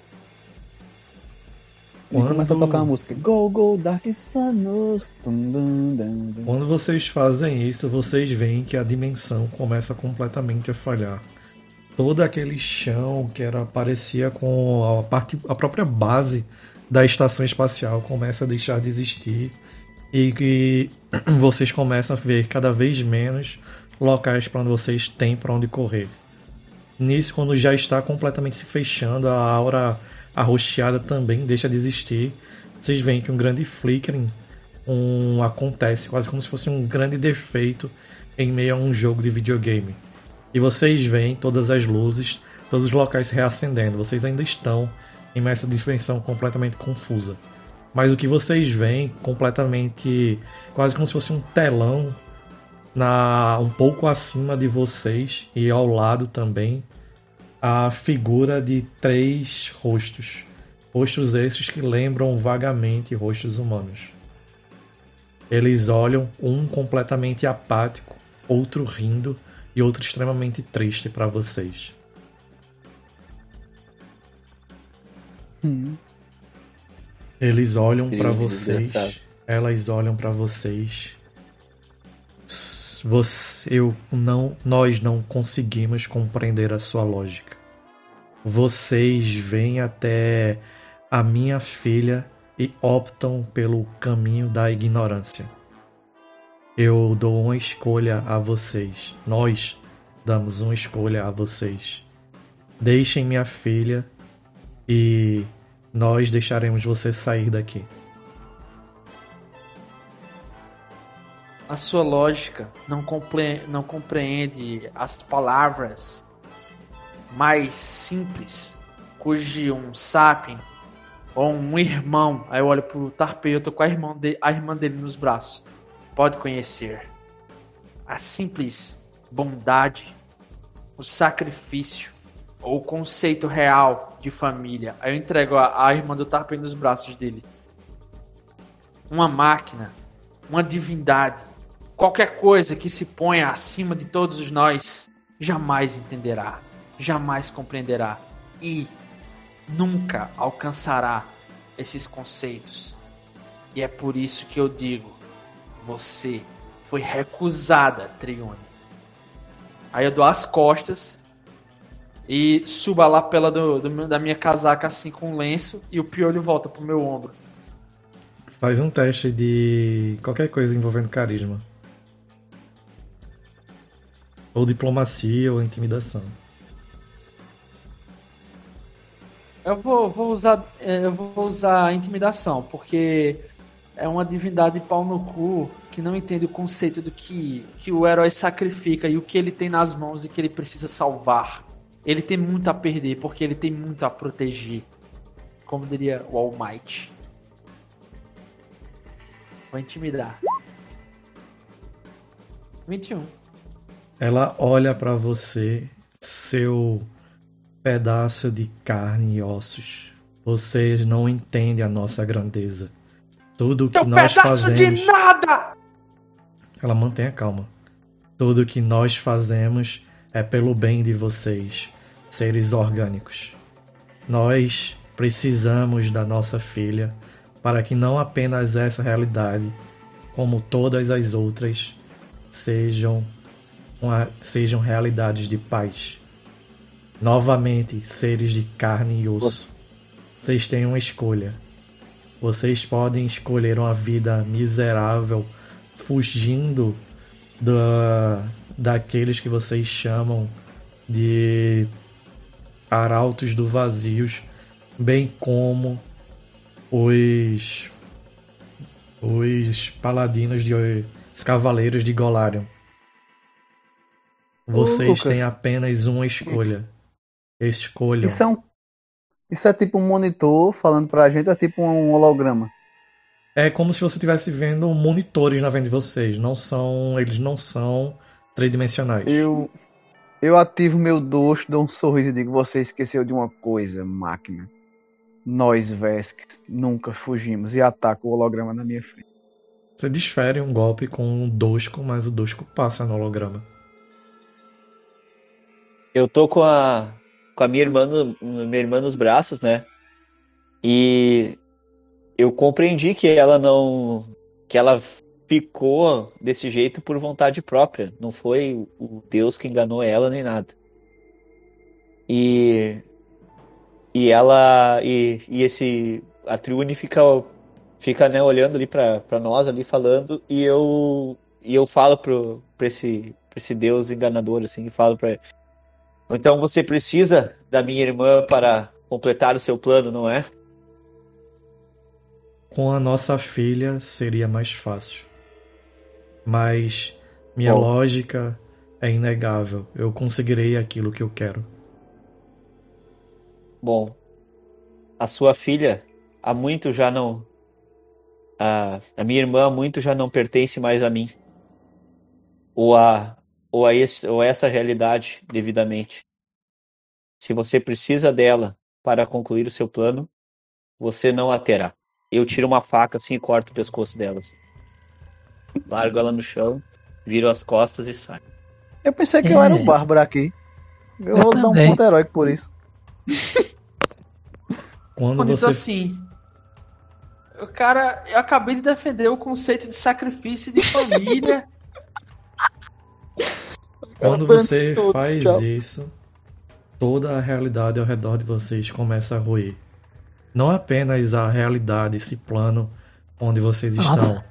E começa a tocar uma música. Go, go, Dark Sanos. Dum. Quando vocês fazem isso, vocês veem que a dimensão começa completamente a falhar. Todo aquele chão que era parecia com a parte a própria base da estação espacial começa a deixar de existir e que vocês começam a ver cada vez menos locais para onde vocês têm para onde correr. Nisso, quando já está completamente se fechando, a aura arroxeada também deixa de existir. Vocês veem que um grande flickering um, acontece, quase como se fosse um grande defeito em meio a um jogo de videogame. E vocês veem todas as luzes, todos os locais reacendendo. Vocês ainda estão em essa dimensão completamente confusa. Mas o que vocês veem completamente, quase como se fosse um telão na um pouco acima de vocês e ao lado também a figura de três rostos. Rostos esses que lembram vagamente rostos humanos. Eles olham, um completamente apático, outro rindo e outro extremamente triste para vocês. Hum. Eles olham para vocês, elas olham para vocês. Você, eu não, nós não conseguimos compreender a sua lógica. Vocês vêm até a minha filha e optam pelo caminho da ignorância. Eu dou uma escolha a vocês. Nós damos uma escolha a vocês. Deixem minha filha e nós deixaremos você sair daqui. A sua lógica não, não compreende as palavras mais simples, cujo um sapien ou um irmão, aí eu olho pro Tarpei, eu tô com a irmã, de, a irmã dele nos braços, pode conhecer. A simples bondade, o sacrifício ou o conceito real de família. Aí eu entrego a, a irmã do Tarpei nos braços dele. Uma máquina, uma divindade, qualquer coisa que se ponha acima de todos nós, jamais entenderá, jamais compreenderá e nunca alcançará esses conceitos. E é por isso que eu digo: você foi recusada, Trione. Aí eu dou as costas e subo a lapela do, do da minha casaca assim com um lenço e o piolho volta pro meu ombro. Faz um teste de qualquer coisa envolvendo carisma. Ou diplomacia ou intimidação. Eu vou, vou usar é, eu vou usar intimidação, porque é uma divindade pau no cu que não entende o conceito do que, que o herói sacrifica e o que ele tem nas mãos e que ele precisa salvar. Ele tem muito a perder, porque ele tem muito a proteger. Como diria o All Might. Vou intimidar. 21. Ela olha pra você, seu pedaço de carne e ossos. Vocês não entendem a nossa grandeza. Tudo o que Teu nós pedaço fazemos. de nada! Ela mantém a calma. Tudo que nós fazemos é pelo bem de vocês, seres orgânicos. Nós precisamos da nossa filha para que não apenas essa realidade, como todas as outras, sejam, uma- sejam realidades de paz. Novamente, seres de carne e osso. Vocês têm uma escolha. Vocês podem escolher uma vida miserável, fugindo da, daqueles que vocês chamam de arautos do vazios, bem como os os paladinos de os cavaleiros de Golarion. Vocês têm apenas uma escolha. Escolham. Isso é um. Isso é tipo um monitor falando pra gente, é tipo um holograma? É como se você estivesse vendo monitores na frente de vocês. Não são, eles não são tridimensionais. Eu. Eu ativo meu doce, dou um sorriso e digo: Você esqueceu de uma coisa, máquina. Nós, Vesks, nunca fugimos e ataco o holograma na minha frente. Você desfere um golpe com o Dosco, mas o Dosco passa no holograma. Eu tô com a, com a minha irmã, no, minha irmã nos braços, né? E eu compreendi que ela não. que ela ficou desse jeito por vontade própria. Não foi o Deus que enganou ela nem nada. E. E ela. E, e esse. A Triune fica, fica né, olhando ali pra nós, ali falando, e eu. E eu falo pro, pra, esse, pra esse Deus enganador, assim, e falo pra. Então você precisa da minha irmã para completar o seu plano, não é? Com a nossa filha seria mais fácil. Mas minha Bom. lógica é inegável. Eu conseguirei aquilo que eu quero. Bom, a sua filha há muito já não. A, a minha irmã há muito já não pertence mais a mim. Ou a, ou a, esse, ou a essa realidade devidamente. Se você precisa dela para concluir o seu plano, você não a terá. Eu tiro uma faca assim e corto o pescoço dela. assim. Largo ela no chão, viro as costas e saio. Eu pensei que eu era É. o Bárbaro aqui. Eu, Eu vou dar um também. ponto heróico por isso. Quando Bonito você assim. O cara, eu acabei de defender o conceito de sacrifício de família. Quando você faz tchau. isso, toda a realidade ao redor de vocês começa a ruir. Não apenas a realidade, esse plano onde vocês Nossa. estão.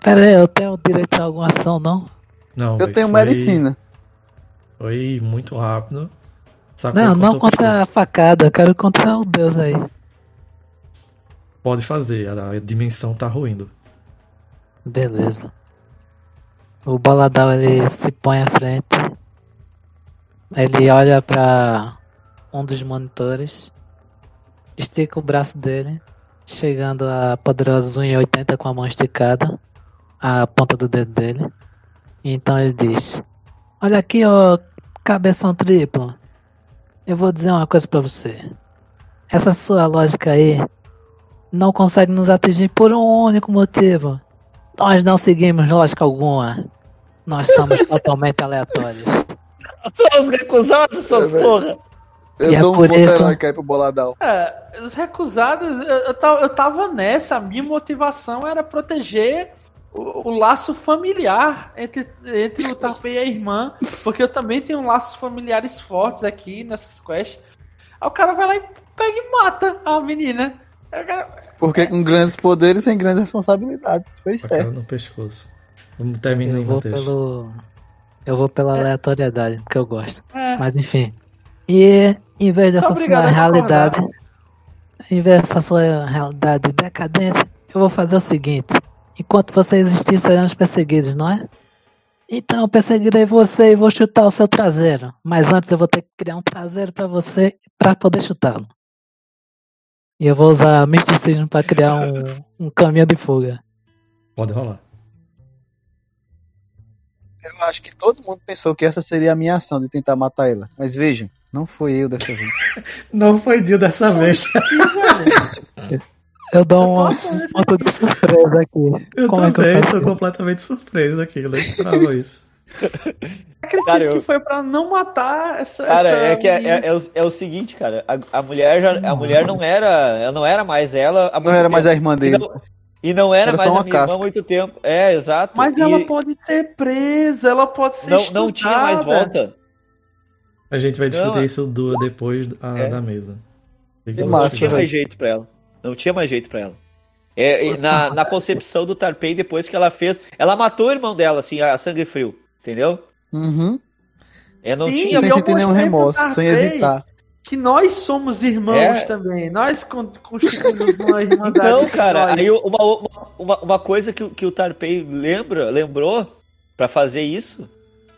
Pera aí, eu tenho direito a alguma ação, não? Não, Eu tenho foi- medicina. Foi muito rápido. Sacou Não, não quanto contra a facada, eu quero contra o Deus aí. Pode fazer, a, a dimensão tá ruindo. Beleza. O boladão ele se põe à frente. Ele olha pra um dos monitores. Estica o braço dele. Chegando a poderosa 1,80 com a mão esticada. A ponta do dedo dele. Então ele diz: Olha aqui, ó, cabeção triplo. Eu vou dizer uma coisa pra você. Essa sua lógica aí não consegue nos atingir por um único motivo. Nós não seguimos lógica alguma. Nós somos totalmente aleatórios. Somos recusados, suas É, porra! Eu E é dou um por ponto isso- heróico aí pro boladão. É, os recusados, eu, eu, tava, eu tava nessa. A minha motivação era proteger o, o laço familiar entre, entre o Tarpei e a irmã, porque eu também tenho laços familiares fortes aqui nessas quests. Aí o cara vai lá e pega e mata a menina. Aí o cara- Porque com grandes poderes vem grandes responsabilidades. Cara certo. no pescoço. Vamos terminar Eu aí, Matheus. pelo. Eu vou pela aleatoriedade, porque eu gosto. É. Mas enfim. E em vez dessa sua realidade. Em vez dessa sua realidade decadente, eu vou fazer o seguinte. Enquanto você existir, seremos perseguidos, não é? Então eu perseguirei você e vou chutar o seu traseiro. Mas antes eu vou ter que criar um traseiro pra você pra poder chutá-lo. E eu vou usar misticismo pra criar um, um caminho de fuga. Pode rolar. Eu acho que todo mundo pensou que essa seria a minha ação de tentar matar ela. Mas vejam, não foi eu dessa vez. Não foi dia dessa vez. Eu dou um, um ponto de surpresa aqui. Eu Como é que eu também faço tô isso? completamente surpreso aqui. Eu não esperava isso. Sacrifício Cara, eu- que foi pra não matar essa. Cara, essa é que é, é, é o, é o seguinte, cara. A, a mulher já, a mulher não era, ela não era mais ela. Não era mais a irmã E dele. não, e não era, Era mais uma a minha irmã há casca. muito tempo. É, exato. Mas E ela pode ser presa, ela pode ser não, não tinha mais estudada. volta. A gente vai discutir Não, é- isso do, depois a- É. da mesa. Não tinha mais jeito pra ela. Não tinha mais jeito pra ela. É, na, na concepção do Tarpei, depois que ela fez. Ela matou o irmão dela, assim, a sangue frio. Entendeu? Uhum. É, não Sim, tinha. Sem sentir nenhum remorso, sem hesitar. Que nós somos irmãos É. também. Nós con- constituímos uma irmandade. Então, entre cara, nós. aí uma, uma, uma coisa que, o- que o Tarpei lembra, lembrou pra fazer isso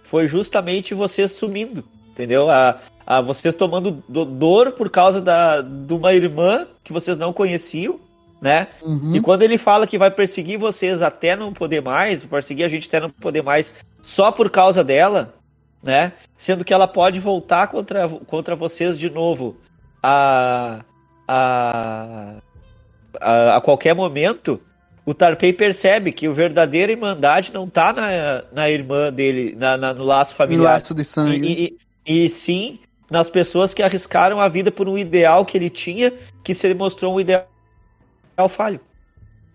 foi justamente vocês sumindo, entendeu? A, a vocês tomando do- dor por causa da, de uma irmã que vocês não conheciam, né? Uhum. E quando ele fala que vai perseguir vocês até não poder mais, perseguir a gente até não poder mais, só por causa dela, né? Sendo que ela pode voltar contra, contra vocês de novo a, a, a, a qualquer momento. O Tarpei percebe que o verdadeira irmandade não tá na, na irmã dele, na, na- no laço familiar. laço de sangue. E, e- e sim nas pessoas que arriscaram a vida por um ideal que ele tinha, que se mostrou um ideal falho.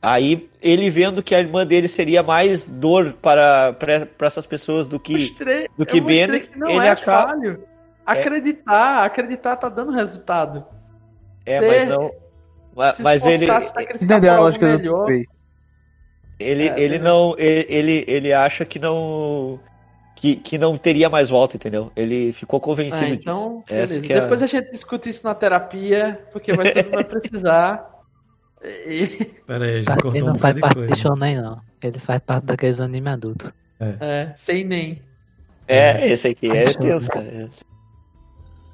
Aí ele vendo que a irmã dele seria mais dor para, para, para essas pessoas do que. mostrei, do que que não ele é acaba- falho. Acreditar, acreditar tá dando resultado. É, Ser- mas não. Mas, Se mas ele, Entendeu a lógica do melhor. Ele, É, ele é. não. Ele, ele, ele acha que não. Que, que não teria mais volta, entendeu? Ele ficou convencido Ah, então, disso. É a- Depois a gente discute isso na terapia, porque vai, todo mundo vai precisar. E- Pera aí, já cortou um não faz bocado de parte coisa. de shonen, não. Ele faz parte daqueles anime adultos. é, sem nem. É, esse aqui é Achou, tenso, cara.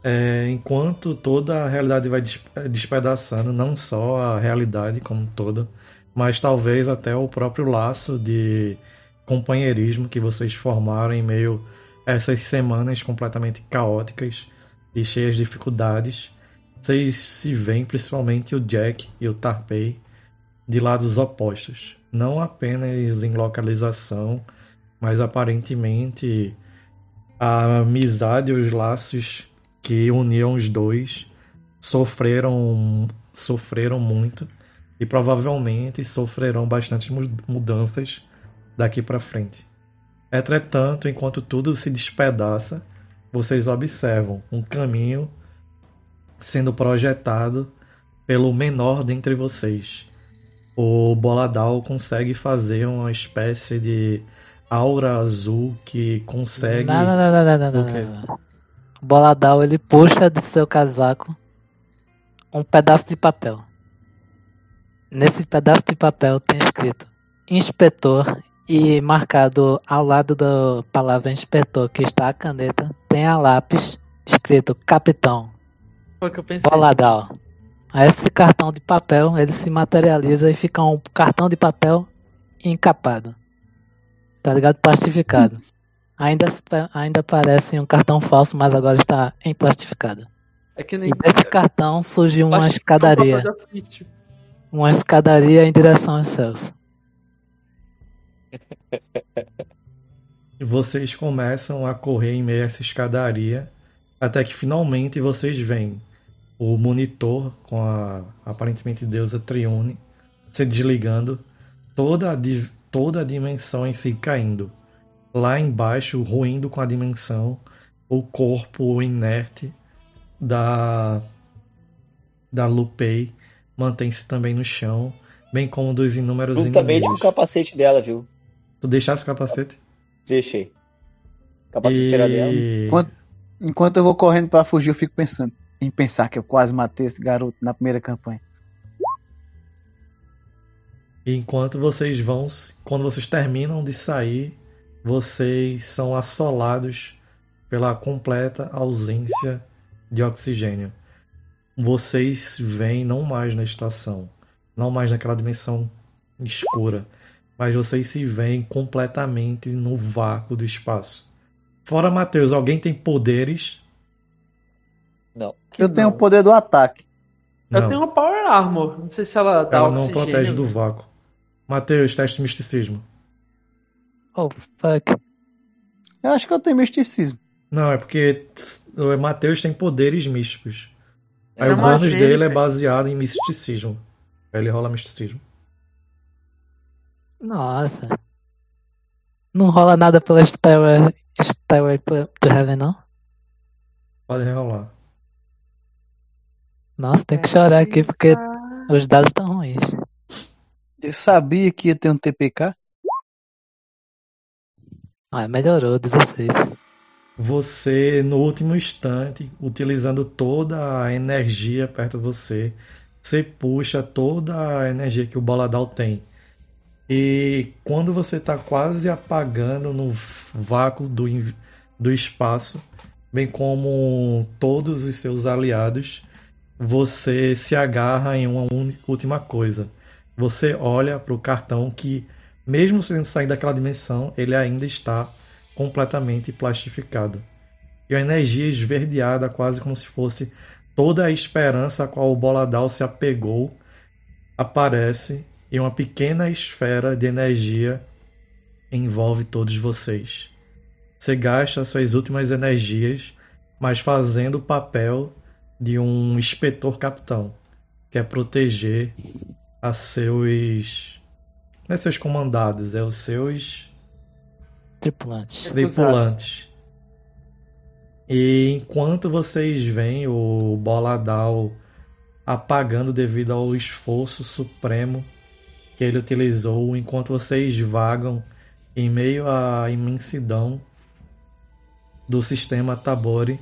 É, enquanto toda a realidade vai des- despedaçando, não só a realidade como um toda, mas talvez até o próprio laço de companheirismo que vocês formaram em meio a essas semanas completamente caóticas e cheias de dificuldades. Vocês se veem, principalmente o Jack e o Tarpei, de lados opostos. Não apenas em localização, mas aparentemente a amizade e os laços que uniam os dois sofreram sofreram muito e provavelmente sofrerão bastante mu- mudanças daqui para frente. Entretanto, enquanto tudo se despedaça, vocês observam um caminho sendo projetado pelo menor dentre vocês. O Boladal consegue fazer uma espécie de aura azul que consegue Não, não, não, não, não, não, O quê? não. O Boladal ele puxa do seu casaco um pedaço de papel. Nesse pedaço de papel tem escrito inspetor e marcado ao lado da palavra inspetor que está a caneta tem a lápis escrito capitão Foi o que eu pensei. Boladal. Aí Esse cartão de papel ele se materializa e fica um cartão de papel encapado. Tá ligado? Plastificado. Ainda, ainda parece um cartão falso, mas agora está emplastificado. É que nem E desse cartão surge uma escadaria. ofício. Uma escadaria em direção aos céus. E vocês começam a correr em meio a essa escadaria, até que finalmente vocês veem o monitor com a aparentemente deusa Triune se desligando, toda a, toda a dimensão em si caindo. Lá embaixo, ruindo com a dimensão, o corpo inerte da da Lupei mantém-se também no chão, bem como dos inúmeros Juntamente com o inimigos. capacete dela, viu? Tu deixasse o capacete? Deixei. Capacete era dela. E... Quanto- Enquanto eu vou correndo pra fugir, eu fico pensando em pensar que eu quase matei esse garoto na primeira campanha. Enquanto vocês vão, quando vocês terminam de sair, vocês são assolados pela completa ausência de oxigênio. Vocês vêm não mais na estação, não mais naquela dimensão escura, mas vocês se veem completamente no vácuo do espaço. Fora Matheus, alguém tem poderes? Não. Que eu tenho o não. poder do ataque. Eu Não. tenho uma Power Armor. Não sei se ela dá Ela não oxigênio. protege do vácuo. Matheus, teste misticismo. Oh, fuck. Eu acho que eu tenho misticismo. Não, é porque o Matheus tem poderes místicos. Aí Era o bônus dele é baseado em misticismo. Aí ele rola misticismo. Nossa. Não rola nada pela Stairway, Stairway to Heaven, não? Pode rerolar. Nossa, tem que chorar aqui porque os dados estão ruins. Eu sabia que ia ter um TPK. Ah, melhorou, 16. você, no último instante, utilizando toda a energia perto de você, você puxa toda a energia que o Boladal tem. E quando você está quase apagando no vácuo do, do espaço, bem como todos os seus aliados, você se agarra em uma última coisa. Você olha para o cartão que, mesmo sendo sair daquela dimensão, ele ainda está completamente plastificado. E a energia esverdeada, quase como se fosse toda a esperança a qual o Boladal se apegou, aparece e uma pequena esfera de energia envolve todos vocês. Você gasta suas últimas energias, mas fazendo o papel de um inspetor capitão, que é proteger a seus. Não é seus comandados, é os seus Tripulantes. tripulantes. E enquanto vocês veem o Boladal apagando devido ao esforço supremo que ele utilizou, enquanto vocês vagam em meio à imensidão do sistema Tabori,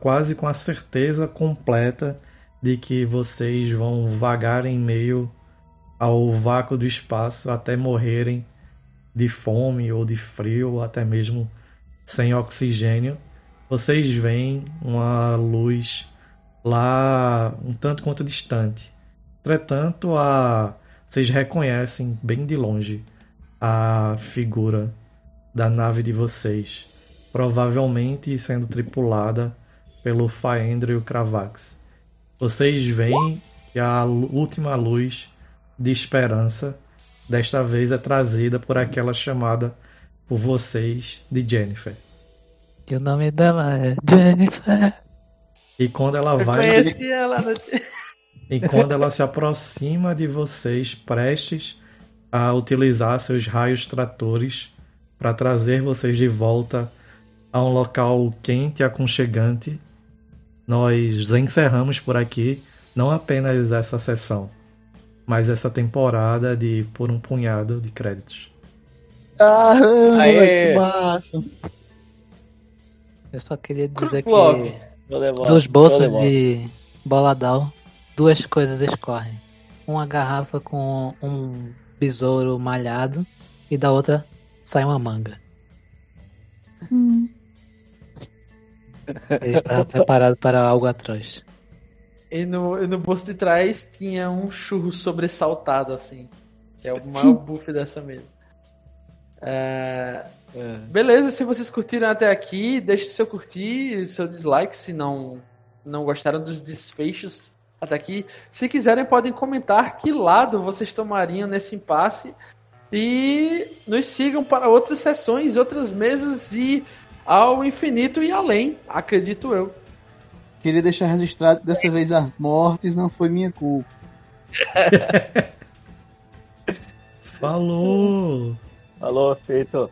quase com a certeza completa de que vocês vão vagar em meio ao vácuo do espaço até morrerem de fome ou de frio, ou até mesmo sem oxigênio, vocês veem uma luz lá um tanto quanto distante. Entretanto, a... vocês reconhecem bem de longe a figura da nave de vocês, provavelmente sendo tripulada pelo Faendra e o Cravax. Vocês veem que a última luz de esperança desta vez é trazida por aquela chamada por vocês de Jennifer. E o nome dela é Jennifer. E quando ela Eu vai. conheci ela no... E quando ela se aproxima de vocês, prestes a utilizar seus raios tratores para trazer vocês de volta a um local quente e aconchegante, nós encerramos por aqui não apenas essa sessão, mas essa temporada de por um punhado de créditos. Caramba, Aê! que massa. Eu só queria dizer que. Voleibol, dos bolsos de Boladal, duas coisas escorrem. Uma garrafa com um besouro malhado e da outra sai uma manga. Ele estava preparado para algo atroz. E no, e no bolso de trás tinha um churro sobressaltado, assim. Que é o maior buff dessa mesa. É, É. Beleza, se vocês curtiram até aqui, deixe seu curtir, seu dislike, se não, não gostaram dos desfechos até aqui. Se quiserem, podem comentar que lado vocês tomariam nesse impasse. E nos sigam para outras sessões, outras mesas e ao infinito e além, acredito eu. Queria deixar registrado que dessa vez as mortes não foi minha culpa. Falou! Falou, feito.